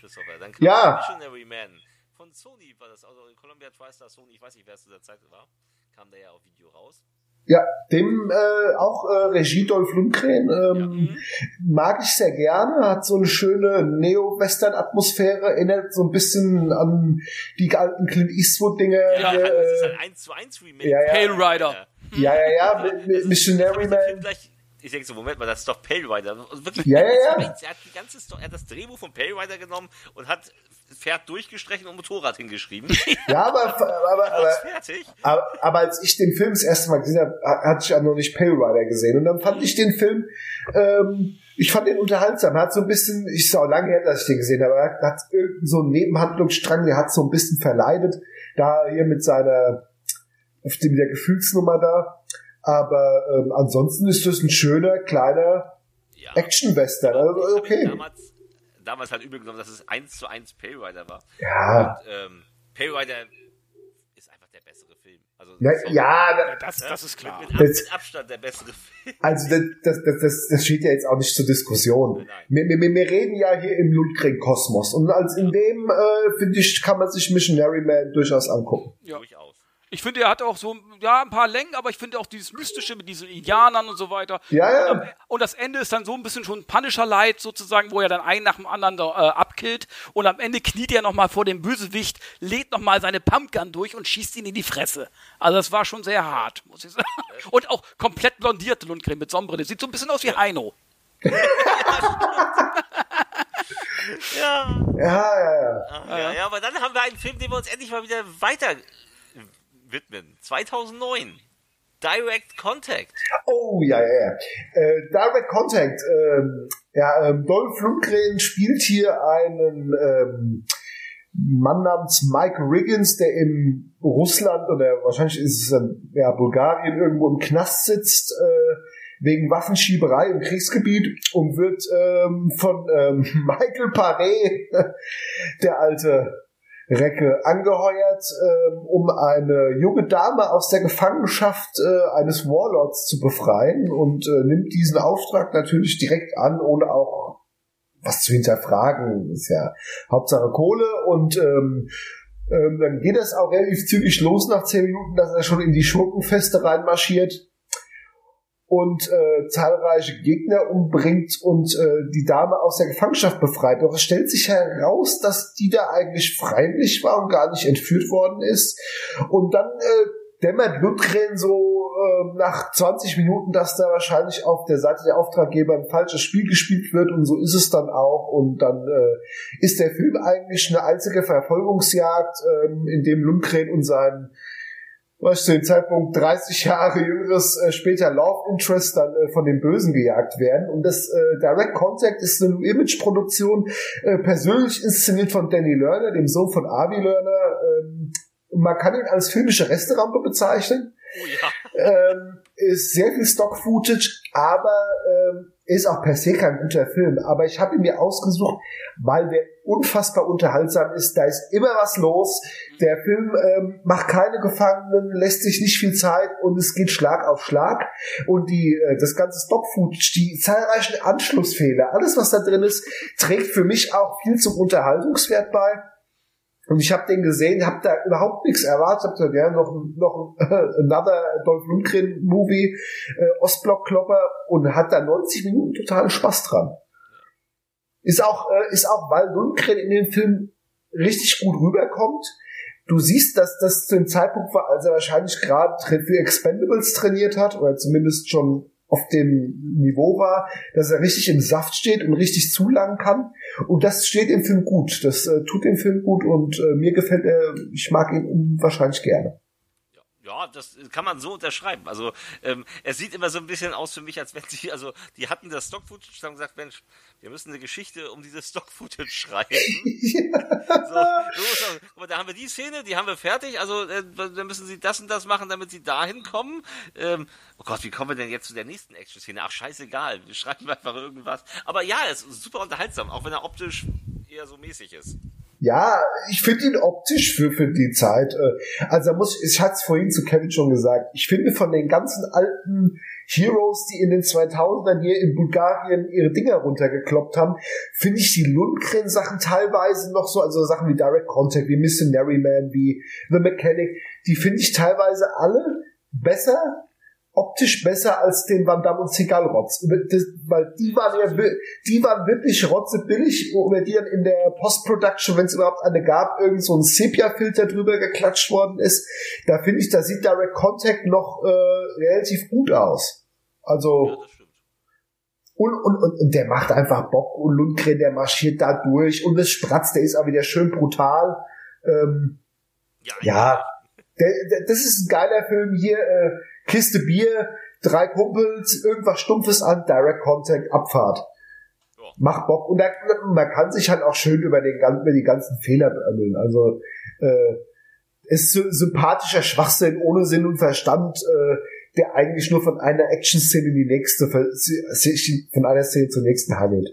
Christopher. Dann kam Ja. Missionary Man. Von Sony war das, also Columbia TriStar Sony, ich weiß nicht, wer es zu der Zeit war. Kam da ja auf Video raus. Ja, dem äh, auch äh, Regie Dolph Lundgren ähm, mag ich sehr gerne, hat so eine schöne Neo-Western-Atmosphäre, erinnert so ein bisschen an die alten Clint Eastwood-Dinge. Ja, äh, das ist halt 1 zu 1 Remake. Ja, ja. Pale Rider. ja, ja, ja, mit, mit Missionary Man. Gleich, ich denke so, Moment mal, das ist doch Pale Rider. Also wirklich, Ja, ja, ja. Er hat, die ganze Sto- er hat das Drehbuch von Pale Rider genommen und hat Pferd durchgestrichen und Motorrad hingeschrieben. <laughs> Ja, aber, aber, aber, aber, aber als ich den Film das erste Mal gesehen habe, hatte ich ja noch nicht Pale Rider gesehen. Und dann fand ich den Film, ähm, ich fand den unterhaltsam. Er hat so ein bisschen, ich auch lange her, dass ich den gesehen habe, er hat irgendeinen so einen Nebenhandlungsstrang, der hat so ein bisschen verleidet. Da hier mit seiner, auf dem, der Gefühlsnummer da. Aber ähm, ansonsten ist das ein schöner, kleiner Ja. Action-Western. Also, okay. Damals, damals halt übel genommen, dass es 1 zu 1 Pale Rider war. Ja, Und, ähm, Pale Rider ist einfach der bessere Film. Also, sorry. ja, Das, das ist klar. Mit, mit, Das- mit Abstand der bessere Film. Also das, das, das, das, steht ja jetzt auch nicht zur Diskussion. Nein. Wir, wir, wir reden ja hier im Lundgren-Kosmos und als in dem, äh, finde ich, kann man sich Missionary Man durchaus angucken. Ja. Durchaus. Ich finde, er hat auch so ja, ein paar Längen, aber ich finde auch dieses Mystische mit diesen Indianern und so weiter. Ja, ja. Und, am- und das Ende ist dann so ein bisschen schon Punisher Light sozusagen, wo er dann einen nach dem anderen äh, abkillt. Und am Ende kniet er nochmal vor dem Bösewicht, lädt nochmal seine Pumpgun durch und schießt ihn in die Fresse. Also das war schon sehr hart, muss ich sagen. <laughs> Und auch komplett blondierte Lundgren mit Sonnenbrille. Sieht so ein bisschen aus wie Heino. <laughs> Ja. Ja, ja, ja. Ah, ja, ja, aber dann haben wir einen Film, den wir uns endlich mal wieder weiter widmen. 2009. Direct Contact. Oh, ja, ja, ja. Äh, Direct Contact. Ähm, ja, ähm, Dolph Lundgren spielt hier einen ähm, Mann namens Mike Riggins, der in Russland oder wahrscheinlich ist es dann, ja, Bulgarien irgendwo im Knast sitzt, äh, wegen Waffenschieberei im Kriegsgebiet und wird ähm, von ähm, <laughs> Michael Paré, der alte Recke, angeheuert, ähm, um eine junge Dame aus der Gefangenschaft äh, eines Warlords zu befreien und äh, nimmt diesen Auftrag natürlich direkt an, ohne auch was zu hinterfragen. Ist ja Hauptsache Kohle und ähm, ähm, dann geht es auch relativ zügig los nach zehn Minuten, dass er schon in die Schurkenfeste reinmarschiert und äh, zahlreiche Gegner umbringt und äh, die Dame aus der Gefangenschaft befreit. Doch es stellt sich heraus, dass die da eigentlich freiwillig war und gar nicht entführt worden ist. Und dann äh, dämmert Lundgren so äh, nach 20 Minuten, dass da wahrscheinlich auf der Seite der Auftraggeber ein falsches Spiel gespielt wird und so ist es dann auch und dann äh, ist der Film eigentlich eine einzige Verfolgungsjagd, ähm, in dem Lundgren und sein was zu dem Zeitpunkt 30 Jahre jüngeres äh, später Love Interest dann äh, von den Bösen gejagt werden. Und das äh, Direct Contact ist eine Image-Produktion, äh, persönlich inszeniert von Danny Lerner, dem Sohn von Avi Lerner. Ähm, man kann ihn als filmische Resterampe bezeichnen. Oh ja. Ähm, ist sehr viel Stock-Footage, aber ähm, ist auch per se kein guter Film. Aber ich habe ihn mir ausgesucht, weil der unfassbar unterhaltsam ist. Da ist immer was los. Der Film ähm, macht keine Gefangenen, lässt sich nicht viel Zeit und es geht Schlag auf Schlag. Und die äh, das ganze Stock-Footage, die zahlreichen Anschlussfehler, alles was da drin ist, trägt für mich auch viel zum Unterhaltungswert bei. Und ich habe den gesehen, habe da überhaupt nichts erwartet. Ja, noch, noch <laughs> another Dolph Lundgren Movie, äh, Ostblock-Klopper und hat da 90 Minuten totalen Spaß dran. Ist auch, äh, ist auch, weil Lundgren in dem Film richtig gut rüberkommt. Du siehst, dass das zu dem Zeitpunkt war, als er wahrscheinlich gerade für Expendables trainiert hat, oder zumindest schon auf dem Niveau war, dass er richtig im Saft steht und richtig zulangen kann. Und das steht im Film gut. Das äh, tut dem Film gut und äh, mir gefällt er, ich mag ihn wahrscheinlich gerne. Ja, das kann man so unterschreiben. Also ähm, es sieht immer so ein bisschen aus für mich, als wenn <laughs> sie, also die hatten das Stock-Footage und haben gesagt, Mensch, wir müssen eine Geschichte um dieses Stock-Footage <laughs> schreiben. so, so, guck mal, da haben wir die Szene, die haben wir fertig, also äh, dann müssen sie das und das machen, damit sie dahin kommen. Ähm, oh Gott, wie kommen wir denn jetzt zu der nächsten Action-Szene? Ach, scheißegal, wir schreiben <laughs> einfach irgendwas. Aber ja, es ist super unterhaltsam, auch wenn er optisch eher so mäßig ist. Ja, ich finde ihn optisch für, für die Zeit. Äh, also muss ich, ich hatte es vorhin zu Kevin schon gesagt, ich finde von den ganzen alten Heroes, die in den 2000ern hier in Bulgarien ihre Dinger runtergekloppt haben, finde ich die Lundgren-Sachen teilweise noch so, also Sachen wie Direct Contact, wie Missionary Man, wie The Mechanic, die finde ich teilweise alle besser optisch besser als den Van Damme und Seagal Rotz. Das, weil die waren ja, die waren wirklich rotzebillig, über die dann in der Post-Production, wenn es überhaupt eine gab, irgend so ein Sepia-Filter drüber geklatscht worden ist. Da finde ich, da sieht Direct Contact noch äh, relativ gut aus. Also, Ja, und, und, und, und der macht einfach Bock und Lundgren, der marschiert da durch und das Spratz, der ist auch wieder schön brutal. Ähm, Ja, ja, der, der, das ist ein geiler Film hier, äh, Kiste Bier, drei Kumpels, irgendwas Stumpfes an, Direct Contact, Abfahrt. Ja. Macht Bock. Und da, man kann sich halt auch schön über, den, über die ganzen Fehler beömmeln. Also äh, ist so sympathischer Schwachsinn ohne Sinn und Verstand, äh, der eigentlich nur von einer Action-Szene in die nächste, von einer Szene zur nächsten hangelt.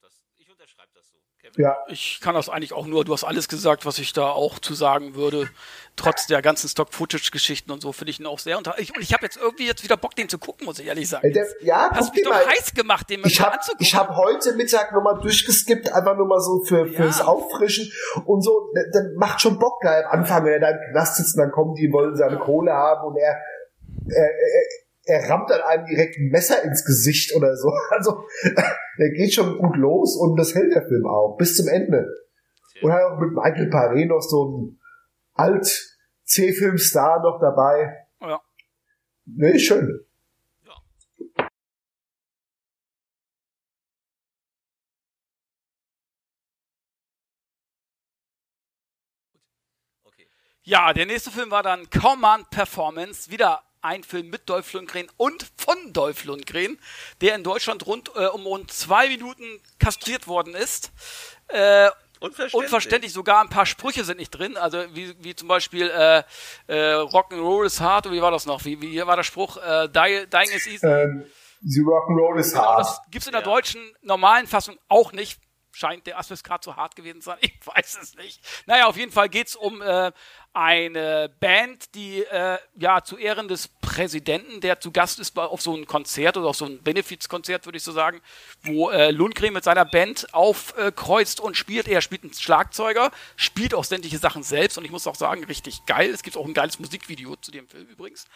Das, ich unterschreibe das so. Kevin? Ja, Ich kann das eigentlich auch nur, du hast alles gesagt, was ich da auch zu sagen würde. Trotz der ganzen Stock-Footage-Geschichten und so finde ich ihn auch sehr unter. Ich, und ich habe jetzt irgendwie jetzt wieder Bock, den zu gucken, muss ich ehrlich sagen. Äh, der, ja, Hast mich doch mal- heiß gemacht, den mal Ich habe anzugucken. ich hab heute Mittag nochmal durchgeskippt, einfach nur mal so für, Ja. fürs Auffrischen und so, dann- macht schon Bock geil am Anfang, wenn er da im Knast sitzt, und dann kommen die, wollen seine Kohle haben und er, er, er, er rammt dann einem direkt ein Messer ins Gesicht oder so. <laughs> Also, der geht schon gut los und das hält der Film auch, bis zum Ende. Und hat auch mit Michael Paré noch so ein alt C-Film-Star noch dabei. Ja. Nee, schön. Okay. Ja, der nächste Film war dann Command Performance. Wieder ein Film mit Dolph Lundgren und von Dolph Lundgren, der in Deutschland rund äh, um rund zwei Minuten kastriert worden ist. Äh, Unverständlich. unverständlich, sogar ein paar Sprüche sind nicht drin. Also wie, wie zum Beispiel äh, äh, Rock'n'Roll is hard, oder wie war das noch? Wie, wie war der Spruch? Äh, dying is easy. Ähm, The Rock'n'Roll is Genau, hard. das gibt's in der Ja. deutschen normalen Fassung auch nicht. Scheint der Asbest gerade zu hart gewesen zu sein. <laughs> Ich weiß es nicht. Naja, auf jeden Fall geht's um äh, eine Band, die äh, ja zu Ehren des Präsidenten, der zu Gast ist auf so ein Konzert oder auf so ein Benefizkonzert, würde ich so sagen, wo äh, Lundgren mit seiner Band aufkreuzt und spielt. Er spielt einen Schlagzeuger, spielt auch sämtliche Sachen selbst und ich muss auch sagen, richtig geil. Es gibt auch ein geiles Musikvideo zu dem Film übrigens.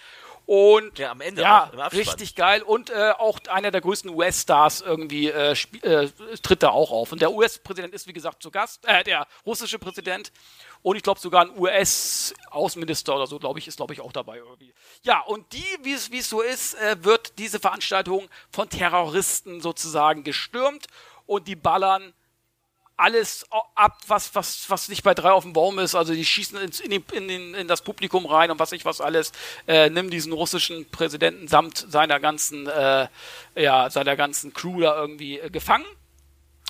Und Ja, am Ende ja, auch, richtig geil. Und äh, auch einer der größten US-Stars irgendwie äh, äh, tritt da auch auf. Und der US-Präsident ist, wie gesagt, zu Gast, äh, der russische Präsident. Und ich glaube sogar ein US-Außenminister oder so, glaube ich, ist, glaube ich, auch dabei irgendwie. Ja, und die, wie es so ist, äh, wird diese Veranstaltung von Terroristen sozusagen gestürmt und die ballern alles ab, was, was, was nicht bei drei auf dem Baum ist. Also die schießen ins, in, den, in, in das Publikum rein und was ich was alles. Äh, nimm diesen russischen Präsidenten samt seiner ganzen, äh, ja, seiner ganzen Crew da irgendwie äh, gefangen.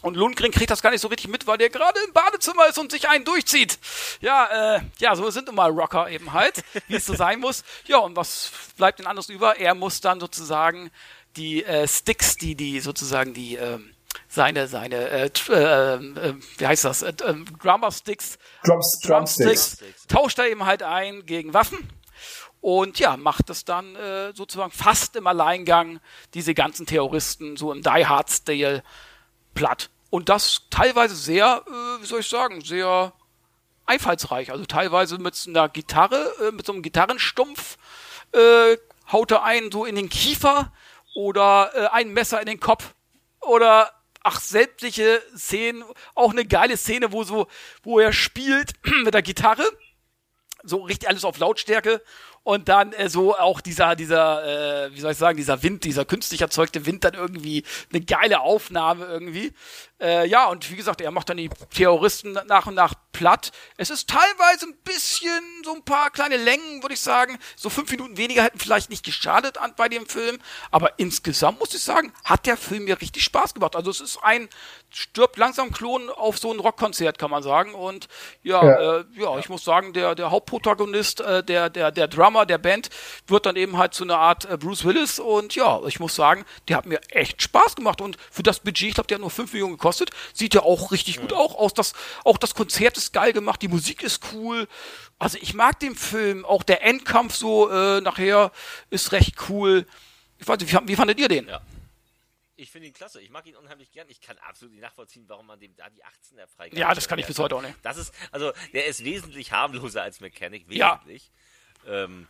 Und Lundgren kriegt das gar nicht so richtig mit, weil der gerade im Badezimmer ist und sich einen durchzieht. Ja, äh, ja, so sind nun mal Rocker eben halt, <laughs> wie es so sein muss. Ja, und was bleibt denn anders über? Er muss dann sozusagen die äh, Sticks, die die sozusagen die ähm, seine, seine, äh, äh, äh, wie heißt das, äh, äh, Drummer Sticks, Drums, Drumsticks, Drumsticks, tauscht er eben halt ein gegen Waffen und ja, macht es dann äh, sozusagen fast im Alleingang diese ganzen Terroristen so im Die Hard Stil platt. Und das teilweise sehr, äh, wie soll ich sagen, sehr einfallsreich. Also teilweise mit einer Gitarre, äh, mit so einem Gitarrenstumpf äh, haut er einen so in den Kiefer oder äh, ein Messer in den Kopf oder ach, sämtliche Szenen, auch eine geile Szene, wo so, wo er spielt <clears throat> mit der Gitarre, so richtig alles auf Lautstärke und dann äh, so auch dieser, dieser, äh, wie soll ich sagen, dieser Wind, dieser künstlich erzeugte Wind dann irgendwie eine geile Aufnahme irgendwie. Äh, ja, und wie gesagt, er macht dann die Terroristen nach und nach platt. Es ist teilweise ein bisschen, so ein paar kleine Längen, würde ich sagen. So fünf Minuten weniger hätten vielleicht nicht geschadet an, bei dem Film. Aber insgesamt muss ich sagen, hat der Film mir richtig Spaß gemacht. Also es ist ein stirbt langsam Klon auf so ein Rockkonzert, kann man sagen. Und ja, ja, äh, ja, ich muss sagen, der, der Hauptprotagonist, äh, der, der, der Drummer der Band, wird dann eben halt zu einer Art äh, Bruce Willis. Und ja, ich muss sagen, der hat mir echt Spaß gemacht. Und für das Budget, ich glaube, der hat nur 5 Millionen gekostet, sieht ja auch richtig gut auch aus. Das, auch das Konzert ist geil gemacht, die Musik ist cool. Also ich mag den Film, auch der Endkampf so äh, nachher ist recht cool. Ich weiß nicht, wie, wie fandet ihr den? Ja. Ich finde ihn klasse. Ich mag ihn unheimlich gern. Ich kann absolut nicht nachvollziehen, warum man dem da die 18er freigabe. Ja, das kann ich bis heute auch nicht. Das ist, also, der ist wesentlich harmloser als Mechanic. Wesentlich. Ja. Ähm,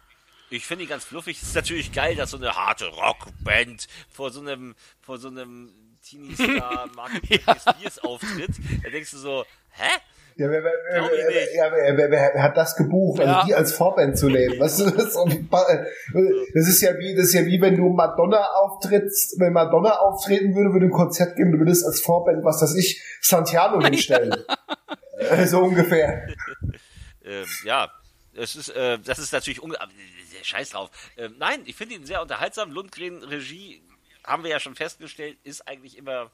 ich finde ihn ganz fluffig. Es ist natürlich geil, dass so eine harte Rockband vor so einem, vor so einem Teenie-Star <laughs> Mark ja. Spears auftritt. Da denkst du so, hä? Ja, wer, wer, wer, wer, wer, hat das gebucht, also ja. also die als Vorband zu nehmen? Was ist das? das ist ja wie, das ist ja wie wenn du Madonna auftrittst, wenn Madonna auftreten würde, würde ein Konzert geben, du würdest als Vorband, was weiß ich, Santiano hinstellen. Ja. so ungefähr. <laughs> ähm, ja, es ist, äh, das ist natürlich unge Scheiß drauf. Ähm, nein, ich finde ihn sehr unterhaltsam. Lundgren Regie haben wir ja schon festgestellt, ist eigentlich immer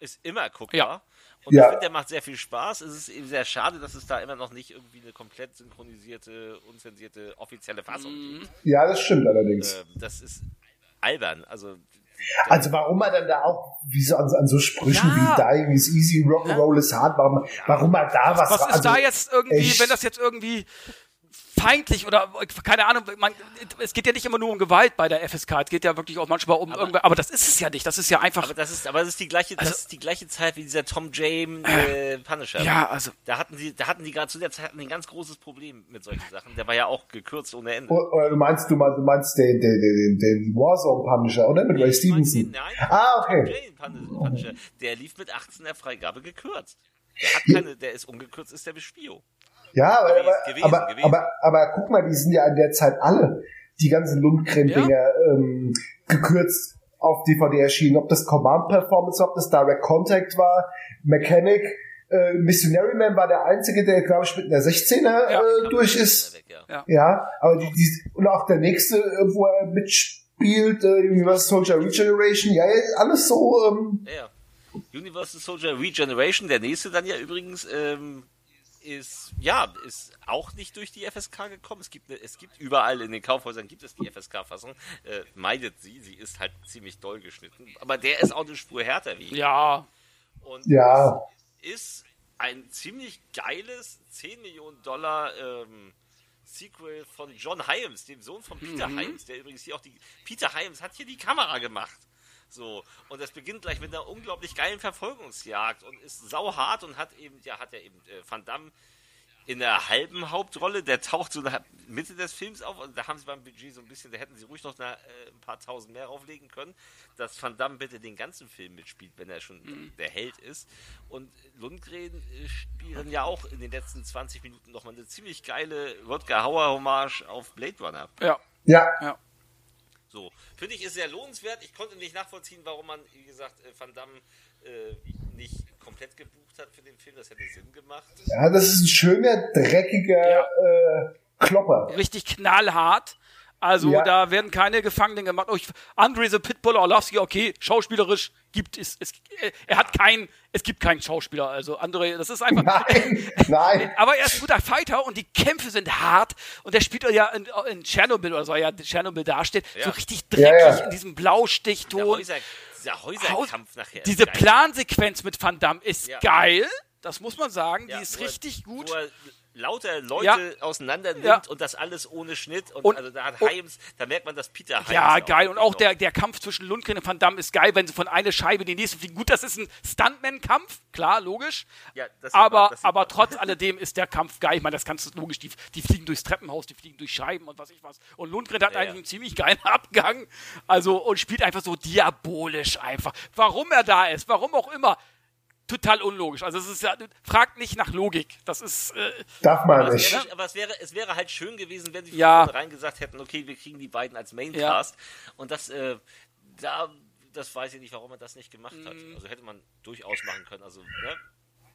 ist immer guckbar. Ja. Und ja. ich finde, der macht sehr viel Spaß. Es ist eben sehr schade, dass es da immer noch nicht irgendwie eine komplett synchronisierte, unzensierte, offizielle Fassung mhm. gibt. Ja, das stimmt allerdings. Ähm, das ist albern. Also also warum er dann da auch wie so an, an so Sprüchen ja. wie Dying is easy, Rock'n'Roll is hard, warum, warum er da was Was ist also, da jetzt irgendwie, echt? wenn das jetzt irgendwie feindlich oder keine Ahnung, man, es geht ja nicht immer nur um Gewalt bei der FSK, es geht ja wirklich auch manchmal um aber, irgendwas, aber das ist es ja nicht, das ist ja einfach. Aber das ist, aber das ist die gleiche, also, das ist die gleiche Zeit wie dieser Tom James äh, Punisher. Ja, also. Da hatten die, da hatten die gerade zu der Zeit ein ganz großes Problem mit solchen Sachen. Der war ja auch gekürzt ohne Ende. Oder du meinst, du meinst, du meinst den, den, den, den Warzone Punisher, oder? Mit Ray Stevenson. Den, nein, ah, okay. Punisher, der lief mit 18er Freigabe gekürzt. Der hat keine, der ist ungekürzt, ist der Bespio. Ja, aber, gewesen, aber, gewesen. aber, aber, guck mal, die sind ja in der Zeit alle, die ganzen Lundgren-Dinger, ja. ähm, gekürzt auf DVD erschienen. Ob das Command Performance, ob das Direct Contact war, Mechanic, äh, Missionary Man war der einzige, der, glaube ich, mit einer 16er ja, äh, durch ist. Weg, ja. ja. aber die, die, und auch der nächste, äh, wo er mitspielt, äh, Universal Soldier Regeneration, ja, alles so. Ähm, ja, ja. Universal Soldier Regeneration, der nächste dann ja übrigens, ähm, ist, ja, ist auch nicht durch die FSK gekommen. Es gibt, es gibt überall in den Kaufhäusern gibt es die FSK-Fassung. Äh, meidet sie, sie ist halt ziemlich doll geschnitten. Aber der ist auch eine Spur härter wie. Ja. Und ja. ist ein ziemlich geiles 10 Millionen Dollar ähm, Sequel von John Hyams, dem Sohn von Peter mhm. Hyams, der übrigens hier auch die. Peter Hyams hat hier die Kamera gemacht. So, und das beginnt gleich mit einer unglaublich geilen Verfolgungsjagd und ist sauhart und hat eben, ja, hat ja eben äh, Van Damme in der halben Hauptrolle. Der taucht so nach Mitte des Films auf. Und da haben sie beim Budget so ein bisschen, da hätten sie ruhig noch eine, äh, ein paar tausend mehr auflegen können, dass Van Damme bitte den ganzen Film mitspielt, wenn er schon Mhm. der Held ist. Und Lundgren äh, spielen ja auch in den letzten 20 Minuten nochmal eine ziemlich geile Rodger Hauer-Hommage auf Blade Runner. Ja, Ja, ja. So, finde ich ist sehr lohnenswert. Ich konnte nicht nachvollziehen, warum man, wie gesagt, äh, Van Damme äh, nicht komplett gebucht hat für den Film. Das hätte Sinn gemacht. ja, das ist ein schöner, dreckiger äh, Klopper. Richtig knallhart. Also Ja. da werden keine Gefangenen gemacht. Oh, ich, Andre the Pitbull Orlovsky, okay, schauspielerisch gibt es, es er hat keinen, es gibt keinen Schauspieler. Also Andre, das ist einfach. Nein, <laughs> nein. Aber er ist ein guter Fighter und die Kämpfe sind hart und der spielt ja in, in Tschernobyl oder so, ja, Tschernobyl dasteht, Ja. so richtig dreckig ja. in diesem Der, Blaustichton. Häuser, dieser Häuserkampf nachher. Diese. Plansequenz mit Van Damme ist Ja. geil, das muss man sagen, Ja, die ist er- richtig gut. Wo er lauter Leute Ja. auseinander nimmt Ja. und das alles ohne Schnitt. Und, Und- also da hat Heims, da merkt man, dass Peter Heims. Ja, geil. Und auch der, der Kampf zwischen Lundgren und Van Damme ist geil, wenn sie von einer Scheibe in die nächste fliegen. Gut, das ist ein Stuntman-Kampf, klar, logisch. Ja, sieht man, aber, aber man. trotz alledem ist der Kampf geil. Ich meine, das kannst du logisch. Die, die fliegen durchs Treppenhaus, die fliegen durch Scheiben und was ich was. Und Lundgren hat Ja, eigentlich einen ziemlich geilen <laughs> Abgang. Also, und spielt einfach so diabolisch einfach. Warum er da ist, warum auch immer. Total unlogisch. Also, es ist ja, fragt nicht nach Logik. Das ist, äh, Darf man Aber, es nicht. wäre, aber es, wäre, es wäre halt schön gewesen, wenn sie Ja. von rein gesagt hätten, okay, wir kriegen die beiden als Maincast. Und das, äh, da, das weiß ich nicht, warum man das nicht gemacht hat. Mhm. Also hätte man durchaus machen können. Also, ne?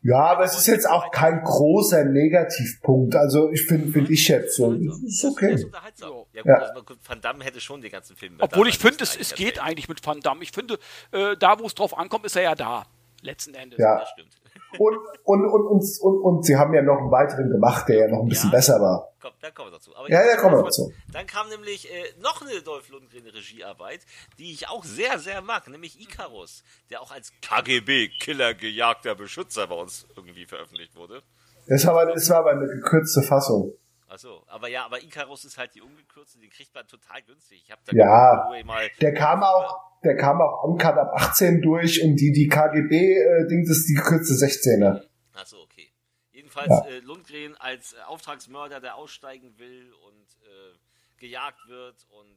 Ja, aber es ist jetzt auch kein großer Negativpunkt. Also ich finde, finde ich jetzt so. Ist okay. Ja, gut, Ja. also Van Damme hätte schon den ganzen Film. obwohl ich finde, es, es geht eigentlich mit Van Damme. Ich finde, äh, da, wo es drauf ankommt, ist er ja da. Letzten Endes. Ja. Das stimmt. <laughs> Und, und, und, und, und, und sie haben ja noch einen weiteren gemacht, der ja noch ein bisschen Ja. besser war. Komm, dann kommen wir dazu. Aber Ja, ja, kommen wir dazu. Dann kam nämlich äh, noch eine Dolph Lundgren Regiearbeit, die ich auch sehr, sehr mag, nämlich Icarus, der auch als KGB-Killer gejagter Beschützer bei uns irgendwie veröffentlicht wurde. Das war das war aber eine gekürzte Fassung. Achso, aber ja, aber Icarus ist halt die ungekürzte, den kriegt man total günstig. Ich hab da Ja. Mal Der kam auch, der kam auch uncut ab 18 durch und die, die KGB-Ding, das ist die gekürzte 16er. Achso, okay. Jedenfalls Ja. äh, Lundgren als äh, Auftragsmörder, der aussteigen will und äh, gejagt wird und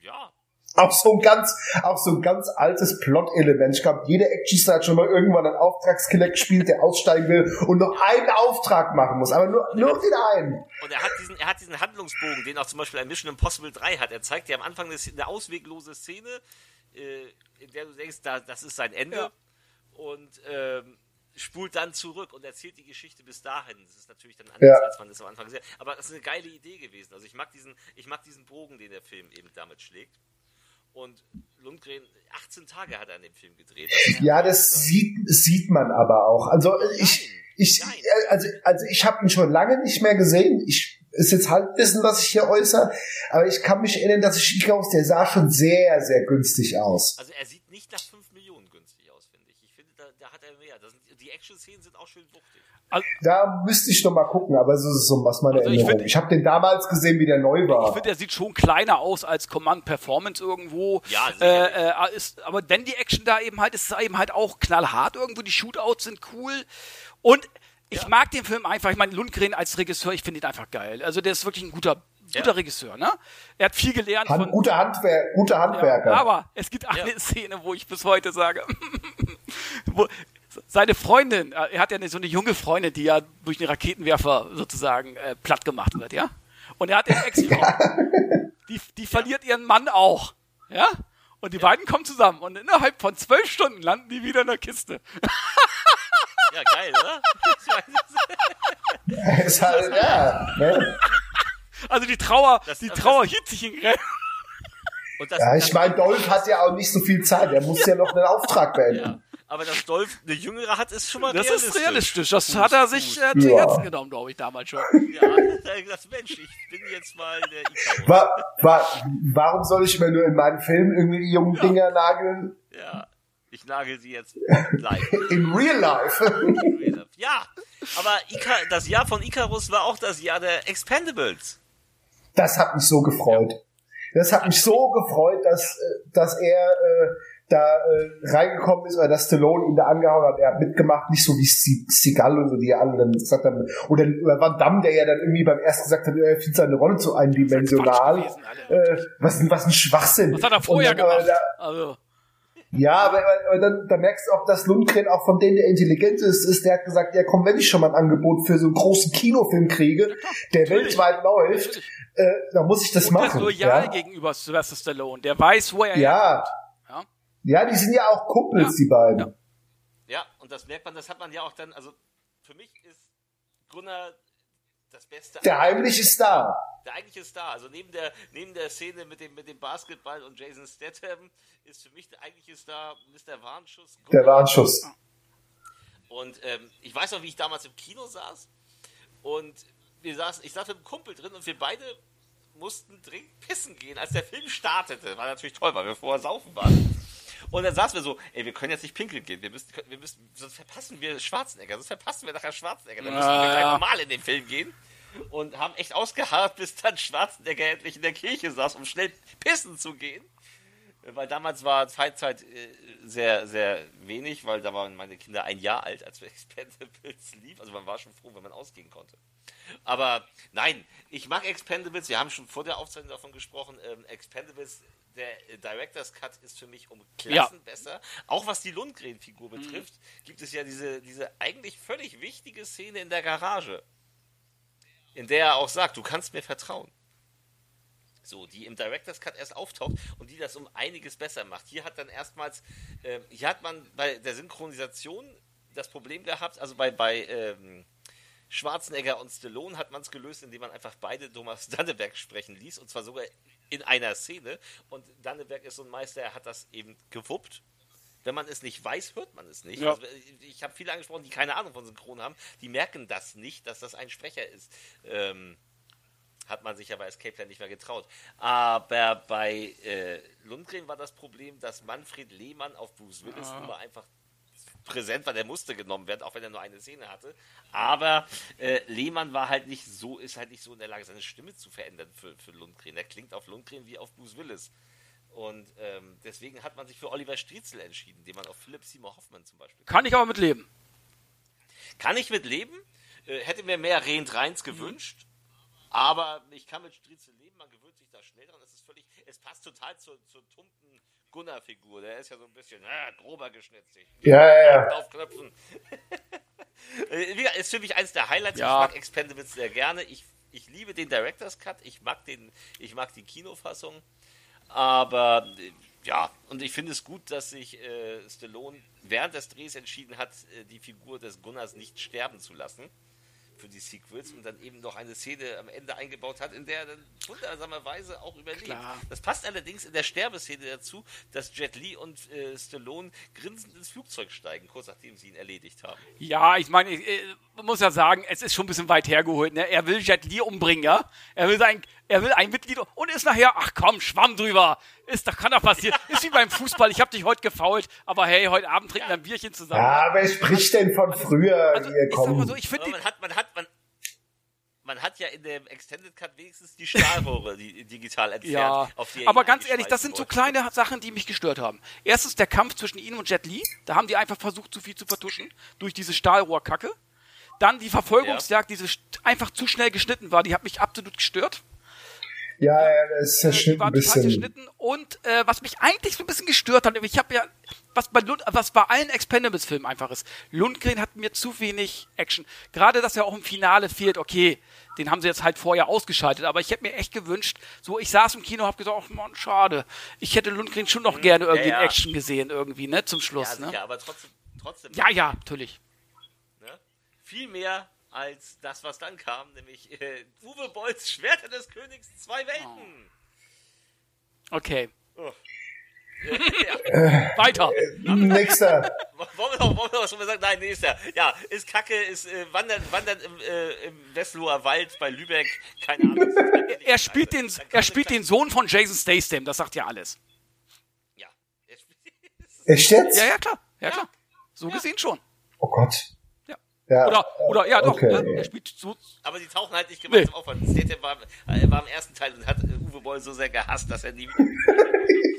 äh, ja, Auch so ein ganz, auch so ein ganz altes Plot-Element. Ich glaube, jeder Actionstar hat schon mal irgendwann einen Auftragskiller gespielt, der aussteigen will und noch einen Auftrag machen muss. Aber nur, nur den einen. Und er hat diesen, er hat diesen Handlungsbogen, den auch zum Beispiel ein Mission Impossible 3 hat. Er zeigt dir am Anfang eine ausweglose Szene, äh, in der du denkst, da, das ist sein Ende. Ja. Und ähm, spult dann zurück und erzählt die Geschichte bis dahin. Das ist natürlich dann anders, Ja. als man das am Anfang sieht. Aber das ist eine geile Idee gewesen. Also ich mag diesen, ich mag diesen Bogen, den der Film eben damit schlägt. Und Lundgren, 18 Tage hat er an dem Film gedreht. Das Ja, das sieht, sieht man aber auch. Also ich, ich, Nein. also, also ich habe ihn schon lange nicht mehr gesehen. Ich ist jetzt Halbwissen, was ich hier äußere, aber ich kann mich erinnern, dass ich Icarus, der sah schon sehr, sehr günstig aus. Also er sieht nicht nach 5 Millionen günstig aus, finde ich. Ich finde, da, da hat er mehr. Sind, die Action-Szenen sind auch schön wuchtig. Da müsste ich noch mal gucken, aber so ist so was meine Also ich Erinnerung. find- Ich habe den damals gesehen, wie der neu Ich war. finde, er sieht schon kleiner aus als Command Performance irgendwo. Ja, äh, äh, ist, aber wenn die Action da eben halt ist, ist eben halt auch knallhart irgendwo. Die Shootouts sind cool. Und ich mag den Film einfach. Ich meine, Lundgren als Regisseur, ich finde ihn einfach geil. Also der ist wirklich ein guter, guter Ja. Regisseur. Ne? Er hat viel gelernt Hand, von. guter, Handwer guter Handwerker. Ja, aber es gibt eine Ja. Szene, wo ich bis heute sage, <laughs> wo seine Freundin, äh, er hat ja eine, so eine junge Freundin, die ja durch den Raketenwerfer sozusagen äh, platt gemacht wird, ja? Und er hat eine Ex-Frau. <laughs> Die, die verliert ihren Mann auch, ja? Und die beiden kommen zusammen und innerhalb von zwölf Stunden landen die wieder in der Kiste. Ja, geil, oder? Es. ist halt, ja, ne? Also die Trauer, Das- die das- Trauer hielt sich in Grenzen. Und das, ja, das- ich meine, Dolph hat ja auch nicht so viel Zeit. Er muss ja noch einen Auftrag beenden. Ja, aber dass Dolph eine jüngere hat, ist schon mal Das realistisch. ist realistisch. Das hat er sich äh, zu Ja. Herzen genommen, glaube ich, damals schon. <laughs> Ja, da gedacht, Mensch, ich bin jetzt mal der Icarus. Wa wa warum soll ich mir nur in meinen Filmen irgendwie die jungen Dinger nageln? Ja, ich nagel sie jetzt live. <laughs> In real life. Ja, aber Ica das Jahr von Icarus war auch das Jahr der Expendables. Das hat mich so gefreut. Das hat mich so gefreut, dass, äh, dass er äh, da äh, reingekommen ist oder dass Stallone ihn da angehauen hat, er hat mitgemacht, nicht so wie Seagal und so, die dann gesagt haben, oder, oder Van Damme, der ja dann irgendwie beim ersten gesagt hat, er findet seine Rolle zu eindimensional. Gewesen. Äh, was, was ein Schwachsinn. Was hat er vorher dann, aber gemacht? Da, Also, ja, aber, aber dann, da merkst du auch, dass Lundgren auch von denen der intelligent ist, ist, der hat gesagt, ja komm, wenn ich schon mal ein Angebot für so einen großen Kinofilm kriege, <laughs> der Natürlich. weltweit läuft, Natürlich. äh, dann muss ich das und machen. loyal ja? gegenüber Sylvester Stallone. Der weiß, wo er ja. Ja. Ja, die sind ja auch Kumpels, Ja. die beiden. Ja. Ja, und das merkt man, das hat man ja auch dann, also für mich ist Gunnar das Beste. Der heimliche Star. Der eigentliche Star. Also neben der, neben der Szene mit dem, mit dem Basketball und Jason Statham ist für mich der eigentliche Star Mr. Warnschuss. Der Gunnar. Warnschuss. Und ähm, ich weiß noch, wie ich damals im Kino saß und wir saßen, ich saß mit einem Kumpel drin und wir beide mussten dringend pissen gehen, als der Film startete. War natürlich toll, weil wir vorher saufen waren. Und dann saßen wir so, ey, wir können jetzt nicht pinkeln gehen, wir müssen, wir müssen, sonst verpassen wir Schwarzenegger, sonst verpassen wir nachher Schwarzenegger, dann müssen wir gleich normal in den Film gehen. Und haben echt ausgeharrt, bis dann Schwarzenegger endlich in der Kirche saß, um schnell pissen zu gehen. Weil damals war Freizeit äh, sehr, sehr wenig, weil da waren meine Kinder ein Jahr alt, als wir <laughs> Expendables lief. Also man war schon froh, wenn man ausgehen konnte. Aber nein, ich mag Expendables. Wir haben schon vor der Aufzeichnung davon gesprochen. Ähm, Expendables, der äh, Director's Cut ist für mich um Klassen besser. Auch was die Lundgren-Figur betrifft, gibt es ja diese, diese eigentlich völlig wichtige Szene in der Garage, in der er auch sagt, du kannst mir vertrauen. So, die im Director's Cut erst auftaucht und die das um einiges besser macht. Hier hat dann erstmals, ähm, hier hat man bei der Synchronisation das Problem gehabt, also bei, bei ähm, Schwarzenegger und Stallone hat man es gelöst, indem man einfach beide Thomas <laughs> Danneberg sprechen ließ und zwar sogar in einer Szene. Und Danneberg ist so ein Meister, er hat das eben gewuppt. Wenn man es nicht weiß, hört man es nicht. Ja. Also, ich habe viele angesprochen, die keine Ahnung von Synchron haben, die merken das nicht, dass das ein Sprecher ist. Ähm, hat man sich ja bei Escape Plan nicht mehr getraut. Aber bei äh, Lundgren war das Problem, dass Manfred Lehmann auf Bruce Willis immer einfach präsent war, der musste genommen werden, auch wenn er nur eine Szene hatte. Aber äh, Lehmann war halt nicht so, ist halt nicht so in der Lage, seine Stimme zu verändern für, für Lundgren. Er klingt auf Lundgren wie auf Bruce Willis. Und ähm, deswegen hat man sich für Oliver Striezel entschieden, den man auf Philipp Seymour Hoffmann zum Beispiel. kann ich aber mit leben. Kann ich mit leben? Äh, hätte mir mehr Rehend Reins gewünscht. Aber ich kann mit Striezel leben, man gewöhnt sich da schnell dran. Es ist völlig, es passt total zur, zur tumpen Gunnar-Figur. Der ist ja so ein bisschen äh, grober geschnitzig. Ja, ja, ja. Auf Knöpfen. <laughs> Wie gesagt, ist für mich eins der Highlights. Ja. Ich mag Expendables sehr gerne. Ich, ich liebe den Director's Cut. Ich mag, den, ich mag die Kinofassung. Aber ja, und ich finde es gut, dass sich äh, Stallone während des Drehs entschieden hat, äh, die Figur des Gunnars nicht sterben zu lassen für die Sequels und dann eben noch eine Szene am Ende eingebaut hat, in der er dann wundersamerweise auch überlebt. Klar. Das passt allerdings in der Sterbeszene dazu, dass Jet Li und äh, Stallone grinsend ins Flugzeug steigen, kurz nachdem sie ihn erledigt haben. Ja, ich meine, ich, äh, man muss ja sagen, es ist schon ein bisschen weit hergeholt. Ne? Er will Jet Li umbringen, ja? Er will sein, er will ein Mitglied und ist nachher, ach komm, Schwamm drüber. Ist doch, kann doch passieren. ist wie beim Fußball. Ich habe dich heute gefault, aber hey, heute Abend trinken wir ein Bierchen zusammen. Ja, wer spricht denn von früher? also, Hier, ich sag mal komm. so, ich finde man hat, man hat, man, man hat ja in dem Extended Cut wenigstens die Stahlrohre die, digital entfernt. Ja, auf die er aber ganz ehrlich, das sind so kleine Sachen, die mich gestört haben. Erstens der Kampf zwischen ihm und Jet Li. Da haben die einfach versucht, zu viel zu vertuschen durch diese Stahlrohrkacke. Dann die Verfolgungsjagd, die so st- einfach zu schnell geschnitten war, die hat mich absolut gestört. Ja, ja, das ist Äh, verschnitten die war ein total bisschen. geschnitten. Und äh, was mich eigentlich so ein bisschen gestört hat, ich habe ja, was bei, Lund, was bei allen Expendables-Filmen einfach ist, Lundgren hat mir zu wenig Action. Gerade, dass er auch im Finale fehlt, okay, den haben sie jetzt halt vorher ausgeschaltet, aber ich hätte mir echt gewünscht, so ich saß im Kino, hab gesagt, ach Mann, schade. Ich hätte Lundgren schon noch gerne irgendwie Mhm. ja. in Action gesehen, irgendwie, ne, zum Ja, Schluss, sicher, ne? aber trotzdem, trotzdem Ja, ja, natürlich. ne? viel mehr als das, was dann kam, nämlich äh, Uwe Bolls Schwerter des Königs, zwei Welten. Okay. Oh. <laughs> Weiter. Nächster. <laughs> Wollen wir noch, wollen wir noch schon mal sagen? Nein, nächster. Ja, ist Kacke, ist äh, wandern, wandern im, äh, im Westloher Wald bei Lübeck, keine Ahnung. <laughs> Er spielt den, er spielt den Sohn von Jason Statham, das sagt ja alles. Ja, er Echt jetzt? Ja, ja, klar. Ja, klar. So gesehen schon. Oh Gott. Ja. Oder, oder, ja, doch, okay. ne? er spielt so, aber die tauchen halt nicht gemeinsam auf. weil Statham war, äh, war im ersten Teil und hat äh, Uwe Boll so sehr gehasst, dass er nie. <laughs>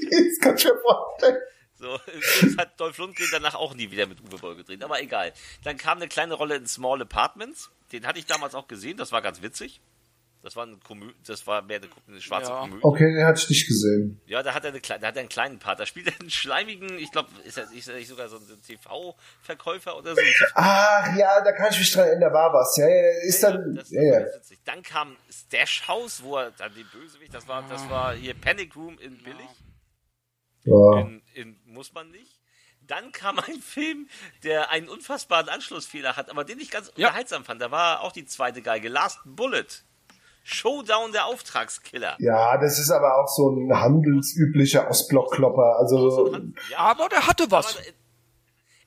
Das kann ich mir vorstellen. So, übrigens hat Dolph Lundgren danach auch nie wieder mit Uwe Boll gedreht, aber egal. Dann kam eine kleine Rolle in Small Apartments. Den hatte ich damals auch gesehen, das war ganz witzig. Das war, eine Komö das war mehr eine, eine schwarze Ja. Komödie. Okay, den hatte ich nicht gesehen. Ja, da hat er, eine, da hat er einen kleinen Part. Da spielt er einen schleimigen, ich glaube, ist er, ist er nicht sogar so ein TV-Verkäufer oder so? Ein TV Ach ja, da kann ich mich dran erinnern, da war was. Ja, ja, ist dann. das, Ja, ja. Dann kam Stash House, wo er dann den Bösewicht, das war, das war hier Panic Room in Billig. ja. In, in muss man nicht. Dann kam ein Film, der einen unfassbaren Anschlussfehler hat, aber den ich ganz Ja. unterhaltsam fand. Da war auch die zweite Geige. Last Bullet. Showdown der Auftragskiller. Ja, das ist aber auch so ein handelsüblicher Ostblockklopper. Also, Ja, Aber der hatte was. Aber,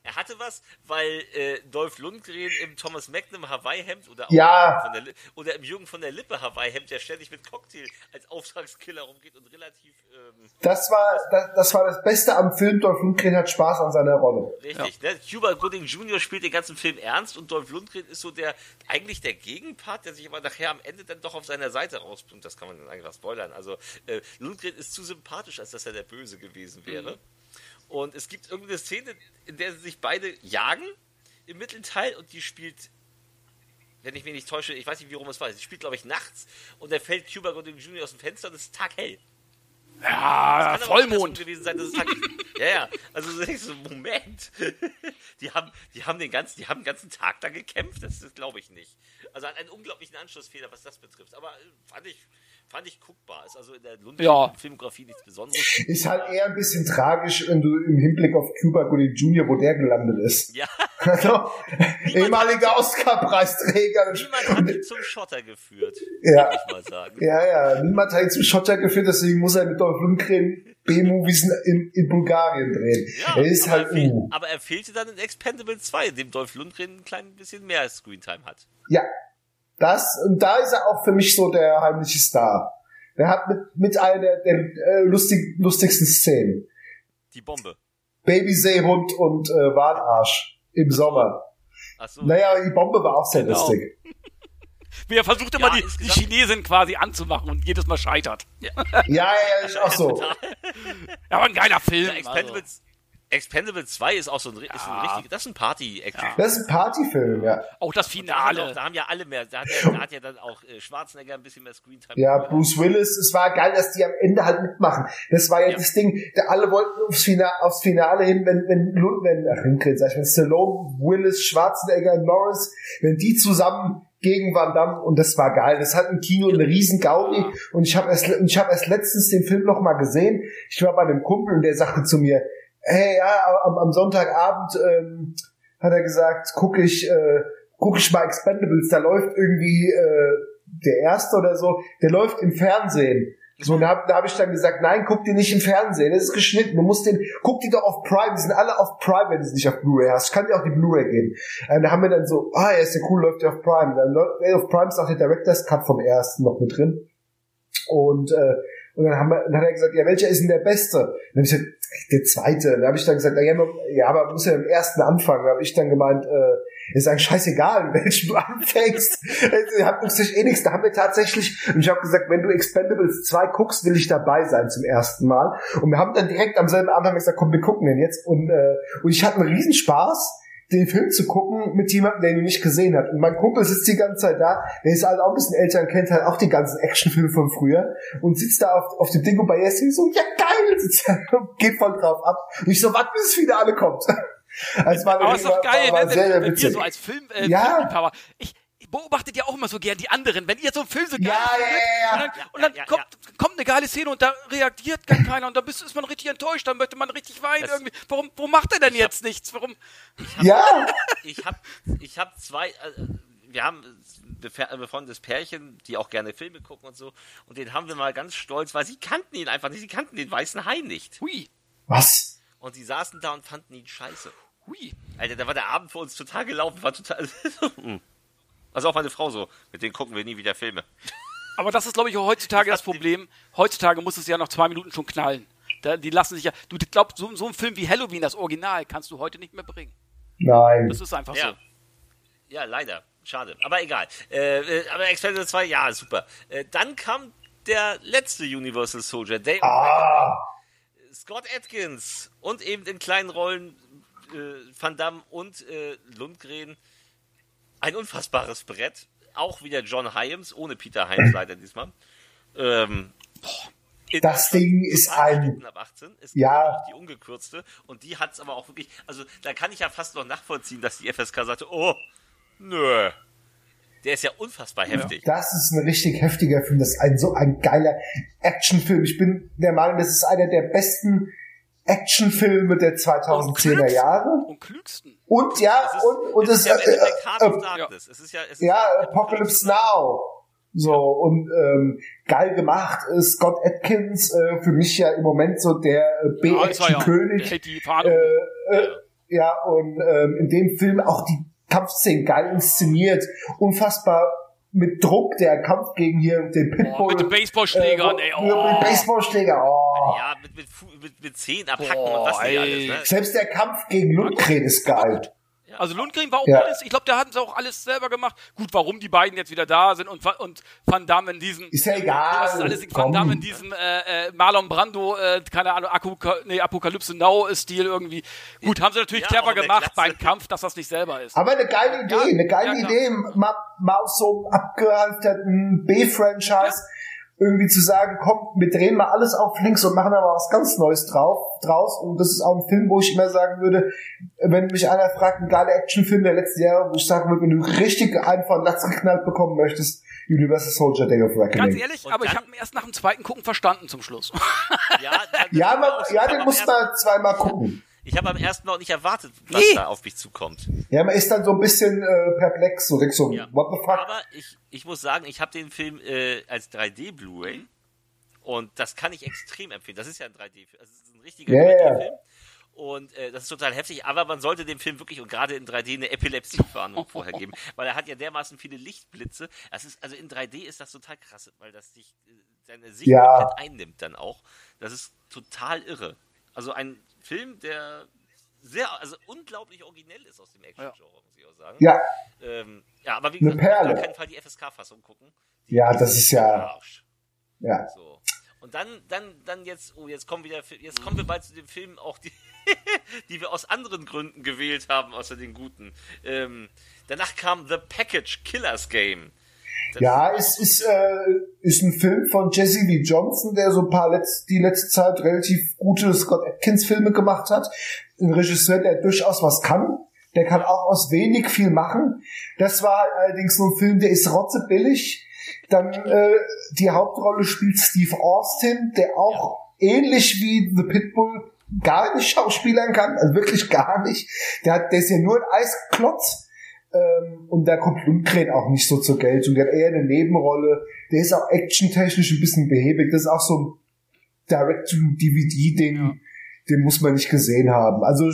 er hatte was, weil äh, Dolph Lundgren im Thomas Magnum Hawaii-Hemd oder, auch Ja. der oder im Jürgen von der Lippe Hawaii-Hemd, der ständig mit Cocktail als Auftragskiller rumgeht und relativ ähm, das war, das, das war das Beste am Film. Dolph Lundgren hat Spaß an seiner Rolle. Richtig, ne? Cuba Gooding Jr. spielt den ganzen Film ernst und Dolph Lundgren ist so der, eigentlich der Gegenpart, der sich aber nachher am Ende dann doch auf seiner Seite rausbringt. Das kann man dann einfach spoilern. Also, äh, Lundgren ist zu sympathisch, als dass er der Böse gewesen wäre. Und es gibt irgendeine Szene, in der sie sich beide jagen im Mittelteil und die spielt, wenn ich mich nicht täusche, ich weiß nicht, wie rum es war, sie spielt, glaube ich, nachts und da fällt Cuba Gooding Jr. aus dem Fenster und es ist taghell. Ja, Kann aber andersrum Vollmond. gewesen sein, dass es Tag <laughs> Ja, ja. Also so denkst du, Moment. <laughs> Die haben, die haben den ganzen, die haben den ganzen Tag da gekämpft. Das, das glaube ich nicht. Also einen unglaublichen Anschlussfehler, was das betrifft. Aber äh, fand ich, fand ich guckbar. Ist also in der Lundgren Ja. Filmografie nichts Besonderes. Ist halt eher ein bisschen tragisch, wenn du im Hinblick auf Cuba Gooding Jr., wo der gelandet ist. Ja. <laughs> Also, ehemaliger Oscar-Preisträger. Niemand hat ihn zum Schotter geführt, Ja. würde ich mal sagen. Ja, ja, niemand hat ihn zum Schotter geführt, deswegen muss er mit Dolph Lundgren B-Movies in, in Bulgarien drehen. Ja, er ist aber, halt, er fehl, uh. aber er fehlte dann in Expendable 2, in dem Dolph Lundgren ein klein bisschen mehr Screentime hat. Ja, das, und da ist er auch für mich so der heimliche Star. Der hat mit, mit einer der, der äh, lustig, lustigsten Szenen. Die Bombe. Babyseehund und äh, Walarsch im Sommer. Achso. Naja, die Bombe war auch sehr Genau. lustig. <laughs> Wie er versucht immer Ja, die, die Chinesin quasi anzumachen und jedes Mal scheitert. Ja, ja, ja, ist auch <laughs> so. Ja, aber ein geiler Film. Ja, Expendables, Expendables 2 ist auch so ein, ri- ist ein Ja. richtig, das ist ein Party-Action. Das ist ein Partyfilm, ja. Auch das Da, Finale. auch, da haben ja alle mehr, da hat, ja, da hat ja dann auch äh, Schwarzenegger ein bisschen mehr Screentime. Ja, bekommen. Bruce Willis, es war geil, dass die am Ende halt mitmachen. Das war ja, Ja. das Ding, da alle wollten aufs Finale, aufs Finale hin, wenn, wenn, wenn, ach, Lundgren, sag ich, wenn Stallone, Willis, Schwarzenegger, Norris, wenn die zusammen gegen Van Damme, und das war geil. Das hat im Kino eine riesen Gaudi, und ich habe erst, und ich habe erst letztens den Film noch mal gesehen. Ich war bei einem Kumpel, und der sagte zu mir, hey, ja, am, am Sonntagabend, ähm, hat er gesagt, guck ich, äh, guck ich mal Expendables, da läuft irgendwie, äh, der erste oder so, der läuft im Fernsehen. So, und da habe da hab ich dann gesagt, nein, guck die nicht im Fernsehen, das ist geschnitten. Du musst den, guck die doch auf Prime, die sind alle auf Prime, wenn du es nicht auf Blu-ray hast. Ich kann dir auch die Blu-ray geben. Ähm, da haben wir dann so, ah, ja, ist ja cool, läuft ja auf Prime. Dann läuft ey, auf Prime ist auch der Director's Cut vom ersten noch mit drin. Und, äh, und dann, haben wir, dann hat er gesagt, ja, welcher ist denn der beste? Dann habe ich gesagt, der zweite. Dann habe ich dann gesagt, na ja, aber man muss ja im ersten anfangen. Dann habe ich dann gemeint, äh, ist eigentlich scheißegal, <laughs> in welchem du anfängst. Ihr habt uns eh nichts. Da haben wir tatsächlich, und ich habe gesagt, wenn du Expendables 2 guckst, will ich dabei sein zum ersten Mal. Und wir haben dann direkt am selben Abend haben wir gesagt, komm, wir gucken den jetzt. Und, äh, und ich hatte einen Riesenspaß den Film zu gucken mit jemandem, der ihn nicht gesehen hat. Und mein Kumpel sitzt die ganze Zeit da, der ist halt auch ein bisschen älter und kennt halt auch die ganzen Actionfilme von früher und sitzt da auf, auf dem Dingo bei Jesse so, ja geil, sitzt da und geht voll drauf ab. Und ich so, warte, bis das Finale kommt. <laughs> Also es war, ist doch war, geil, war, war ne? sehr, sehr wir witzig. so als Film, äh, Ja. Ich beobachtet ja auch immer so gern die anderen. Wenn ihr so einen Film so geil Ja, ja, ja, ja. und dann, und dann Ja, ja, kommt, kommt eine geile Szene und da reagiert gar keiner und dann bist, ist man richtig enttäuscht, dann möchte man richtig weinen Das- irgendwie. Warum, warum macht er denn jetzt nichts? Warum? Ja, <laughs> ich habe ich hab zwei, äh, wir haben befe- befreundetes Pärchen, die auch gerne Filme gucken und so, und den haben wir mal ganz stolz, weil sie kannten ihn einfach nicht, sie kannten den weißen Hai nicht. Hui, was? Und sie saßen da und fanden ihn scheiße. hui. Alter, da war der Abend für uns total gelaufen, war total. <laughs> also auch meine Frau so, mit denen gucken wir nie wieder Filme. Aber das ist, glaube ich, auch heutzutage das Problem. Heutzutage muss es ja nach zwei Minuten schon knallen. Da, die lassen sich ja. Du glaubst, so, so ein Film wie Halloween, das Original, kannst du heute nicht mehr bringen. Nein. Das ist einfach Ja. Ja, leider. Schade. Aber egal. Äh, äh, aber Expendables 2, ja, super. Äh, dann kam der letzte Universal Soldier, Day Ah, Scott Atkins und eben in kleinen Rollen äh, Van Damme und äh, Lundgren. Ein unfassbares Brett. Auch wieder John Hyams, ohne Peter Hyams leider diesmal. Ähm, Das Ding ist ein- Ab 18. Es Ja. die ungekürzte. Und die hat es aber auch wirklich. Also da kann ich ja fast noch nachvollziehen, dass die FSK sagte: Oh, nö. Der ist ja unfassbar heftig. Das ist ein richtig heftiger Film. Das ist ein so ein geiler Actionfilm. Ich bin der Meinung, das ist einer der besten Actionfilme der 2010er Jahre. Und klügsten. Und ja, Es ist, und, und es ist ja im äh, äh, Darkness. Es ist ja, es ist ja, Apocalypse Now. So, und ähm, geil gemacht ist Scott Atkins, äh, für mich ja im Moment so der äh, Ja, ja. B-Action-König. Fahne. Äh, äh, ja, und ähm, in dem Film auch die Kampfszenen geil inszeniert, unfassbar mit Druck, der Kampf gegen hier den Pitbull. Oh, mit den Baseballschlägern, äh, ey, Mit oh. dem Baseballschläger, oh. Ja, mit, mit, Fu- mit, mit Zehen abhacken Boah, und was nicht ey. alles. Ne? Selbst der Kampf gegen Lundgren ist geil. Also Lundgren war auch Ja. alles, ich glaube, der hat es auch alles selber gemacht. Gut, warum die beiden jetzt wieder da sind und, und Van Damme in diesem. Ist ja egal. Das ist alles Van. Damme in diesem äh, äh, Marlon Brando, äh, keine Ahnung, Apoka nee, Apokalypse Now-Stil irgendwie. Gut, haben sie natürlich Ja, clever gemacht beim Kampf, dass das nicht selber ist. Aber eine geile Idee, Ja, eine geile. Idee, mal, mal aus so einem abgehalfterten B-Franchise irgendwie zu sagen, komm, wir drehen mal alles auf links und machen aber was ganz Neues drauf, draus. Und das ist auch ein Film, wo ich immer sagen würde, wenn mich einer fragt, ein geiler Actionfilm der letzten Jahre, wo ich sagen würde, wenn du richtig einen von Latz geknallt bekommen möchtest, Universal Soldier Day of Reckoning. Ganz ehrlich, Und aber ich habe ihn erst nach dem zweiten Gucken verstanden zum Schluss. Ja, Ja, man, ja, den muss man zweimal gucken. Ich habe am ersten noch nicht erwartet, was Nee. da auf mich zukommt. Ja, man ist dann so ein bisschen äh, perplex, so denkst so, Ja. what the fuck? Aber ich, ich muss sagen, ich habe den Film äh, als 3D Blu-ray und das kann ich extrem empfehlen. Das ist ja ein 3D-Film. Das ist ein richtiger ja. 3D-Film. Und äh, das ist total heftig, aber man sollte dem Film wirklich und gerade in 3D eine Epilepsiewarnung <laughs> vorher geben, weil er hat ja dermaßen viele Lichtblitze. Das ist, also in 3D ist das total krass, weil das dich äh, deine Sicht Ja. komplett einnimmt dann auch. Das ist total irre. Also ein Film, der sehr, also unglaublich originell ist aus dem Action-Genre, muss ich auch sagen. Ja, Ähm, ja, aber wie gesagt, auf keinen Fall die FSK-Fassung gucken. Die Ja, das ist ja- Arsch. ja. So. Und dann, dann, dann jetzt, oh, jetzt kommen wieder, jetzt kommen wir bald zu den Filmen, auch die, <laughs> die wir aus anderen Gründen gewählt haben, außer den guten. Ähm, danach kam The Package Killers Game. Ja, es ist, äh, ist ein Film von Jesse Lee Johnson, der so ein paar letz die letzte Zeit relativ gute Scott Atkins Filme gemacht hat. Ein Regisseur, der durchaus was kann. Der kann auch aus wenig viel machen. Das war allerdings so ein Film, der ist rotzebillig. Dann äh, die Hauptrolle spielt Steve Austin, der auch ähnlich wie The Pitbull gar nicht schauspielern kann, also wirklich gar nicht. Der, hat, der ist ja nur ein Eisklotz. Ähm, und da kommt Lundgren auch nicht so zur Geltung. Der hat eher eine Nebenrolle. Der ist auch actiontechnisch ein bisschen behäbig. Das ist auch so ein Direct-to-DVD-Ding. Den muss man nicht gesehen haben. Also,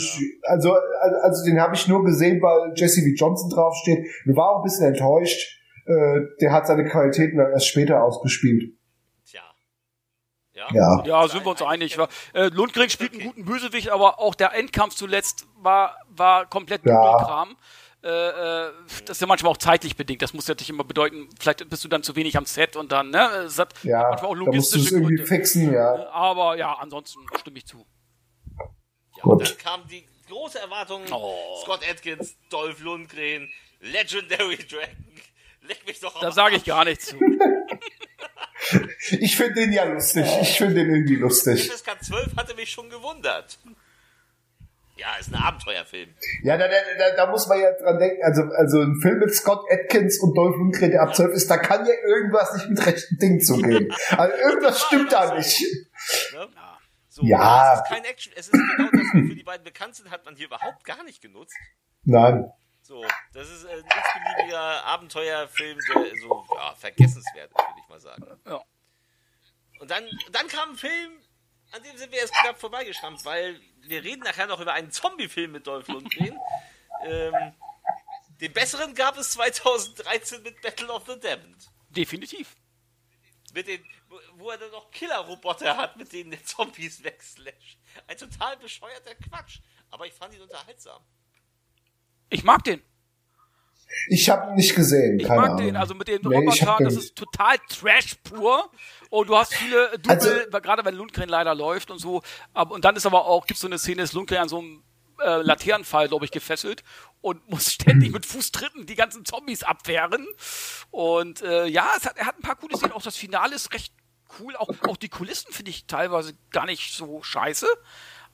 also, also, den habe ich nur gesehen, weil Jesse Lee Johnson draufsteht. Ich war auch ein bisschen enttäuscht. Äh, der hat seine Qualitäten dann erst später ausgespielt. Tja. Ja. Ja. Ja, sind wir uns einig. wa? Äh, Lundgren spielt einen guten Bösewicht, aber auch der Endkampf zuletzt war, war komplett Ja. Dübelkram. Äh, äh, das ist ja manchmal auch zeitlich bedingt. Das muss ja nicht immer bedeuten, vielleicht bist du dann zu wenig am Set und dann, ne? Es hat Ja, manchmal auch da logistische irgendwie Gründe. fixen, ja. Aber ja, ansonsten stimme ich zu. Ja, und Gut. dann kam die große Erwartung, Oh. Scott Atkins, Dolph Lundgren, Legendary <laughs> Dragon. Leck mich doch Da am sage ich gar nichts zu. <laughs> Ich finde den ja lustig. Ich finde den irgendwie lustig. FSK 12 hatte mich schon gewundert. Ja, ist ein Abenteuerfilm. Ja, da, da, da, muss man ja dran denken. Also, also ein Film mit Scott Atkins und Dolph Lundgren, der ab 12 ist, da kann ja irgendwas nicht mit rechten Dingen zugehen. Also irgendwas stimmt da nicht. Ne? So, Ja. Es ist kein Action. Es ist genau das, wofür die beiden bekannt sind, hat man hier überhaupt gar nicht genutzt. Nein. So, das ist ein x-beliebiger Abenteuerfilm, der so ja, vergessenswert ist, würde ich mal sagen. Ja. Und dann, dann kam ein Film, an dem sind wir erst knapp vorbeigeschrammt, weil wir reden nachher noch über einen Zombie-Film mit Dolph Lundgren. <laughs> ähm, den besseren gab es 2013 mit Battle of the Damned. Definitiv. Mit den, wo- er dann noch Killer-Roboter hat, mit denen der Zombies wegslasht. Ein total bescheuerter Quatsch. Aber ich fand ihn unterhaltsam. Ich mag den. Ich habe ihn nicht gesehen. Ich keine mag Ahnung. den, also mit den Nee, ich Robotern, das ist total Trash pur. Und du hast viele Double, Also- gerade wenn Lundgren leider läuft und so. Und dann ist aber auch, gibt so eine Szene, ist Lundgren an so einem äh, Laternenfall, glaube ich, gefesselt und muss ständig mit Fußtritten die ganzen Zombies abwehren. Und äh, ja, es hat, er hat ein paar coole Szenen. Auch das Finale ist recht cool. Auch, auch die Kulissen finde ich teilweise gar nicht so scheiße.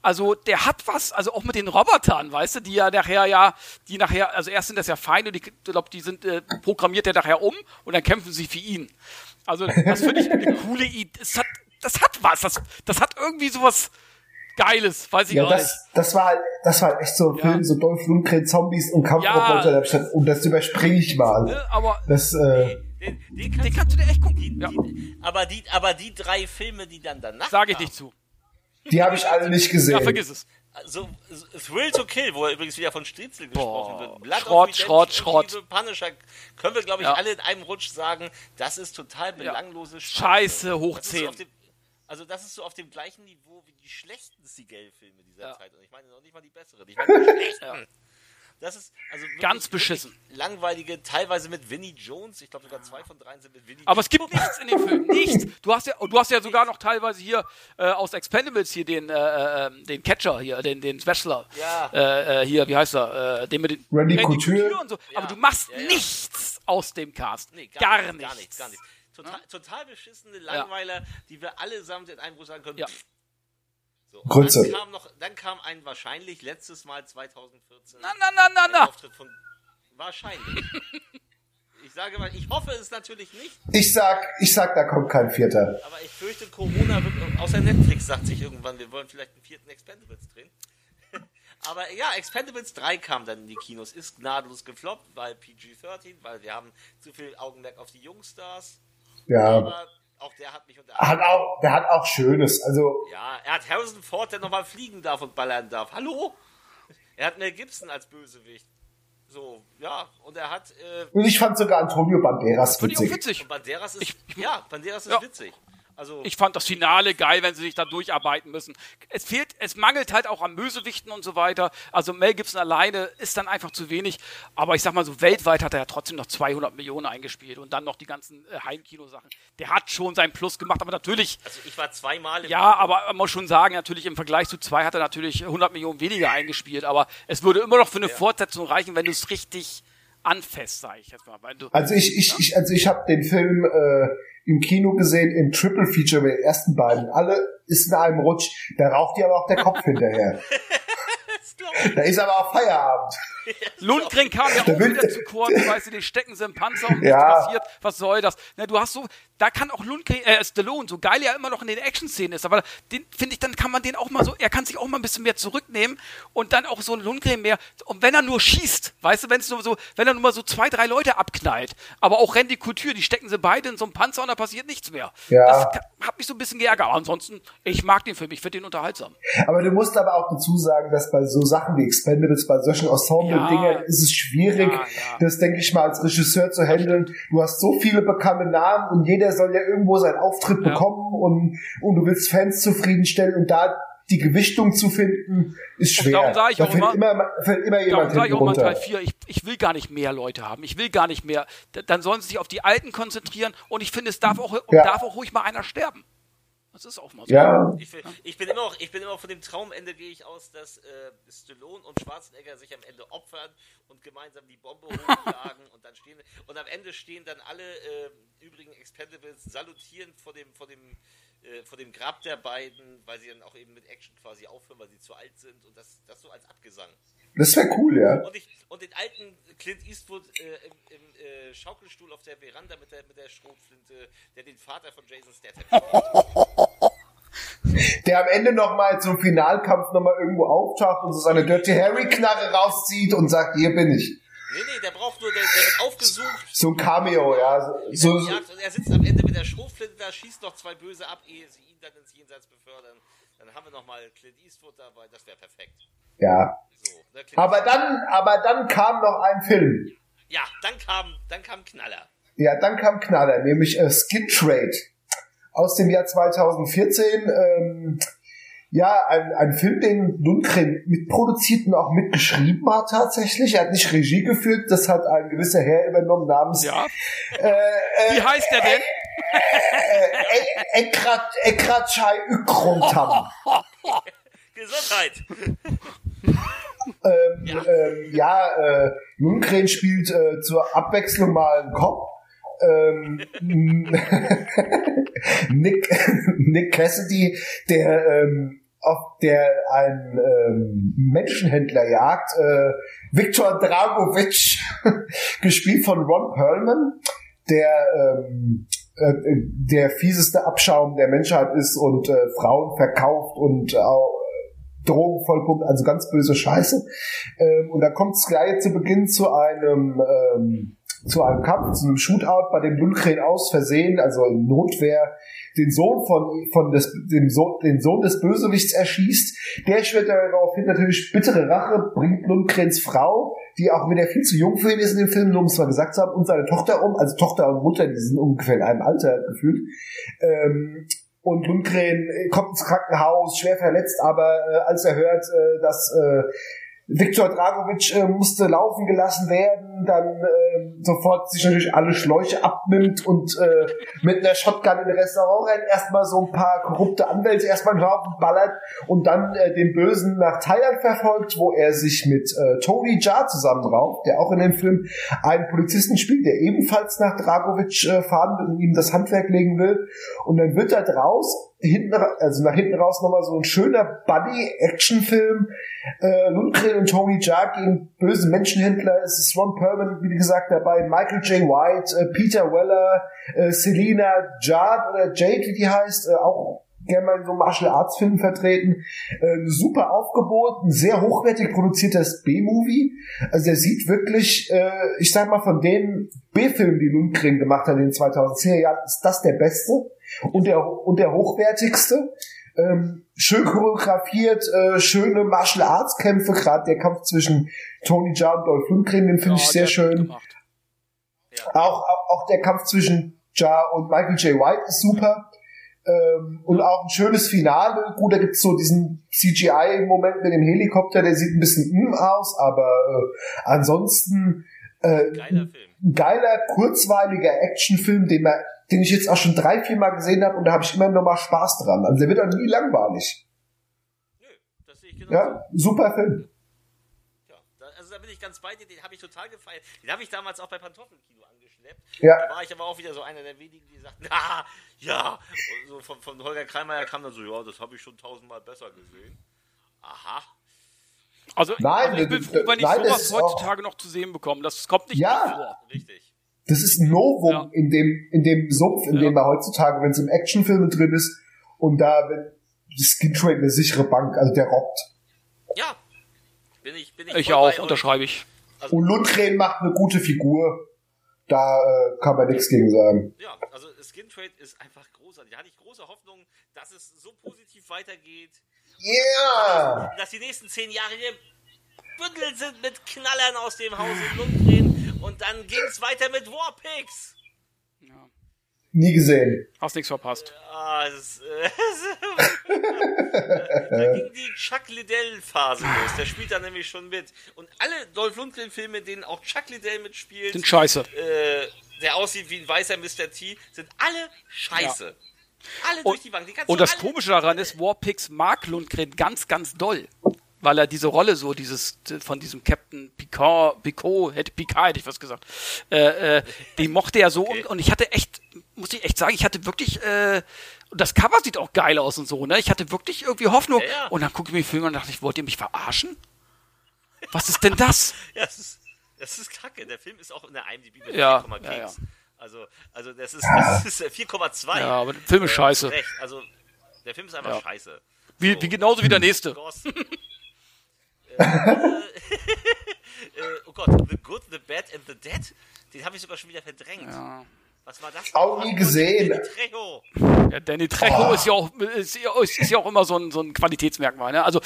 Also der hat was, also auch mit den Robotern, weißt du, die ja nachher ja, die nachher, also erst sind das ja Feinde, die, ich glaube, die sind äh, programmiert ja nachher um und dann kämpfen sie für ihn. Also das finde ich eine coole Idee. Es hat, das hat was, das, das hat irgendwie sowas Geiles, weiß ich Ja, auch nicht. das, das war halt, das war echt so ein Ja. Film, so Dolph Lundgren, Zombies und Kampfroboter. Ja. Und das überspringe ich mal. Ne? Aber Das, äh, Den, den, den kannst kannst du dir echt gucken. die, Ja, die, aber, die, aber die drei Filme, die dann danach sage ich nicht zu. Die habe ich alle nicht gesehen. Ja, vergiss es. So, Thrill to Kill, wo er übrigens wieder von Striezel gesprochen Boah, wird. Blood Schrott, Schrott, Schrott. Punisher können wir, glaube ich, Ja. alle in einem Rutsch sagen, das ist total belanglose Scheiße, hoch Das ist so 10. auf dem- Also das ist so auf dem gleichen Niveau wie die schlechten Seagal-Filme dieser Ja. Zeit. Und ich meine noch nicht mal die besseren. Ich meine die <laughs> schlechten. Das ist also wirklich, Ganz beschissen. Langweilige, teilweise mit Vinnie Jones. Ich glaube sogar zwei von dreien sind mit Vinnie Aber es Jones. gibt nichts in dem Film. <laughs> Nichts. Du hast ja, du hast ja sogar noch teilweise hier äh, aus Expendables hier den, äh, äh, den Catcher hier, den, den Wrestler. Ja. Äh, äh, hier, wie heißt er? Äh, den mit den Randy Couture. und so. Ja. Aber du machst Ja, ja. nichts aus dem Cast. Nee, gar, gar, nichts. Gar nichts, gar nichts. Total, total beschissene Langweiler, die wir allesamt in einem Rutsch sagen können. Ja. pff. So, Grütze. Dann kam, noch, dann kam ein wahrscheinlich letztes Mal 2014 Na, na, na, na, na. Auftritt von wahrscheinlich. <laughs> ich sage mal, ich hoffe es natürlich nicht, Ich sag, ich sag, da kommt kein Vierter. aber ich fürchte, Corona wird, außer Netflix sagt sich irgendwann, wir wollen vielleicht einen vierten Expendables drehen. <laughs> aber ja, Expendables 3 kam dann in die Kinos, ist gnadenlos gefloppt, weil PG-13, weil wir haben zu viel Augenmerk auf die Jungstars. Ja. Aber auch der hat mich unterhalten. Hat auch, der hat auch Schönes. Also, Ja, er hat Harrison Ford, der nochmal fliegen darf und ballern darf. Hallo? Er hat Mel Gibson als Bösewicht. So, ja, und er hat, äh, und ich fand sogar Antonio Banderas Finde ich auch witzig. witzig. und Banderas ist, Ich- ich- ja, Banderas ist Ja. witzig. Also, Ich fand das Finale geil, wenn sie sich da durcharbeiten müssen. Es fehlt, es mangelt halt auch an Bösewichten und so weiter. Also Mel Gibson alleine ist dann einfach zu wenig. Aber ich sag mal so, weltweit hat er ja trotzdem noch 200 Millionen eingespielt und dann noch die ganzen äh, Heimkinosachen. Der hat schon seinen Plus gemacht, aber natürlich, also ich war zweimal im ja, aber man muss schon sagen, natürlich im Vergleich zu zwei hat er natürlich 100 Millionen weniger eingespielt. Aber es würde immer noch für eine Fortsetzung reichen, wenn du es richtig anfasst, sag ich jetzt mal. Du, Also ich, ich, ich, also ich habe den Film äh, im Kino gesehen, im Triple Feature mit den ersten beiden. Alle ist in einem Rutsch. Da raucht dir aber auch der Kopf <laughs> hinterher. Da ist aber auch Feierabend. <laughs> Lundgren kam ja auch wieder zu kurz, weißt du, den stecken sie im Panzer und nichts Ja. passiert. Was soll das? Na, du hast so, da kann auch Lundgren, äh, Stallone, so geil er immer noch in den Action-Szenen ist, aber den finde ich, dann kann man den auch mal so, er kann sich auch mal ein bisschen mehr zurücknehmen und dann auch so ein Lundgren mehr, und wenn er nur schießt, weißt du, wenn es nur so, wenn er nur mal so zwei, drei Leute abknallt, aber auch Randy Couture, die stecken sie beide in so einem Panzer und da passiert nichts mehr. Ja. Das hat mich so ein bisschen geärgert, aber ansonsten, ich mag den Film, ich finde den unterhaltsam. Aber du musst aber auch dazu sagen, dass bei so Sachen wie Expendables, bei solchen Ensemble-Dingern Ja. ist es schwierig, Ja, ja. das, denke ich mal, als Regisseur zu handeln. Du hast so viele bekannte Namen und jeder soll ja irgendwo seinen Auftritt bekommen und, und du willst Fans zufriedenstellen und da die Gewichtung zu finden, ist schwer. darum sage ich da auch fällt immer- immer, fällt immer Darum jemand sage ich auch mal. Teil 4, ich, ich will gar nicht mehr Leute haben. Ich will gar nicht mehr. Dann sollen sie sich auf die Alten konzentrieren und ich finde, es darf auch, Ja. darf auch ruhig mal einer sterben. Das ist auch mal so. Ja, Ich, will- ich bin immer auch, ich bin immer von dem Traumende gehe ich aus, dass äh, Stallone und Schwarzenegger sich am Ende opfern und gemeinsam die Bombe hochjagen <laughs> und dann stehen und am Ende stehen dann alle äh, übrigen Expendables salutierend vor dem vor dem äh, vor dem Grab der beiden, weil sie dann auch eben mit Action quasi aufhören, weil sie zu alt sind und das das so als Abgesang. das wäre cool, ja. Und ich und den alten Clint Eastwood äh, im, im äh, Schaukelstuhl auf der Veranda mit der mit der Schrotflinte, der den Vater von Jason Statham <laughs> Der am Ende nochmal zum Finalkampf nochmal irgendwo auftaucht und so seine Dirty Harry Knarre rauszieht und sagt, hier bin ich. Nee, nee, der braucht nur, der, der wird aufgesucht. So ein Cameo, ja. So, So, er sitzt am Ende mit der Schrotflinte da, schießt noch zwei Böse ab, ehe sie ihn dann ins Jenseits befördern. Dann haben wir nochmal Clint Eastwood dabei, das wäre perfekt. ja. So, ne, Aber dann, aber dann kam noch ein Film. ja, dann kam, dann kam Knaller. Ja, dann kam Knaller, nämlich äh, Skin Trade aus dem Jahr 2014. Ähm, Ja, ein, ein Film, den Lundgren mitproduziert und auch mitgeschrieben hat tatsächlich. Er hat nicht Regie geführt, das hat ein gewisser Herr übernommen namens Ja. äh, äh, Wie heißt der denn? äh, Ekrat, Ekrachai Ükrontam. <laughs> Gesundheit. ähm, ja, ähm, ja äh, Lundgren spielt äh, zur Abwechslung mal einen Cop. Ähm, <laughs> Nick, Nick Cassidy, der, ähm, auf der ein ähm, Menschenhändler jagt, äh, Viktor Dragovic, <laughs> gespielt von Ron Perlman, der ähm, äh, der fieseste Abschaum der Menschheit ist und äh, Frauen verkauft und auch Drogen vollpumpt, also ganz böse Scheiße. Ähm, und da kommt es gleich zu Beginn zu einem ähm, zu einem Kampf, zu einem Shootout, bei dem Lundgren aus Versehen, also in Notwehr, den Sohn von, von des, dem Sohn, den Sohn des Bösewichts erschießt. Der schwört daraufhin natürlich bittere Rache, bringt Lundgrens Frau, die auch wieder viel zu jung für ihn ist in dem Film, nur um es mal gesagt zu haben, und seine Tochter um, also Tochter und Mutter, die sind ungefähr in einem Alter gefühlt. Ähm, und Lundgren kommt ins Krankenhaus, schwer verletzt, aber äh, als er hört, äh, dass äh, Viktor Dragovic äh, musste laufen gelassen werden, dann äh, sofort sich natürlich alle Schläuche abnimmt und äh, mit einer Shotgun in ein Restaurant rennt, erstmal so ein paar korrupte Anwälte erstmal drauf ballert und dann äh, den Bösen nach Thailand verfolgt, wo er sich mit äh, Tony Jaa zusammenrauft, der auch in dem Film einen Polizisten spielt, der ebenfalls nach Dragovic äh, fahren und ihm das Handwerk legen will. Und dann wird da draus hinten, also nach hinten raus nochmal so ein schöner Buddy-Action-Film. Äh, Lundgren und Tony Jaa gegen böse Menschenhändler. Es ist Ron Perlman, wie gesagt, dabei. Michael J. White, äh, Peter Weller, äh, Selina Jade oder Jade, wie die heißt, äh, auch gerne mal in so Martial Arts Filmen vertreten. Äh, super Aufgebot, ein sehr hochwertig produziertes B-Movie. Also der sieht wirklich, äh, ich sag mal, von den B-Filmen, die Lundgren gemacht hat in den 2010er Jahren, ist das der beste und der, und der hochwertigste. Ähm, schön choreografiert, äh, schöne Martial Arts Kämpfe, gerade der Kampf zwischen Tony Jaa und Dolph Lundgren, den finde Ja, ich sehr schön. gemacht. Auch, auch, auch der Kampf zwischen Ja und Michael J. White ist super. Ähm, und auch ein schönes Finale. Gut, da gibt's so diesen CGI-Moment mit dem Helikopter, der sieht ein bisschen mm aus, aber äh, ansonsten äh, Geiler Film. ein geiler, kurzweiliger Actionfilm, den, man, den ich jetzt auch schon drei, vier Mal gesehen habe und da habe ich immer noch mal Spaß dran. Also der wird auch nie langweilig. Nö, das sehe ich genau. Ja, super Film. Ja, da, also da bin ich ganz bei dir, den habe ich total gefeiert. Den habe ich damals auch bei Pantoffelkino angeschleppt. Ja. Da war ich aber auch wieder so einer der wenigen, die sagten, <laughs> ah, ja. Und so von, von Holger Kreimeier kam dann so, ja, das habe ich schon tausendmal besser gesehen. Aha. Also, Nein, also ich bin froh, wenn ich nein, das sowas heutzutage noch zu sehen bekomme. Das kommt nicht Ja. vor. Richtig. Das ist ein Novum Ja. in dem in dem Sumpf, in Ja. dem er heutzutage, wenn es im Actionfilme drin ist und da wenn Skin Trade eine sichere Bank, also der rockt. Ja. Bin ich, bin ich, Ich auch, unterschreibe ich. Und Lundgren macht eine gute Figur. Da äh, kann man nichts gegen sagen. Ja, also Skin Trade ist einfach großartig. Da hatte ich große Hoffnung, dass es so positiv weitergeht. Yeah! dass die nächsten zehn Jahre gebündelt sind mit Knallern aus dem Hause Lundgren und dann ging es weiter mit Warpigs. Nie gesehen. Hast nichts verpasst. Ah, das, äh, <laughs> da ging die Chuck Liddell-Phase los. Der spielt da nämlich schon mit. Und alle Dolph Lundgren-Filme, in denen auch Chuck Liddell mitspielt, Sind scheiße. äh, der aussieht wie ein weißer Mr. T, sind alle scheiße. Alle durch die Bank. Die Und das alle- Komische daran ist, Warpix mag Lundgren ganz, ganz doll. Weil er diese Rolle so, dieses, von diesem Captain Picard, Picot, hätte Picard, hätte ich was gesagt, äh, äh, den mochte er so und, und ich hatte echt, muss ich echt sagen, ich hatte wirklich, äh, und das Cover sieht auch geil aus und so, ne? Ich hatte wirklich irgendwie Hoffnung. Ja, ja. Und dann gucke ich mir den Film an und dachte, ich wollt ihr mich verarschen? Was ist denn das? <laughs> Ja, das ist, das ist kacke. Der Film ist auch in der IMDb mit Ja, 4, ja, ja. Also, also das ist, das ist äh, 4,2. Ja, aber der Film ist Äh, scheiße. Also, der Film ist einfach scheiße. Wie, wie genauso wie der nächste. <laughs> Äh, <laughs> äh, oh Gott, The Good, The Bad and The Dead? Den habe ich sogar schon wieder verdrängt. Was war das? Auch nie gesehen. Danny Trejo. Ja, Danny Trejo ist ja auch, ist, ja- ist ja auch immer so ein, so ein Qualitätsmerkmal, ne? Also,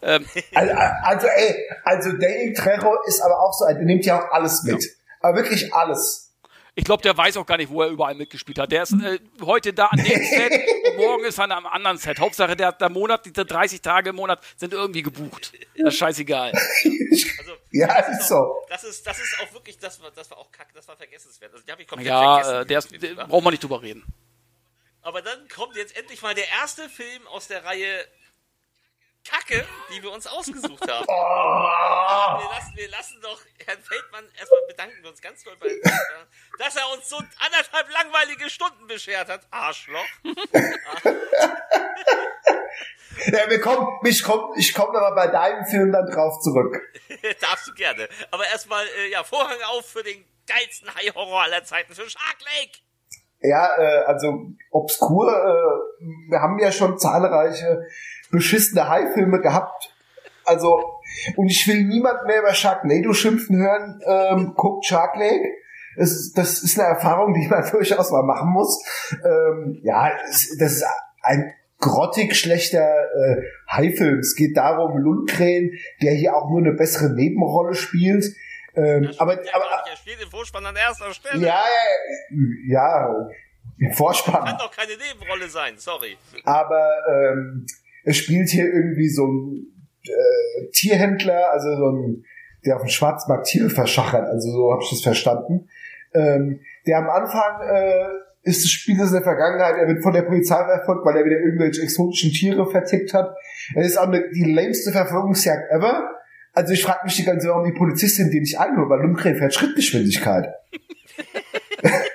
ähm, Also, also ey, also Danny Trejo ist aber auch so, der nimmt ja auch alles mit. Aber wirklich alles. Ich glaube, der weiß auch gar nicht, wo er überall mitgespielt hat. Der ist äh, heute da an dem <laughs> Set und morgen ist er an einem anderen Set. Hauptsache, der, der Monat, diese 30 Tage im Monat sind irgendwie gebucht. Das ist scheißegal. <laughs> Also, Ja, das ist auch, so. Das ist, das ist auch wirklich, das war, das war auch kacke, das war vergessenswert. Also, habe ich komplett Ja, vergessen. äh, der ist, den wa? braucht man nicht drüber reden. Aber dann kommt jetzt endlich mal der erste Film aus der Reihe Kacke, die wir uns ausgesucht haben. <laughs> Oh, Wir lassen, wir lassen doch Herrn Feldmann erstmal bedanken wir uns ganz doll bei dass er uns so anderthalb langweilige Stunden beschert hat. Arschloch. <laughs> ja, wir kommen, ich komme ich komm aber bei deinem Film dann drauf zurück. <laughs> Darfst du gerne. Aber erstmal, äh, ja, Vorhang auf für den geilsten High-Horror aller Zeiten, für Shark Lake. Ja, äh, also obskur, äh, wir haben ja schon zahlreiche beschissene High-Filme gehabt. Also, und ich will niemand mehr über Sharknado schimpfen hören. Ähm, guckt Shark Lake. Das ist, das ist eine Erfahrung, die man <laughs> durchaus mal machen muss. Ähm, ja, das ist ein grottig schlechter äh, High-Film. Es geht darum, Lundgren, der hier auch nur eine bessere Nebenrolle spielt. Ähm, aber, aber, er steht im Vorspann an erster Stelle. ja, ja, ja, im Vorspann. Kann doch keine Nebenrolle sein, sorry. aber ähm, es spielt hier irgendwie so ein äh, Tierhändler, also so ein, der auf dem Schwarzmarkt Tiere verschachert, also so habe ich das verstanden. Ähm, der am Anfang äh, ist das Spiel das in der Vergangenheit, er wird von der Polizei verfolgt, weil er wieder irgendwelche exotischen Tiere vertickt hat. Es ist auch die lämste Verfolgungsjagd ever. Also ich frage mich die ganze Zeit, warum die Polizistin die nicht einholt, weil Lundgren fährt Schrittgeschwindigkeit. <laughs>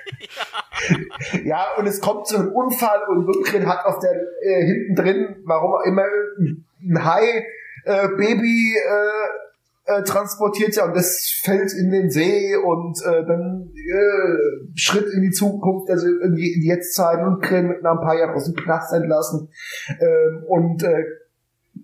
Ja, und es kommt zu einem Unfall und Lundgren hat auf der äh, hinten drin, warum auch immer, ein Hai äh, Baby äh, äh, transportiert ja und das fällt in den See und äh, dann äh, Schritt in die Zukunft, also irgendwie in die Jetztzeit, Lundgren mit nach ein paar Jahren aus dem Knast entlassen ähm, und äh,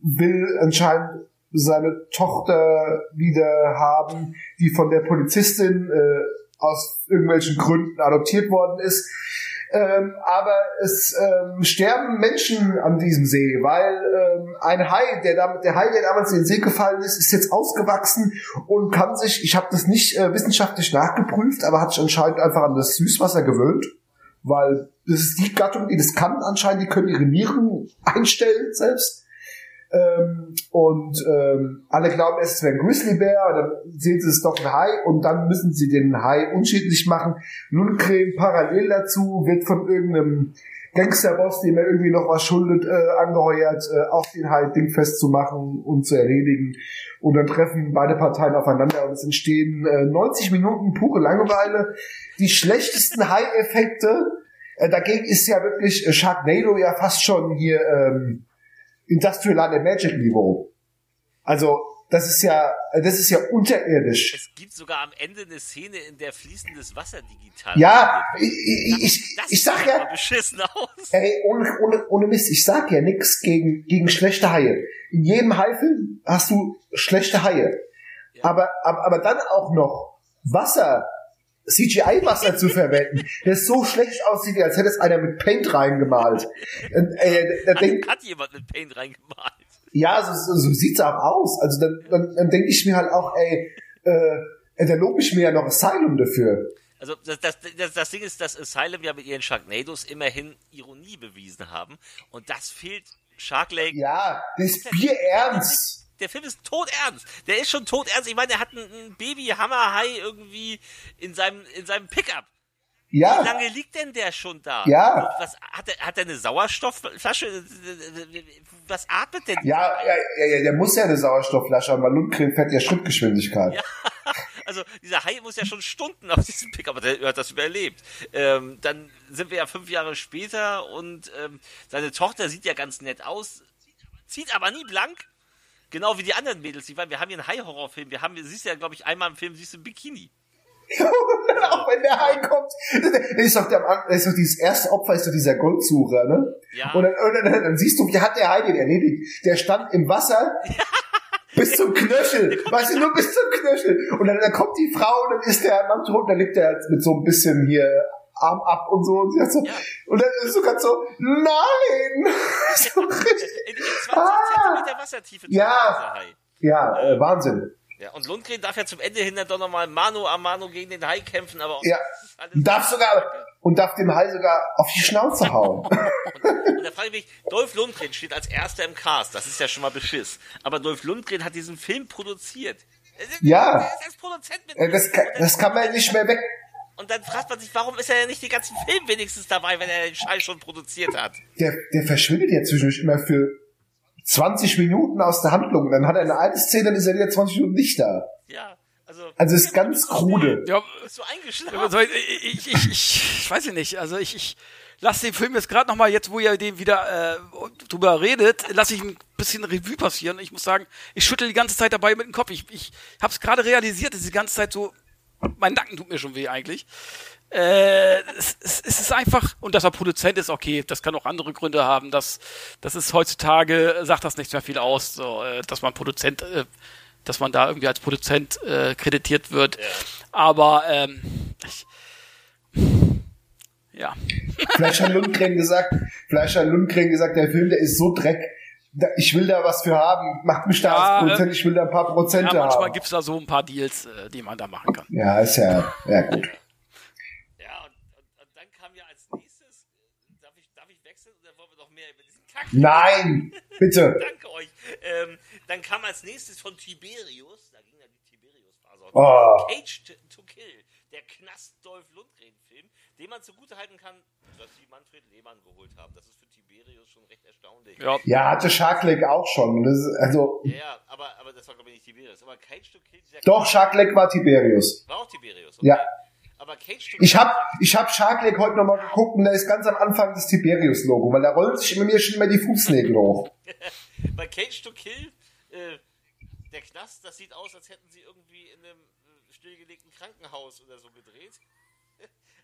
will anscheinend seine Tochter wieder haben, die von der Polizistin äh, aus irgendwelchen Gründen adoptiert worden ist. Ähm, aber es ähm, sterben Menschen an diesem See, weil ähm, ein Hai, der damit, der Hai, der damals in den See gefallen ist, ist jetzt ausgewachsen und kann sich, ich habe das nicht äh, wissenschaftlich nachgeprüft, aber hat sich anscheinend einfach an das Süßwasser gewöhnt, weil das ist die Gattung, die das kann anscheinend, die können ihre Nieren <laughs> einstellen selbst. Ähm, und ähm, alle glauben es wäre ein Grizzlybär, dann sehen sie es doch ein Hai und dann müssen sie den Hai unschädlich machen. Lundgren parallel dazu wird von irgendeinem Gangsterboss, dem er irgendwie noch was schuldet, äh, angeheuert, äh, auf den Hai dingfest zu machen und zu erledigen. Und dann treffen beide Parteien aufeinander und es entstehen äh, 90 Minuten pure Langeweile. Die schlechtesten Hai-Effekte, äh, dagegen ist ja wirklich äh, Sharknado ja fast schon hier ähm, Industrial Light and Magic Niveau. Also, das ist ja, das ist ja unterirdisch. Es gibt sogar am Ende eine Szene, in der fließendes Wasser digital Ja, wird. ich, ich, das ich sag ja, beschissen aus. ey, ohne, ohne, ohne Mist, ich sag ja nix gegen, gegen schlechte Haie. In jedem Haifilm hast du schlechte Haie. Aber, aber, aber dann auch noch Wasser, CGI-Wasser zu verwenden, das so schlecht aussieht, als hätte es einer mit Paint reingemalt. Und, äh, <laughs> da Hat, denk, hat jemand mit Paint reingemalt? Ja, so, so, sieht's auch aus. Also dann, dann, dann denke ich mir halt auch, ey, äh, da lobe ich mir ja noch Asylum dafür. Also das, das, das, das Ding ist, dass Asylum ja mit ihren Sharknados immerhin Ironie bewiesen haben. Und das fehlt Shark Lake. Ja, das ist Bier ernst. <laughs> Der Film ist todernst. Der ist schon todernst. Ich meine, der hat ein, ein Baby-Hammerhai irgendwie in seinem, in seinem Pickup. Wie Ja, lange liegt denn der schon da? Ja. Was, hat, er, hat er eine Sauerstoffflasche? Was atmet denn? ja, ja, ja, ja, der muss ja eine Sauerstoffflasche haben, weil Lundgren fährt ja Schrittgeschwindigkeit. Ja. <laughs> Also dieser Hai muss ja schon Stunden auf diesem Pickup, aber der hat das überlebt. Ähm, dann sind wir ja fünf Jahre später und ähm, seine Tochter sieht ja ganz nett aus, zieht aber nie blank. Genau wie die anderen Mädels. Ich meine, wir haben hier einen Hai-Horrorfilm. Wir haben, siehst ja, glaube ich, einmal im Film siehst du ein Bikini. <laughs> auch wenn der Hai kommt. Ist doch, der, ist doch dieses erste Opfer, ist doch dieser Goldsucher, ne? Ja. Und, dann, und dann, dann siehst du, wie hat der Hai den erledigt? Der stand im Wasser <laughs> bis zum Knöchel. Weißt du, nur bis zum Knöchel. Und dann, dann kommt die Frau und dann ist der Mann tot und dann liegt er mit so ein bisschen hier Arm ab und so. Und, sie hat so, Ja. und dann ist so ganz so, nein! <laughs> so richtig. In, in 20 Ah. Zentimeter Wassertiefe. Ja. Ja, äh, Wahnsinn. Ja, und Lundgren darf ja zum Ende hin dann doch nochmal Mano a Mano gegen den Hai kämpfen, aber auch Ja. <laughs> Darf sogar, und darf dem Hai sogar auf die Schnauze hauen. <laughs> Und da frage ich mich, Dolph Lundgren steht als erster im Cast, das ist ja schon mal Beschiss. Aber Dolph Lundgren hat diesen Film produziert. Er Ja. Er ist als Produzent mit. Äh, Das kann, das kann man nicht mehr weg. Und dann fragt man sich, warum ist er denn nicht die ganzen Filme wenigstens dabei, wenn er den Scheiß schon produziert hat? Der, der verschwindet ja zwischendurch immer für 20 Minuten aus der Handlung. Dann hat er eine alte Szene, dann ist er wieder 20 Minuten nicht da. Ja, also. Also <laughs> ist ganz krude. Ja, Bist du eingeschlafen? Ich, ich, ich, ich, weiß ja nicht. Also ich, ich lasse den Film jetzt gerade nochmal, jetzt wo ihr den wieder äh, drüber redet, lasse ich ein bisschen Revue passieren. Ich muss sagen, ich schüttel die ganze Zeit dabei mit dem Kopf. Ich, ich habe es gerade realisiert, dass die ganze Zeit so, mein Nacken tut mir schon weh eigentlich. Äh, es, es, es ist einfach, und dass er Produzent ist, okay, das kann auch andere Gründe haben. dass das ist heutzutage, sagt das nicht mehr viel aus, so, äh, dass man Produzent, äh, dass man da irgendwie als Produzent äh, kreditiert wird. Aber ähm, ich, ja. Hat Lundgren gesagt, hat Lundgren gesagt, der Film, der ist so dreck. Da- Ich will da was für haben. Macht mich da Ja, als Produzent, ich will da ein paar Ja, Prozente manchmal haben. gibt's da so ein paar Deals, äh, die man da machen kann. Ja, ist ja, ja gut. Ja, und, und, dann kam ja als nächstes, darf ich, darf ich wechseln oder wollen wir noch mehr über diesen Kack? Nein, bitte. <laughs> Danke euch. Ähm, dann kam als nächstes von Tiberius, da ging ja die Tiberius-Phase auch. Oh. Cage to, to Kill, der Knast-Dolph Lundgren-Film, den man zugutehalten kann, dass sie Manfred Lehmann geholt haben. Das ist für Tiberius schon recht erstaunlich. Ja. Ja, hatte Shark Lake auch schon. Das ist, also, Ja, ja, aber, aber das war glaube ich nicht Tiberius. Aber Cage to Kill, dieser doch, Shark Lake war Tiberius. war auch Tiberius. Ja. Aber Cage to Ich Kill, hab, ich hab Shark Lake heute nochmal geguckt und da ist ganz am Anfang das Tiberius-Logo, weil da rollen sich bei mir schon immer die Fußnägel hoch. <laughs> bei Cage to Kill, äh, der Knast, das sieht aus, als hätten sie irgendwie in einem äh, stillgelegten Krankenhaus oder so gedreht.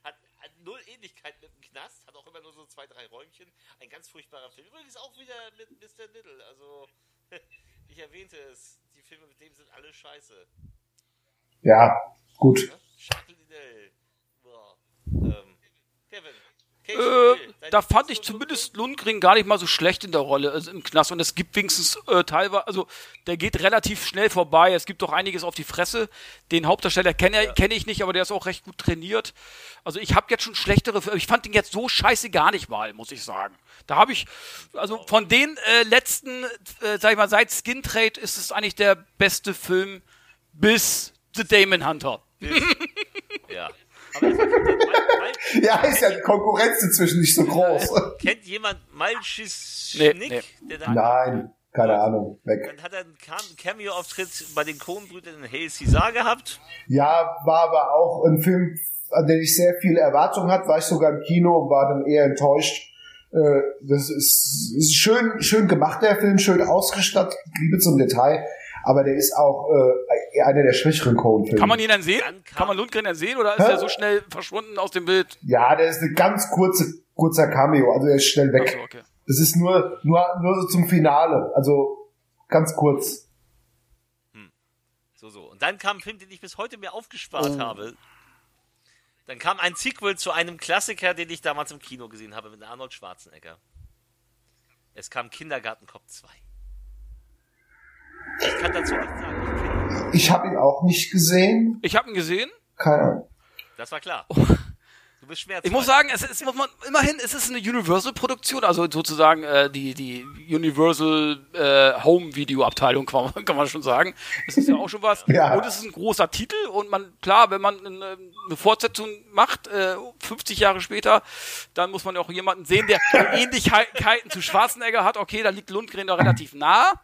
Hat, hat null Ähnlichkeit mit dem Knast, hat auch immer nur so zwei, drei Räumchen. Ein ganz furchtbarer Film. Übrigens auch wieder mit Mr. Little. Also, <laughs> ich erwähnte es, die Filme mit dem sind alle scheiße. Ja, gut. Boah. Ähm, Kevin. Äh, da fand ich zumindest Lundgren gar nicht mal so schlecht in der Rolle also im Knast. Und es gibt wenigstens äh, teilweise, also der geht relativ schnell vorbei. Es gibt doch einiges auf die Fresse. Den Hauptdarsteller kenne kenn ich nicht, aber der ist auch recht gut trainiert. Also ich habe jetzt schon schlechtere, ich fand den jetzt so scheiße gar nicht mal, muss ich sagen. Da habe ich, also von den äh, letzten, äh, sag ich mal, seit Skin Trade ist es eigentlich der beste Film bis The Damon Hunter. Ja. Aber das <laughs> <laughs> Ja, ist ja die Konkurrenz inzwischen nicht so groß. Kennt jemand Malchis Nee, Schnick? nee. Der da Nein, keine Ahnung, weg. Dann hat er einen Cam- Cameo-Auftritt bei den Coen-Brüdern in Hail Caesar gehabt. Ja, war aber auch ein Film, an den ich sehr viele Erwartungen hatte, war ich sogar im Kino, war dann eher enttäuscht. Äh, Das ist, ist schön, schön gemacht, der Film, schön ausgestattet, Liebe zum Detail, aber der ist auch äh, einer der schwächeren Coen-Filme. Kann man ihn dann sehen? Kann man Lundgren dann sehen oder ist Hä? er so schnell verschwunden aus dem Bild? Ja, der ist eine ganz kurze, kurzer Cameo, also er ist schnell weg. Achso, okay. Das ist nur, nur, nur so zum Finale, also ganz kurz. So, so. Und dann kam ein Film, den ich bis heute mir aufgespart Oh. habe. Dann kam ein Sequel zu einem Klassiker, den ich damals im Kino gesehen habe, mit Arnold Schwarzenegger. Es kam Kindergartenkopf 2. Ich kann dazu nichts sagen. Ich kenn ihn. Ich habe ihn auch nicht gesehen. Ich habe ihn gesehen. Keine Ahnung. Das war klar. Du bist schmerzfrei. Ich muss sagen, es ist muss man, immerhin es ist eine Universal-Produktion, also sozusagen äh, die die Universal äh, Home Video Abteilung <laughs> kann man, kann man schon sagen. Das ist ja auch schon was. <laughs> Ja. Und es ist ein großer Titel und man klar, wenn man eine, eine Fortsetzung macht, äh, 50 Jahre später, dann muss man ja auch jemanden sehen, der <laughs> Ähnlichkeiten zu Schwarzenegger hat. Okay, da liegt Lundgren da relativ nah.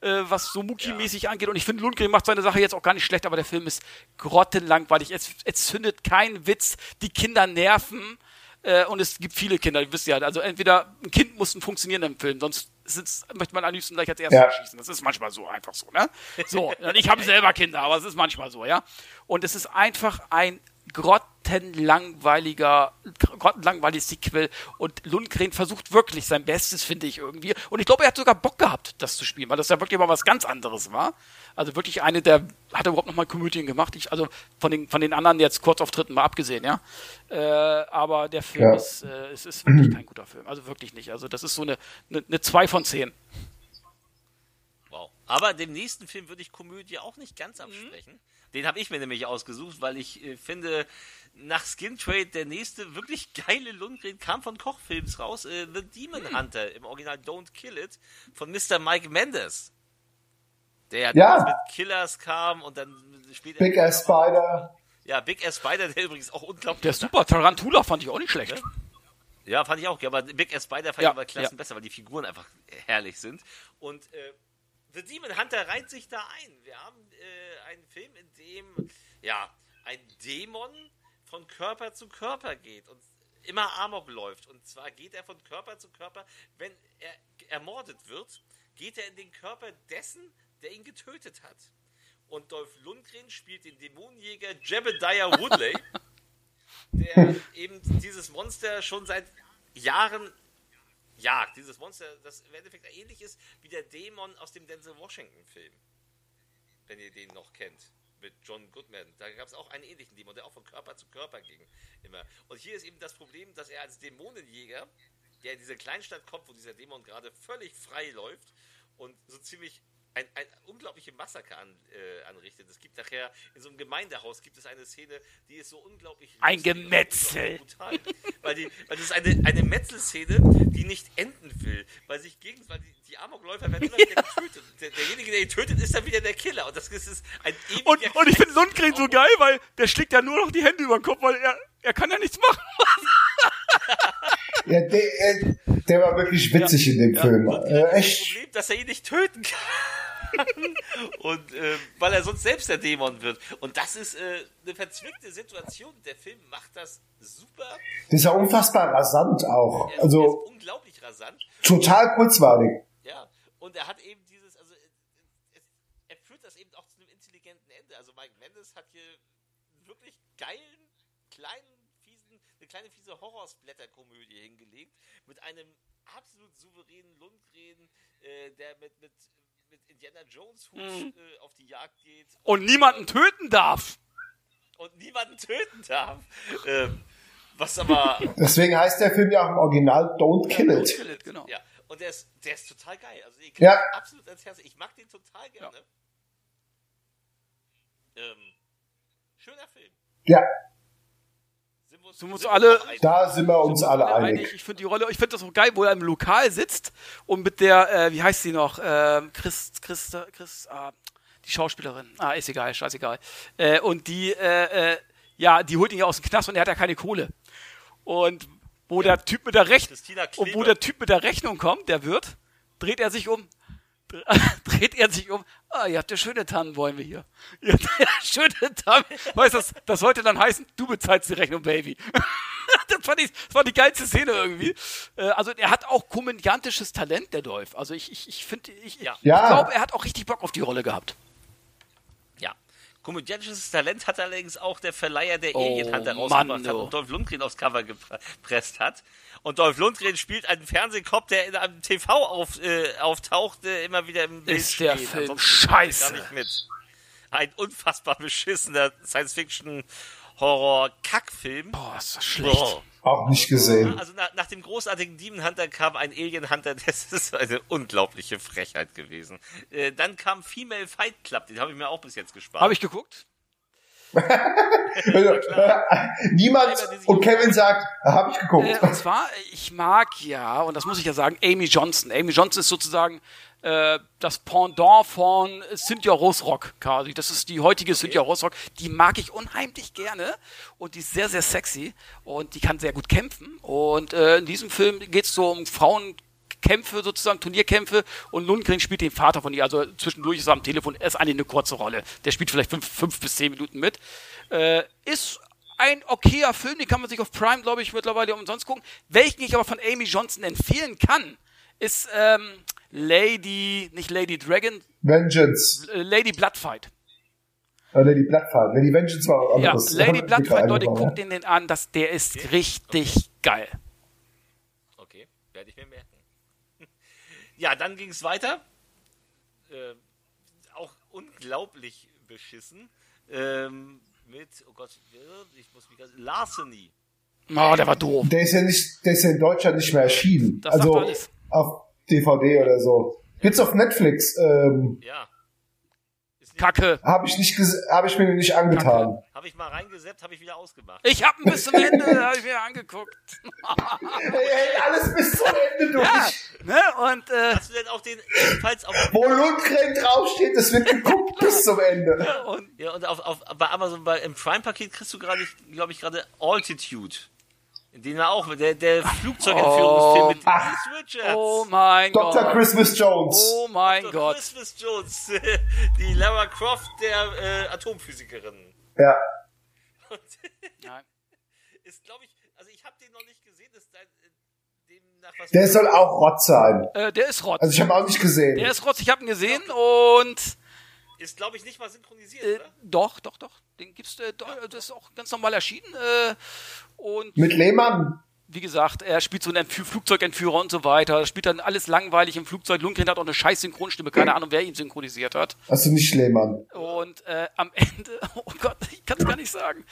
Äh, was so Muki-mäßig angeht. Und ich finde, Lundgren macht seine Sache jetzt auch gar nicht schlecht, aber der Film ist grottenlangweilig. Es, es zündet kein Witz. Die Kinder nerven. Äh, und es gibt viele Kinder, ihr wisst ja, also entweder ein Kind muss ein funktionieren im Film, sonst sitzt, möchte man am liebsten gleich als erstes Ja. erschießen. Das ist manchmal so, einfach so, ne? So, ich habe selber Kinder, aber es ist manchmal so, ja? Und es ist einfach ein grottenlangweiliger, grottenlangweiliges Sequel und Lundgren versucht wirklich sein Bestes, finde ich irgendwie. Und ich glaube, er hat sogar Bock gehabt, das zu spielen, weil das ja wirklich mal was ganz anderes war. Also wirklich eine der, hat er überhaupt noch mal Komödien gemacht? Ich, also von den, von den anderen jetzt Kurzauftritten mal abgesehen, ja. Äh, aber der Film Ja. ist, äh, es ist wirklich kein guter Film. Also wirklich nicht. Also das ist so eine, eine, eine 2 von 10. Aber dem nächsten Film würde ich Komödie auch nicht ganz absprechen. Den habe ich mir nämlich ausgesucht, weil ich äh, finde, nach Skin Trade der nächste wirklich geile Lundgren kam von Kochfilms raus. Äh, The Demon Hunter im Original Don't Kill It von Mr. Mike Mendes. Der Ja. damals mit Killers kam und dann später. Big Ass Spider. Ja, Big Ass Spider, der übrigens auch unglaublich. Der ist super. Tarantula fand ich auch nicht schlecht. Ja, fand ich auch. Ja, aber Big Ass Spider fand Ja, ich aber klassen ja. besser, weil die Figuren einfach herrlich sind. Und äh, The Demon Hunter reiht sich da ein. Wir haben äh, einen Film, in dem ja ein Dämon von Körper zu Körper geht und immer Amok läuft. Und zwar geht er von Körper zu Körper. Wenn er ermordet wird, geht er in den Körper dessen, der ihn getötet hat. Und Dolph Lundgren spielt den Dämonenjäger Jebediah Woodley <laughs> der eben dieses Monster schon seit Jahren jagt. Dieses Monster, das im Endeffekt ähnlich ist wie der Dämon aus dem Denzel Washington-Film. Wenn ihr den noch kennt. Mit John Goodman. Da gab es auch einen ähnlichen Dämon, der auch von Körper zu Körper ging. Immer. Und hier ist eben das Problem, dass er als Dämonenjäger, der in diese Kleinstadt kommt, wo dieser Dämon gerade völlig frei läuft und so ziemlich ein, ein unglaubliche Massaker an, äh, anrichtet. Es gibt nachher, in so einem Gemeindehaus gibt es eine Szene, die ist so unglaublich Ein Gemetzel. Brutal. weil, die, weil das ist eine, eine Metzelszene, die nicht enden will. Weil sich gegen, weil die, die Amokläufer werden immer wieder getötet. Der, derjenige, der ihn tötet, ist dann wieder der Killer. Und das ist, ein ewiger Und, und ich finde. Lundgren so geil, weil der schlägt ja nur noch die Hände über den Kopf, weil er, er kann ja nichts machen. Ja, der, der war wirklich witzig in dem Film. Und Äh, das echt. Problem, dass er ihn nicht töten kann. <laughs> und ähm, weil er sonst selbst der Dämon wird. Und das ist äh, eine verzwickte Situation. Der Film macht das super. Das ist ja unfassbar rasant auch. Er er Also ist unglaublich rasant. total kurzweilig. Ja, und er hat eben dieses, also äh, es, er führt das eben auch zu einem intelligenten Ende. Also Mike Mendes hat hier einen wirklich geilen, kleinen, fiesen, eine kleine fiese Horrorsblätterkomödie hingelegt mit einem absolut souveränen Lundgren, äh, der mit, mit, mit Indiana Jones Hut äh, auf die Jagd geht Und niemanden töten darf. und niemanden töten darf. Ähm, was aber Deswegen heißt der Film ja auch im Original Don't Kill It. Kill it, genau. Ja, und der ist, der ist total geil. Also ich kann Ja. ihn absolut ans Herz. Ich mag den total gerne. Ähm, schöner Film. Ja, Sind uns, alle- einig? da sind wir uns alle einig. Ich finde die Rolle, ich finde das auch geil, wo er im Lokal sitzt und mit der, äh, wie heißt sie noch, ähm, Chris, Chris, Chris, ah, die Schauspielerin, ah, ist egal, scheißegal. Äh, und die, äh, äh, ja, die holt ihn ja aus dem Knast und er hat ja keine Kohle. Und wo der Typ mit der Rechnung, und wo der Typ mit der Rechnung kommt, der Wirt, dreht er sich um, <laughs> dreht er sich um, ah, ihr habt ja schöne Tannenbäume hier. <laughs> Ihr habt ja schöne Tannen. Weißt du, das, das sollte dann heißen, du bezahlst die Rechnung, Baby. <laughs> das, fand ich, das war die geilste Szene irgendwie. Äh, also er hat auch komödiantisches Talent, der Dolph. Also ich, ich, ich finde, ich, Ja. ich glaube, er hat auch richtig Bock auf die Rolle gehabt. Komödiantisches Talent hat allerdings auch der Verleiher der Oh, Alien Hunter Mann, hat und Dolph Lundgren aufs Cover gepresst hat. Und Dolph Lundgren spielt einen Fernsehkopf, der in einem TV auf, äh, auftaucht, äh, immer wieder im Bild Ist der steht. Film Ansonsten scheiße. Gar nicht mit. Ein unfassbar beschissener Science-Fiction-Horror-Kackfilm. Boah, ist das schlecht. Boah. Auch nicht gesehen. Also nach, nach dem großartigen Demon Hunter kam ein Alien Hunter, <laughs> das ist eine unglaubliche Frechheit gewesen. Äh, dann kam Female Fight Club, den habe ich mir auch bis jetzt gespart. Habe ich geguckt? <laughs> <laughs> Niemand und Kevin sagt, habe ich geguckt. Äh, und zwar, ich mag ja, und das muss ich ja sagen, Amy Johnson. Amy Johnson ist sozusagen äh, das Pendant von Cynthia Roserock quasi. Das ist die heutige Cynthia Roserock. Die mag ich unheimlich gerne und die ist sehr, sehr sexy und die kann sehr gut kämpfen. Und äh, in diesem Film geht es so um Frauenkämpfe sozusagen, Turnierkämpfe und Lundgren spielt den Vater von ihr. Also zwischendurch ist er am Telefon, er ist eigentlich eine kurze Rolle. Der spielt vielleicht fünf, fünf bis zehn Minuten mit. Äh, ist ein okayer Film, den kann man sich auf Prime, glaube ich, mittlerweile umsonst gucken. Welchen ich aber von Amy Johnson empfehlen kann, ist ähm, Lady, nicht Lady Dragon, Vengeance. Lady Bloodfight. Äh, Lady Bloodfight. Lady Vengeance war was Ja. Lady Bloodfight, Leute, eingebaut, guckt den, den an, das, der ist richtig geil. Okay, werde ich mir merken. <laughs> Ja, dann ging es weiter. Äh, auch unglaublich beschissen. Ähm, mit, oh Gott, ich muss mich ganz, Larceny. Oh, der war doof. Der ist ja nicht, der ist ja in Deutschland nicht mehr erschienen. Das sagt also alles. auf DVD oder so. Gibt's auf Netflix. Ähm, Ja. Ist Kacke. habe ich nicht, habe ich mir nicht angetan. Hab ich mal reingesetzt, habe ich wieder ausgemacht. Ich hab ein bis zum Ende, hab ich mir angeguckt. <laughs> Er hält alles bis zum Ende durch. Ja, ne? Und äh, Hast du denn auch den ebenfalls auf, Wo Lundgren draufsteht, das wird geguckt bis zum Ende. <laughs> und ja, und auf, auf bei Amazon bei, im Prime-Paket kriegst du gerade, glaube ich, gerade Altitude. In dem er auch, der, der Flugzeugentführungsfilm mit Ach. Keith Richards. oh mein Dr. Gott. Christmas Jones. Oh mein Dr. Gott. Christmas Jones, <laughs> die Lara Croft der äh, Atomphysikerin. Ja. Und <laughs> Nein. ist, glaube ich, also ich habe den noch nicht gesehen, ist dein, äh, dem nach was Der soll auch Rott sein. Äh, der ist Rotz. Also ich habe auch nicht gesehen. der ist Rotz, ich hab ihn gesehen und ist, glaube ich, nicht mal synchronisiert, äh, oder? doch, doch, doch. Den gibt's, äh, doch, das ist auch ganz normal erschienen. Äh, und Mit Lehmann. Wie gesagt, er spielt so einen Entfü Flugzeugentführer und so weiter. Spielt dann alles langweilig im Flugzeug. Lundgren hat auch eine scheiß Synchronstimme, keine Ahnung, wer ihn synchronisiert hat. Also nicht Lehmann. Und äh, am Ende, <laughs> oh Gott, ich kann es gar nicht sagen.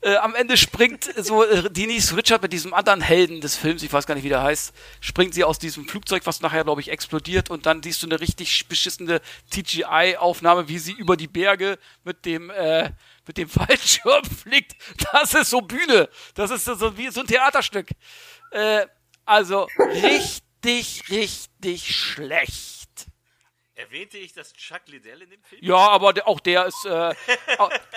Äh, am Ende springt so äh, Denise Richard mit diesem anderen Helden des Films, ich weiß gar nicht, wie der heißt, springt sie aus diesem Flugzeug, was nachher, glaube ich, explodiert und dann siehst du eine richtig beschissene CGI-Aufnahme, wie sie über die Berge mit dem äh, mit dem <laughs> Fallschirm fliegt. Das ist so Bühne. Das ist so wie so ein Theaterstück. Äh, also richtig, richtig schlecht. Erwähnte ich das Chuck Liddell in dem Film? Ja, aber der, auch der ist, äh, <laughs>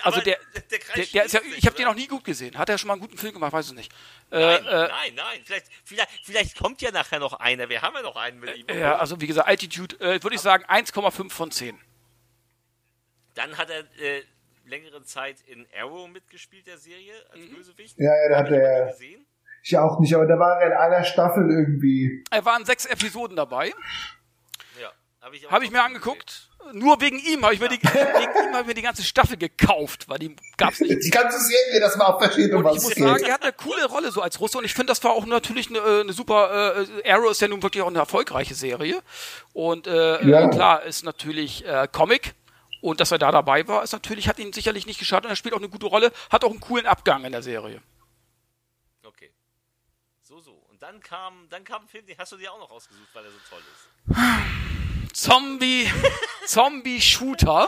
also der, der der, der ist ja, ich habe den noch nie gut gesehen. Hat er schon mal einen guten Film gemacht? Weiß ich nicht. Äh, Nein, äh, nein, nein. Vielleicht, vielleicht, vielleicht kommt ja nachher noch einer. Wir haben ja noch einen mit ihm. ja, also wie gesagt, Altitude, äh, würde ich sagen 1,5 von 10. Dann hat er äh, längere Zeit in Arrow mitgespielt, der Serie, als Mhm. Bösewicht. Ja, ja, da Hab hat ich er- gesehen. Ich auch nicht, aber da war er in einer Staffel irgendwie. Er waren sechs Episoden dabei. Ja, habe ich, Habe ich mir angeguckt. Nur wegen ihm habe ich mir die, <laughs> wegen ihm habe ich mir die ganze Staffel gekauft, weil die gab's nicht. Die ganze Serie, das war auch um Und ich was muss es sagen, geht. er hat eine coole Rolle so als Russe und ich finde, das war auch natürlich eine, äh, eine super. Äh, Arrow ist ja nun wirklich auch eine erfolgreiche Serie und äh, Ja. äh, klar ist natürlich äh, Comic und dass er da dabei war, ist natürlich hat ihn sicherlich nicht geschadet und er spielt auch eine gute Rolle, hat auch einen coolen Abgang in der Serie. Okay. So, so. Und dann kam, dann kam ein Film, den hast du dir auch noch ausgesucht, weil er so toll ist. Zombie, <laughs> Zombie Shooter.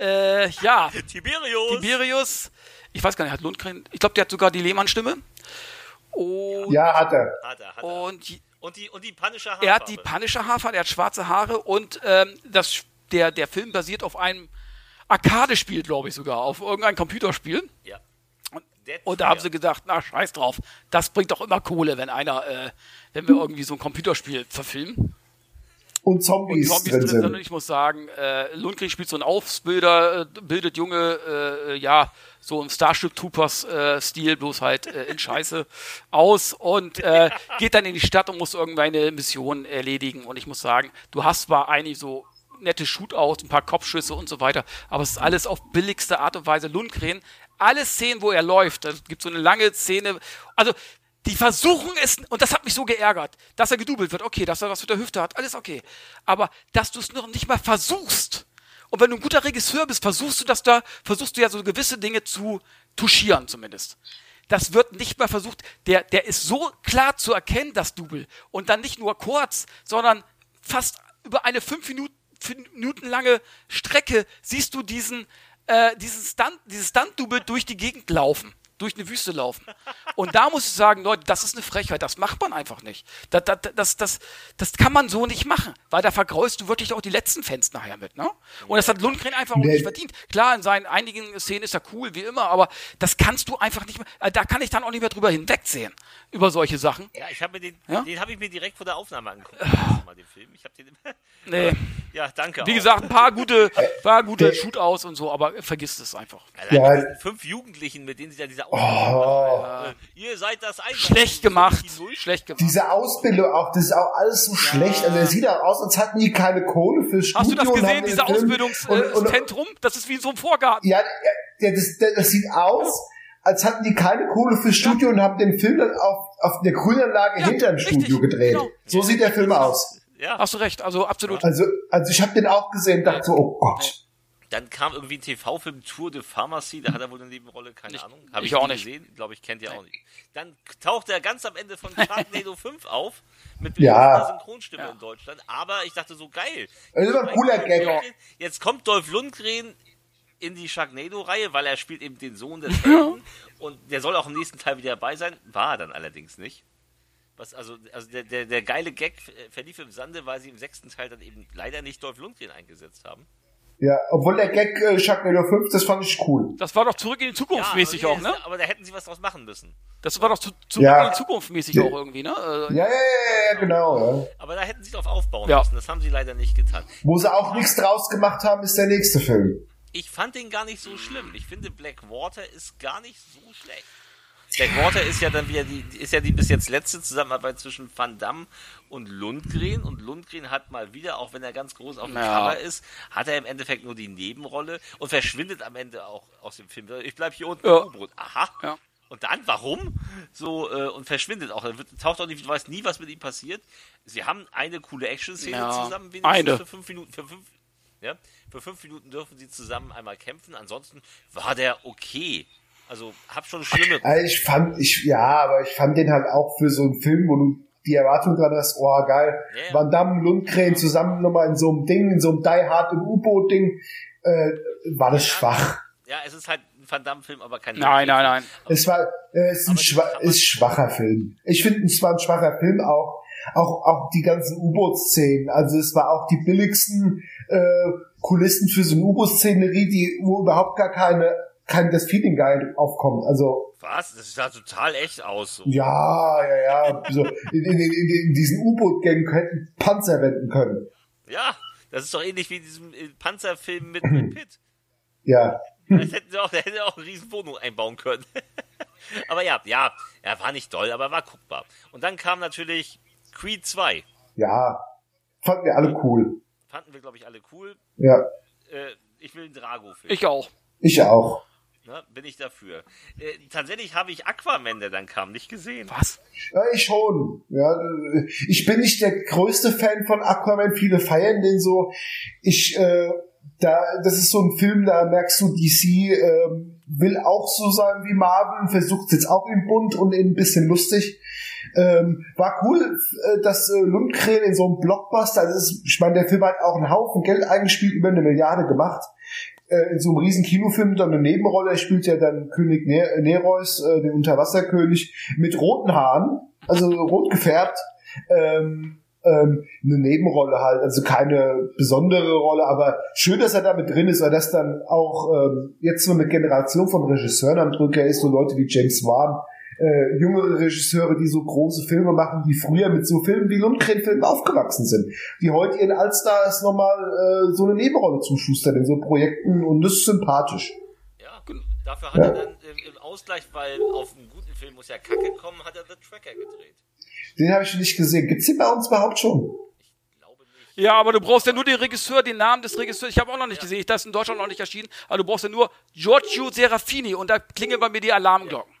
Äh, ja, Tiberius! Tiberius. Ich weiß gar nicht, hat Lundgren. Ich glaube, der hat sogar die Lehmann-Stimme. Und, Ja, hat er. Hat er, hat er. und Und die, und die Punisher Er hat die Haarfarbe. Punisher Haarfarbe, er hat schwarze Haare und ähm, das, der, der Film basiert auf einem Arcade-Spiel, glaube ich sogar, auf irgendein Computerspiel. Ja. Und, Dead und da haben sie gedacht, na scheiß drauf, das bringt doch immer Kohle, wenn einer, äh, wenn wir irgendwie so ein Computerspiel verfilmen. Und Und Zombies, Zombies drin sind. Und ich muss sagen, äh, Lundgren spielt so einen Ausbilder, äh, bildet junge, äh, ja, so im Starship Troopers äh, Stil, bloß halt äh, in Scheiße aus und äh, <laughs> geht dann in die Stadt und muss irgendeine Mission erledigen. Und ich muss sagen, du hast zwar eigentlich so nette Shootouts, ein paar Kopfschüsse und so weiter, aber es ist alles auf billigste Art und Weise. Lundgren, alle Szenen, wo er läuft, da gibt so eine lange Szene, also die versuchen es, und das hat mich so geärgert, dass er gedoubelt wird. Okay, dass er was mit der Hüfte hat, alles okay. Aber dass du es noch nicht mal versuchst. Und wenn du ein guter Regisseur bist, versuchst du das da, versuchst du ja so gewisse Dinge zu touchieren zumindest. Das wird nicht mal versucht. Der, der ist so klar zu erkennen, das Double. Und dann nicht nur kurz, sondern fast über eine fünf Minuten, Minuten lange Strecke siehst du diesen, äh, diesen Stunt, dieses Stunt-Double durch die Gegend laufen durch eine Wüste laufen. Und da muss ich sagen, Leute, das ist eine Frechheit, das macht man einfach nicht. Das, das, das, das, das kann man so nicht machen, weil da vergraust du wirklich auch die letzten Fans nachher mit, ne? Und das hat Lundgren einfach auch Nee. nicht verdient. Klar, in seinen einigen Szenen ist er cool, wie immer, aber das kannst du einfach nicht mehr, äh, da kann ich dann auch nicht mehr drüber hinwegsehen, über solche Sachen. Ja, ich habe mir den, Ja? den habe ich mir direkt vor der Aufnahme angeguckt. Erste Mal den Film. Ich habe den. <laughs> Nee. ja, danke. Wie auch. gesagt, ein paar gute, paar gute Shootouts und so, aber vergiss es einfach. Ja. fünf Jugendlichen, mit denen sie da diese Machen. Äh, ihr seid das ein. Schlecht gemacht, schlecht gemacht. Diese Ausbildung auch, das ist auch alles so schlecht. Also es sieht auch aus, als hatten die keine Kohle fürs Studio. Hast du das gesehen, dieses Ausbildungszentrum? Das ist wie in so einem Vorgarten. Ja, ja das, das, das sieht aus, als hatten die keine Kohle fürs Studio und haben den Film dann auf, auf der Grünanlage Ja, hinter dem Studio gedreht. genau. So sieht der Film aus. Ja, Hast du recht, also absolut. Also, also ich habe den auch gesehen, dachte so, oh Gott. Dann kam irgendwie ein TV-Film Tour de Pharmacy, da hat er wohl eine Nebenrolle, keine Ich- Ahnung. Habe ich ich, auch nicht. gesehen, glaube ich, kennt ihr auch nicht. Dann tauchte er ganz am Ende von <laughs> Sharknado 5 auf, mit Ja. Synchronstimme in Deutschland. Aber ich dachte so, geil. Das ist aber ein cooler Gag. Jetzt kommt Dolph Lundgren in die Sharknado-Reihe, weil er spielt eben den Sohn des <laughs> Helden und der soll auch im nächsten Teil wieder dabei sein. War er dann allerdings nicht. Was also, also der, der, der geile Gag äh, verlief im Sande, weil sie im sechsten Teil dann eben leider nicht Dolph Lundgren eingesetzt haben. Ja, obwohl der Gag äh, Sharknado 5, das fand ich cool. Das war doch zurück in die Zukunft mäßig aber, auch, ne? Aber da hätten sie was draus machen müssen. Das war doch zu, zurück Ja. in die Zukunft mäßig Ja. auch irgendwie, ne? Äh, Ja, ja, ja, ja, genau. Ja. Aber da hätten sie drauf aufbauen Ja. müssen. Das haben sie leider nicht getan. Wo sie auch nichts draus gemacht haben, ist der nächste Film. Ich fand den gar nicht so schlimm. Ich finde Blackwater ist gar nicht so schlecht. Blackwater ist ja dann wieder die, ist ja die bis jetzt letzte Zusammenarbeit zwischen Van Damme und Lundgren. Und Lundgren hat mal wieder, auch wenn er ganz groß auf dem Ja. Cover ist, hat er im Endeffekt nur die Nebenrolle und verschwindet am Ende auch aus dem Film. Ich bleib hier unten Ja. im U-Boot. Aha. Ja. Und dann, warum? So, äh, und verschwindet auch. Er wird, taucht auch nicht, du weißt nie, was mit ihm passiert. Sie haben eine coole Action-Szene Ja, zusammen, wenigstens eine. für fünf Minuten, für fünf, ja, für fünf Minuten dürfen sie zusammen einmal kämpfen. Ansonsten war der okay. Also, hab schon schlimme. Also ich fand, ich, ja, aber ich fand den halt auch für so einen Film, wo du die Erwartung dran hast, oh geil, Ja, ja. Van Damme, Lundgren zusammen nochmal in so einem Ding, in so einem Die Hard im U-Boot-Ding, äh, war das schwach. Ja, es ist halt ein Van Damme-Film, aber kein Nein, nein, nein. Es war, äh, es ist ein schwa ist schwacher Film. Ich finde, es war ein schwacher Film auch. Auch, auch die ganzen U-Boot-Szenen. Also es war auch die billigsten äh, Kulissen für so eine U-Boot-Szenerie, die wo überhaupt gar keine, kein das Feeling geil aufkommt. Also Was? Das sah total echt aus. So. ja, ja, ja. So, in, in, in, in diesen U-Boot-Gängen hätten Panzer wenden können. Ja, das ist doch ähnlich wie in diesem äh, Panzerfilm mit <clears throat> Brad Pitt. Ja. Das hätten sie auch, da hätte er auch eine riesen Wohnung einbauen können. <laughs> aber ja, ja, er war nicht doll, aber war guckbar. Und dann kam natürlich Creed 2. Ja. Fanden wir alle cool. Fanden wir, glaube ich, alle cool. Ja. Äh, ich will einen Drago-Film. Ich auch. Ich auch. Ne, bin ich dafür. Äh, tatsächlich habe ich Aquaman, der dann kam, nicht gesehen. Was? Ja, ich schon. Ja, ich bin nicht der größte Fan von Aquaman. Viele feiern den so. Ich, äh, da, das ist so ein Film, da merkst du, DC ähm, will auch so sein wie Marvel, versucht es jetzt auch in bunt und in ein bisschen lustig. Ähm, war cool, äh, dass äh, Lundgren in so einem Blockbuster, also ist, ich meine, der Film hat auch einen Haufen Geld eingespielt, über eine Milliarde gemacht. Äh, in so einem riesen Kinofilm dann eine Nebenrolle. Er spielt ja dann König ne Nereus, äh, den Unterwasserkönig, mit roten Haaren, also rot gefärbt. Ähm, ähm, eine Nebenrolle halt, also keine besondere Rolle, aber schön, dass er da mit drin ist, weil das dann auch ähm, jetzt so eine Generation von Regisseuren am Drücker ist, so Leute wie James Wan, äh, jüngere Regisseure, die so große Filme machen, die früher mit so Filmen wie Lundgren-Filmen aufgewachsen sind, die heute ihren Allstars nochmal äh, so eine Nebenrolle zuschustern in so Projekten und das ist sympathisch. Ja, dafür hat er dann äh, im Ausgleich, weil auf einen guten Film muss ja Kacke kommen, hat er The Tracker gedreht. Den habe ich nicht gesehen. Gibt's den bei uns überhaupt schon? Ja, aber du brauchst ja nur den Regisseur, den Namen des Regisseurs. Ich habe auch noch nicht gesehen. Das ist in Deutschland noch nicht erschienen. Aber du brauchst ja nur Giorgio Serafini und da klingeln bei mir die Alarmglocken.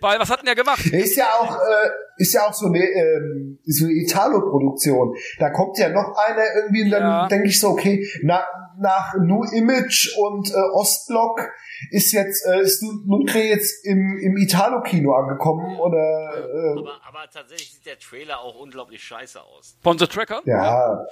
Weil, was hat denn der gemacht? Ist ja auch, äh, ist ja auch so eine, ähm, so eine Italo-Produktion. Da kommt ja noch einer irgendwie und dann Ja. denke ich so, okay, na, nach New Image und äh, Ostblock ist jetzt, äh, ist Lundgren jetzt im, im Italo-Kino angekommen oder, äh, Aber, aber tatsächlich sieht der Trailer auch unglaublich scheiße aus. Von The Tracker? ja.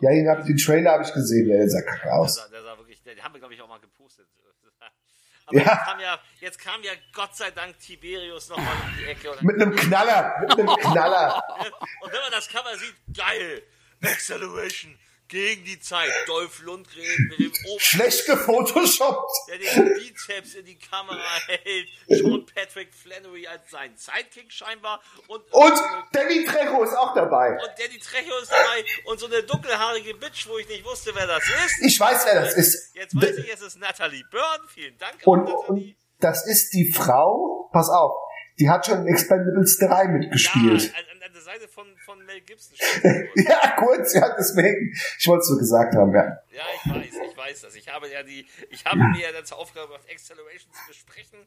Ja, den, hab, den Trailer habe ich gesehen, der sah kacke Der aus. sah, der sah wirklich, den haben wir, glaube ich, auch mal gepostet. <laughs> Aber Ja. jetzt, kam ja, jetzt kam ja Gott sei Dank Tiberius nochmal um die Ecke. Und, Mit einem Knaller, mit einem Knaller. <laughs> und wenn man das Cover sieht, geil! Acceleration gegen die Zeit. Dolph Lundgren mit dem Ober Schlecht gefotoshoppt. der den Bizeps in die Kamera hält. Sean Patrick Flannery als sein Sidekick scheinbar. Und, Und Danny Trejo ist auch dabei. und Danny Trejo ist dabei. Und so eine dunkelhaarige Bitch, wo ich nicht wusste, wer das ist. Ich weiß, wer das ist. Jetzt weiß ich, es ist Natalie Byrne. Vielen Dank, Und, Natalie. und das ist die Frau, pass auf, die hat schon in Expendables 3 mitgespielt. Ja, an, an der Seite von, von Mel Gibson. <laughs> Ja, kurz, ja, deswegen. Ich wollte es nur gesagt haben, ja. ja, ich weiß, ich weiß das. Ich habe ja die, ich habe mir ja zur Aufgabe gemacht, Acceleration zu besprechen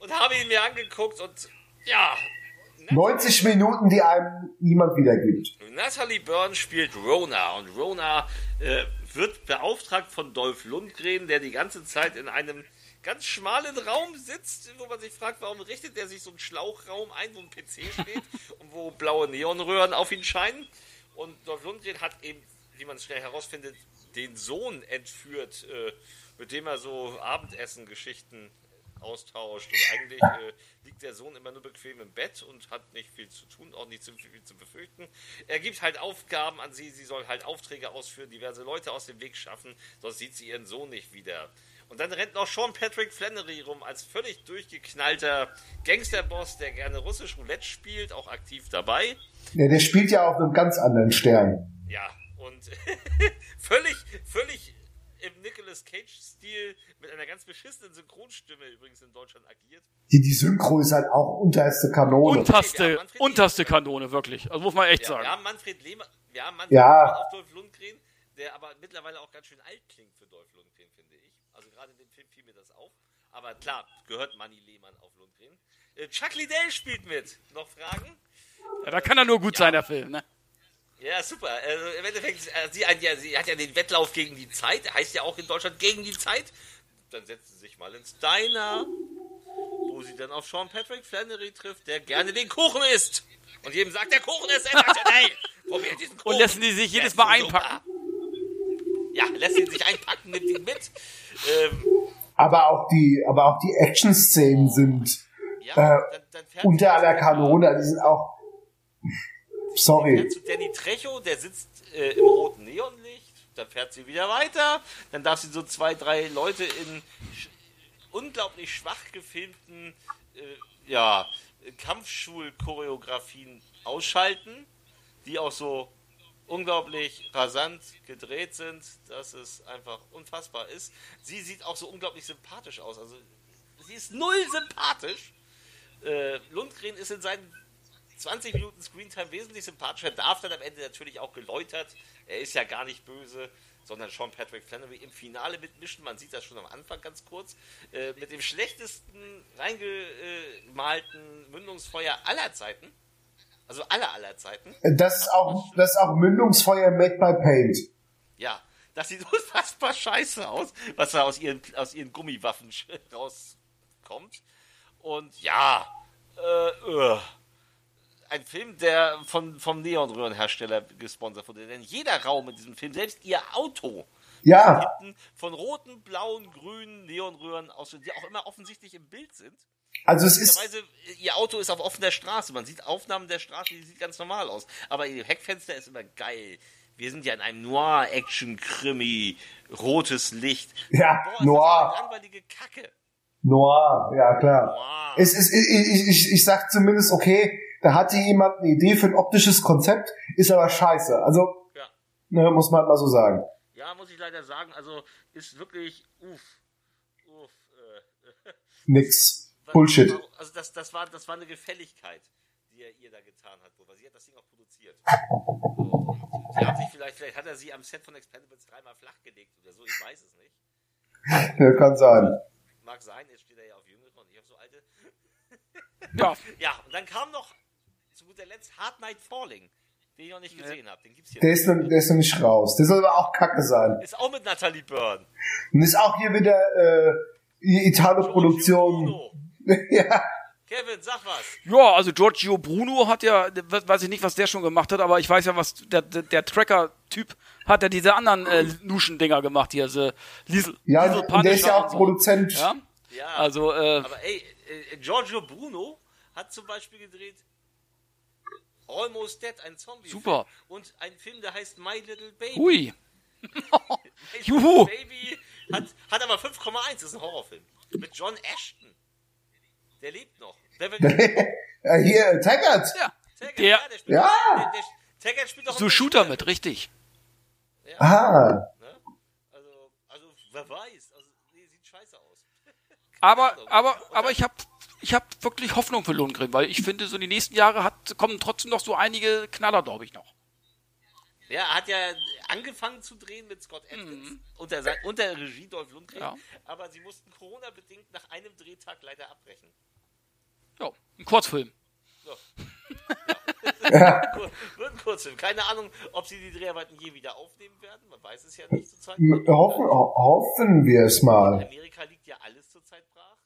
und habe ihn mir angeguckt und ja, 90 Minuten, die einem niemand wiedergibt. Natalie Byrne spielt Rona und Rona äh, wird beauftragt von Dolph Lundgren, der die ganze Zeit in einem ganz schmalen Raum sitzt, wo man sich fragt, warum richtet er sich so einen Schlauchraum ein, wo ein PC <laughs> steht und wo blaue Neonröhren auf ihn scheinen. Und Dolph Lundgren hat eben, wie man schnell herausfindet, den Sohn entführt, äh, mit dem er so Abendessen-Geschichten austauscht. Und eigentlich äh, liegt der Sohn immer nur bequem im Bett und hat nicht viel zu tun, auch nicht zu viel zu befürchten. Er gibt halt Aufgaben an sie, sie soll halt Aufträge ausführen, diverse Leute aus dem Weg schaffen, sonst sieht sie ihren Sohn nicht wieder. Und dann rennt noch Sean Patrick Flannery rum als völlig durchgeknallter Gangsterboss, der gerne russisch Roulette spielt, auch aktiv dabei. Ja, der spielt ja auf einem ganz anderen Stern. Ja, und <laughs> völlig, völlig im Nicolas Cage-Stil mit einer ganz beschissenen Synchronstimme übrigens in Deutschland agiert. Die, die Synchro ist halt auch unterste Kanone. Unterste, Ja, Manfred unterste Kanone, wirklich. Also muss man echt Ja, sagen. wir haben Manfred Lehmann, wir haben Manfred Ja. Lehmann auf Dolph Lundgren, der aber mittlerweile auch ganz schön alt klingt für Dolph Lundgren, finde ich. Also gerade in dem Film fiel mir das auf. Aber klar, gehört Manny Lehmann auf Lundgren. Äh, Chuck Liddell spielt mit. Noch Fragen? Ja, da kann er nur gut sein, der Film, ne? Ja, super. Also Im Endeffekt, äh, sie, hat ja, sie hat ja den Wettlauf gegen die Zeit, heißt ja auch in Deutschland gegen die Zeit. Dann setzt sie sich mal ins Diner, wo sie dann auf Sean Patrick Flannery trifft, der gerne den Kuchen isst. Und jedem sagt, der Kuchen ist <laughs> sensationell. Probiert diesen Kuchen. Und lassen die sich jedes Mal einpacken. Ja, lässt ihn sich einpacken, nimmt ihn mit. Ähm, Aber auch die, aber auch die Action-Szenen sind ja, Äh, dann, dann unter aller Kanone. Die sind auch. Sorry. fährt zu Danny Trejo, der sitzt äh, im roten Neonlicht. Dann fährt sie wieder weiter. Dann darf sie so zwei, drei Leute in sch unglaublich schwach gefilmten äh, ja, Kampfschul-Choreografien ausschalten, die auch so unglaublich rasant gedreht sind, dass es einfach unfassbar ist. Sie sieht auch so unglaublich sympathisch aus. Also sie ist null sympathisch. Äh, Lundgren ist in seinen 20 Minuten Screentime wesentlich sympathischer, darf dann am Ende natürlich auch geläutert. Er ist ja gar nicht böse, sondern Sean Patrick Flannery im Finale mitmischen. Man sieht das schon am Anfang ganz kurz. Äh, mit dem schlechtesten reingemalten Mündungsfeuer aller Zeiten. Also aller aller Zeiten. Das ist auch, das ist auch Mündungsfeuer made by Paint. Ja, das sieht <laughs> unfassbar scheiße aus, was da aus ihren, aus ihren Gummiwaffen rauskommt. Und ja, äh, äh, ein Film, der von, vom Neonröhrenhersteller gesponsert wurde. Denn jeder Raum in diesem Film, selbst ihr Auto, Ja, von roten, blauen, grünen Neonröhren aus, die auch immer offensichtlich im Bild sind. Also es ist, Weise, ihr Auto ist auf offener Straße. Man sieht Aufnahmen der Straße, die sieht ganz normal aus. Aber ihr Heckfenster ist immer geil. Wir sind ja in einem Noir-Action-Krimi, rotes Licht. Ja, Boah, Noir. Langweilige Kacke. Noir, ja klar. Noir. Es ist, ich, ich, ich, ich sag zumindest, okay, da hatte jemand eine Idee für ein optisches Konzept, ist aber scheiße. Also, Ja. ne, muss man halt mal so sagen. ja, muss ich leider sagen. Also ist wirklich, uff, uff. Äh, <laughs> Nix. Bullshit. Also das, das, war, das war eine Gefälligkeit, die er ihr da getan hat. Weil sie hat das Ding auch produziert. Sie hat sich vielleicht, vielleicht hat er sie am Set von Expendables dreimal flachgelegt oder so. Ich weiß es nicht. Ja, kann sein. Mag sein, jetzt steht er ja auf Jüngere und ich habe so alte. Ja, <laughs> Ja, und dann kam noch zu guter Letzt Hard Night Falling, den ich noch nicht gesehen habe. Den gibt's hier. Der ist, noch, der ist noch nicht raus. Der soll aber auch kacke sein. ist auch mit Natalie Byrne. Und ist auch hier wieder äh, Italo-Produktion. <laughs> Ja, Kevin, sag was. Ja, also Giorgio Bruno hat ja, weiß ich nicht, was der schon gemacht hat, aber ich weiß ja, was der, der, der Tracker-Typ hat ja diese anderen äh, Luschen-Dinger gemacht hier, also Liesel, ja Liesel der ist ja auch so. Produzent. Ja? Ja, Also, äh, aber ey, äh, Giorgio Bruno hat zum Beispiel gedreht Almost Dead, ein Zombie. Super. Und ein Film, der heißt My Little Baby. hui. <laughs> My Little Juhu. Baby hat, hat aber 5,1, ist ein Horrorfilm. Mit John Ashton. Der lebt noch. Beverly <laughs> Äh, hier, Taggart. Ja, Taggart, der, ja, der spielt Ja. Der, der, Taggart spielt auch so in Shooter der mit, richtig. Ah, Ne? Also, also, wer weiß. Also, nee, sieht scheiße aus. <laughs> Aber, aber, aber ich habe ich hab wirklich Hoffnung für Lohngrin, weil ich finde, so die nächsten Jahre hat, kommen trotzdem noch so einige Knaller, glaube ich, noch. Ja, er hat ja angefangen zu drehen mit Scott Adkins unter, sein- unter Regie Dolph Lundgren, Ja. aber sie mussten Corona-bedingt nach einem Drehtag leider abbrechen. Ja, ein Kurzfilm. <laughs> Ja. Wird ein Kurzfilm. Keine Ahnung, ob sie die Dreharbeiten je wieder aufnehmen werden. Man weiß es ja nicht zur Zeit. M- Hoffen, ho- hoffen wir es In mal. Amerika liegt ja alles zurzeit brach.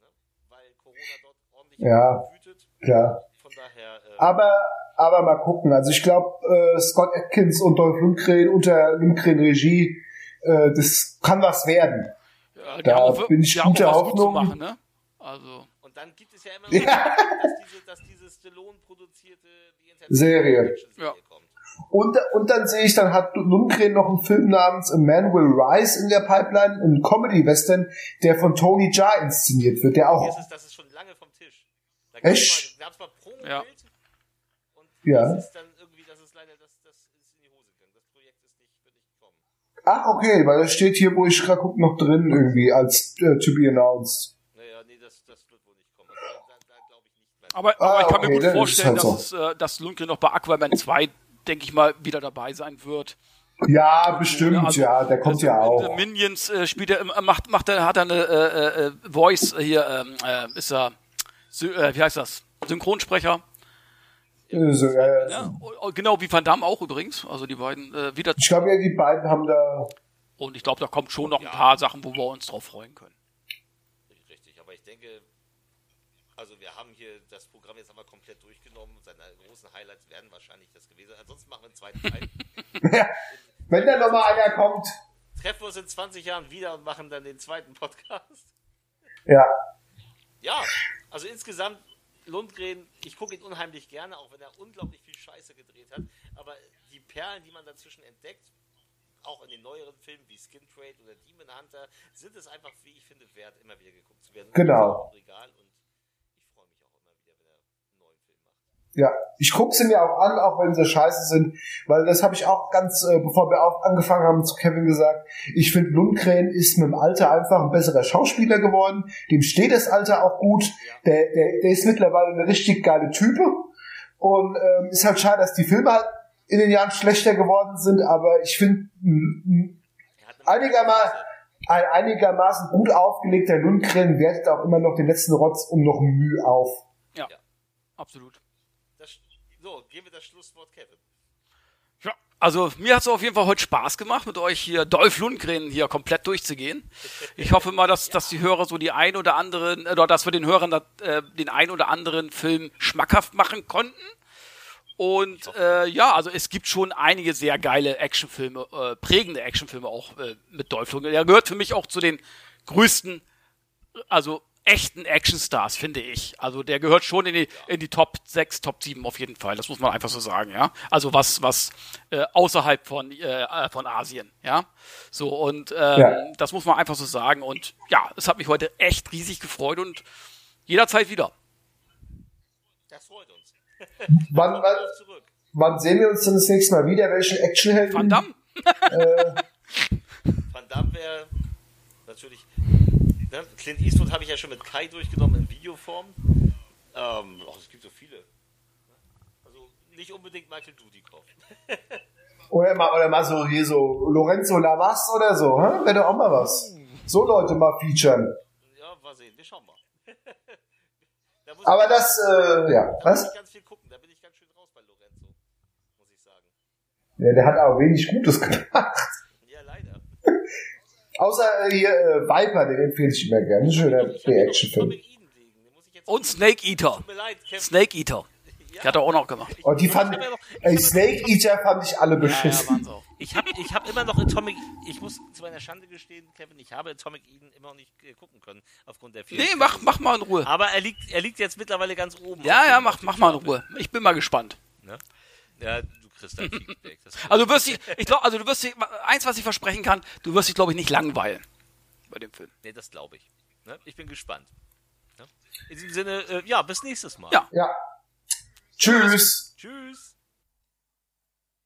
Ne? Weil Corona dort ordentlich Ja. wütet. Klar. Von daher, äh, Aber, aber mal gucken. Also ich glaube, äh, Scott Atkins und Dolph Lundgren unter Lundgren Regie, äh, das kann was werden. Ja, Da bin ich guter Hoffnung. machen, ne? Also, dann gibt es ja immer noch, dass diese, dass diese Stallone produzierte Serie. Ja. kommt. Und, und dann sehe ich, dann hat Lundgren noch einen Film namens A Man Will Rise in der Pipeline, ein Comedy-Western, der von Tony Jaa inszeniert wird, der auch, ist es, das ist schon lange vom Tisch. Da Echt? mal, gab's mal Promo-Bild Ja. und Ja. das ist dann irgendwie, das ist leider, das, das ist in die Hose gegangen. Das Projekt ist nicht, wird nicht kommen. ach okay, weil das steht hier, wo ich gerade gucke, noch drin irgendwie als äh, to be announced. Naja, nee, das, das wird wohl nicht kommen. Also, da da, da mehr. aber, Ah, aber ich kann okay, mir gut vorstellen, halt so. dass, es, äh, dass Lundgren noch bei Aquaman 2, denke ich mal, wieder dabei sein wird. Ja, bestimmt, Also, ja, der kommt also ja auch. Minions äh, spielt er, immer- macht, macht er, hat er eine äh, äh, äh, Voice äh, hier, ähm, äh, ist er, äh, wie heißt das? Synchronsprecher. Äh, so, äh, Ja, oh, genau wie Van Damme auch übrigens. Also die beiden äh, wieder. Ich glaube ja, die beiden haben da, Und ich glaube, da kommt schon noch ein paar Sachen, wo wir uns drauf freuen können. Richtig, aber ich denke, also wir haben hier das Programm jetzt einmal komplett durchgenommen. Seine großen Highlights werden wahrscheinlich das gewesen sein. Ansonsten machen wir einen zweiten Teil. <laughs> wenn da noch mal einer kommt, Treffen wir uns in 20 Jahren wieder und machen dann den zweiten Podcast. ja, Ja, also insgesamt Lundgren, ich gucke ihn unheimlich gerne, auch wenn er unglaublich viel Scheiße gedreht hat. Aber die Perlen, die man dazwischen entdeckt, auch in den neueren Filmen wie Skin Trade oder Demon Hunter, sind es einfach, wie ich finde, wert, immer wieder geguckt zu werden. Genau. Regal und ich freue mich auch immer wieder, wenn er einen neuen Film macht. Ja. Ich gucke sie mir auch an, auch wenn sie scheiße sind, weil das habe ich auch ganz, äh, bevor wir auch angefangen haben, zu Kevin gesagt. Ich finde, Lundgren ist mit dem Alter einfach ein besserer Schauspieler geworden. Dem steht das Alter auch gut. Der, der, der ist mittlerweile eine richtig geile Type. Und ähm, ist halt schade, dass die Filme halt in den Jahren schlechter geworden sind, aber ich finde, Er einigermaßen, ein einigermaßen gut aufgelegter Lundgren wertet auch immer noch den letzten Rotz um noch Mühe auf. Ja, absolut. Das, so, geben wir das Schlusswort Kevin. Ja, also mir hat es auf jeden Fall heute Spaß gemacht, mit euch hier Dolph Lundgren hier komplett durchzugehen. Ich hoffe mal, dass, <laughs> dass die Hörer so die ein oder anderen, oder dass wir den Hörern äh, den ein oder anderen Film schmackhaft machen konnten. Und äh, ja, also es gibt schon einige sehr geile Actionfilme, äh, prägende Actionfilme auch äh, mit Dolph Lundgren. Er gehört für mich auch zu den größten, also echten Actionstars, finde ich. Also der gehört schon in die, in die Top 6, Top 7 auf jeden Fall. Das muss man einfach so sagen, ja. Also was, was äh, außerhalb von, äh, äh, von Asien, ja. So, und ähm, Ja. das muss man einfach so sagen. Und ja, es hat mich heute echt riesig gefreut und jederzeit wieder. Das freut uns. <laughs> Wann, wann, wann sehen wir uns denn das nächste Mal wieder? Welchen Actionhelden? Van Damme? <laughs> Van Damme wäre natürlich. Ne? Clint Eastwood habe ich ja schon mit Kai durchgenommen in Videoform. Ähm, ach, es gibt so viele. Also nicht unbedingt Michael Dudikoff. <laughs> Oder mal, oder mal so hier so Lorenzo Lamas oder so, hä? Wäre doch auch mal was. So Leute mal featuren. Ja, mal sehen, wir schauen mal. <laughs> da Aber das, äh, ja, da muss was? ich ganz viel gucken, da bin ich ganz schön raus bei Lorenzo. Muss ich sagen. Ja, der hat auch wenig Gutes <laughs> gemacht. Ja. Außer äh, hier äh, Viper, den empfehle ich immer gerne. Ein schöner Ich habe hier noch einen Actionfilm. Comic Eden liegen. Den muss ich jetzt Und Snake Eater. Tut mir leid, Kevin. Snake Eater. Die hat er auch noch gemacht. Oh, die fand, ja ey, Snake Eater fand ich alle Ja, ja, beschissen. sie auch. Ich habe ich hab immer noch Atomic Ich muss zu meiner Schande gestehen, Kevin, ich habe Atomic Eden immer noch nicht äh, gucken können, aufgrund der vielen Nee, mach, mach mal in Ruhe. Aber er liegt, er liegt jetzt mittlerweile ganz oben. Ja, ja, mach, mach mal in Ruhe. Ich bin mal gespannt. Ne? Ja, du kriegst dein Feedback. Das <laughs> Also du wirst dich, ich glaube, also du wirst dich, eins, was ich versprechen kann, du wirst dich, glaube ich, nicht langweilen bei dem Film. nee, das glaube ich. Ne? Ich bin gespannt. Ne? In diesem Sinne, äh, ja, bis nächstes Mal. Ja. Ja. Tschüss. Tschüss.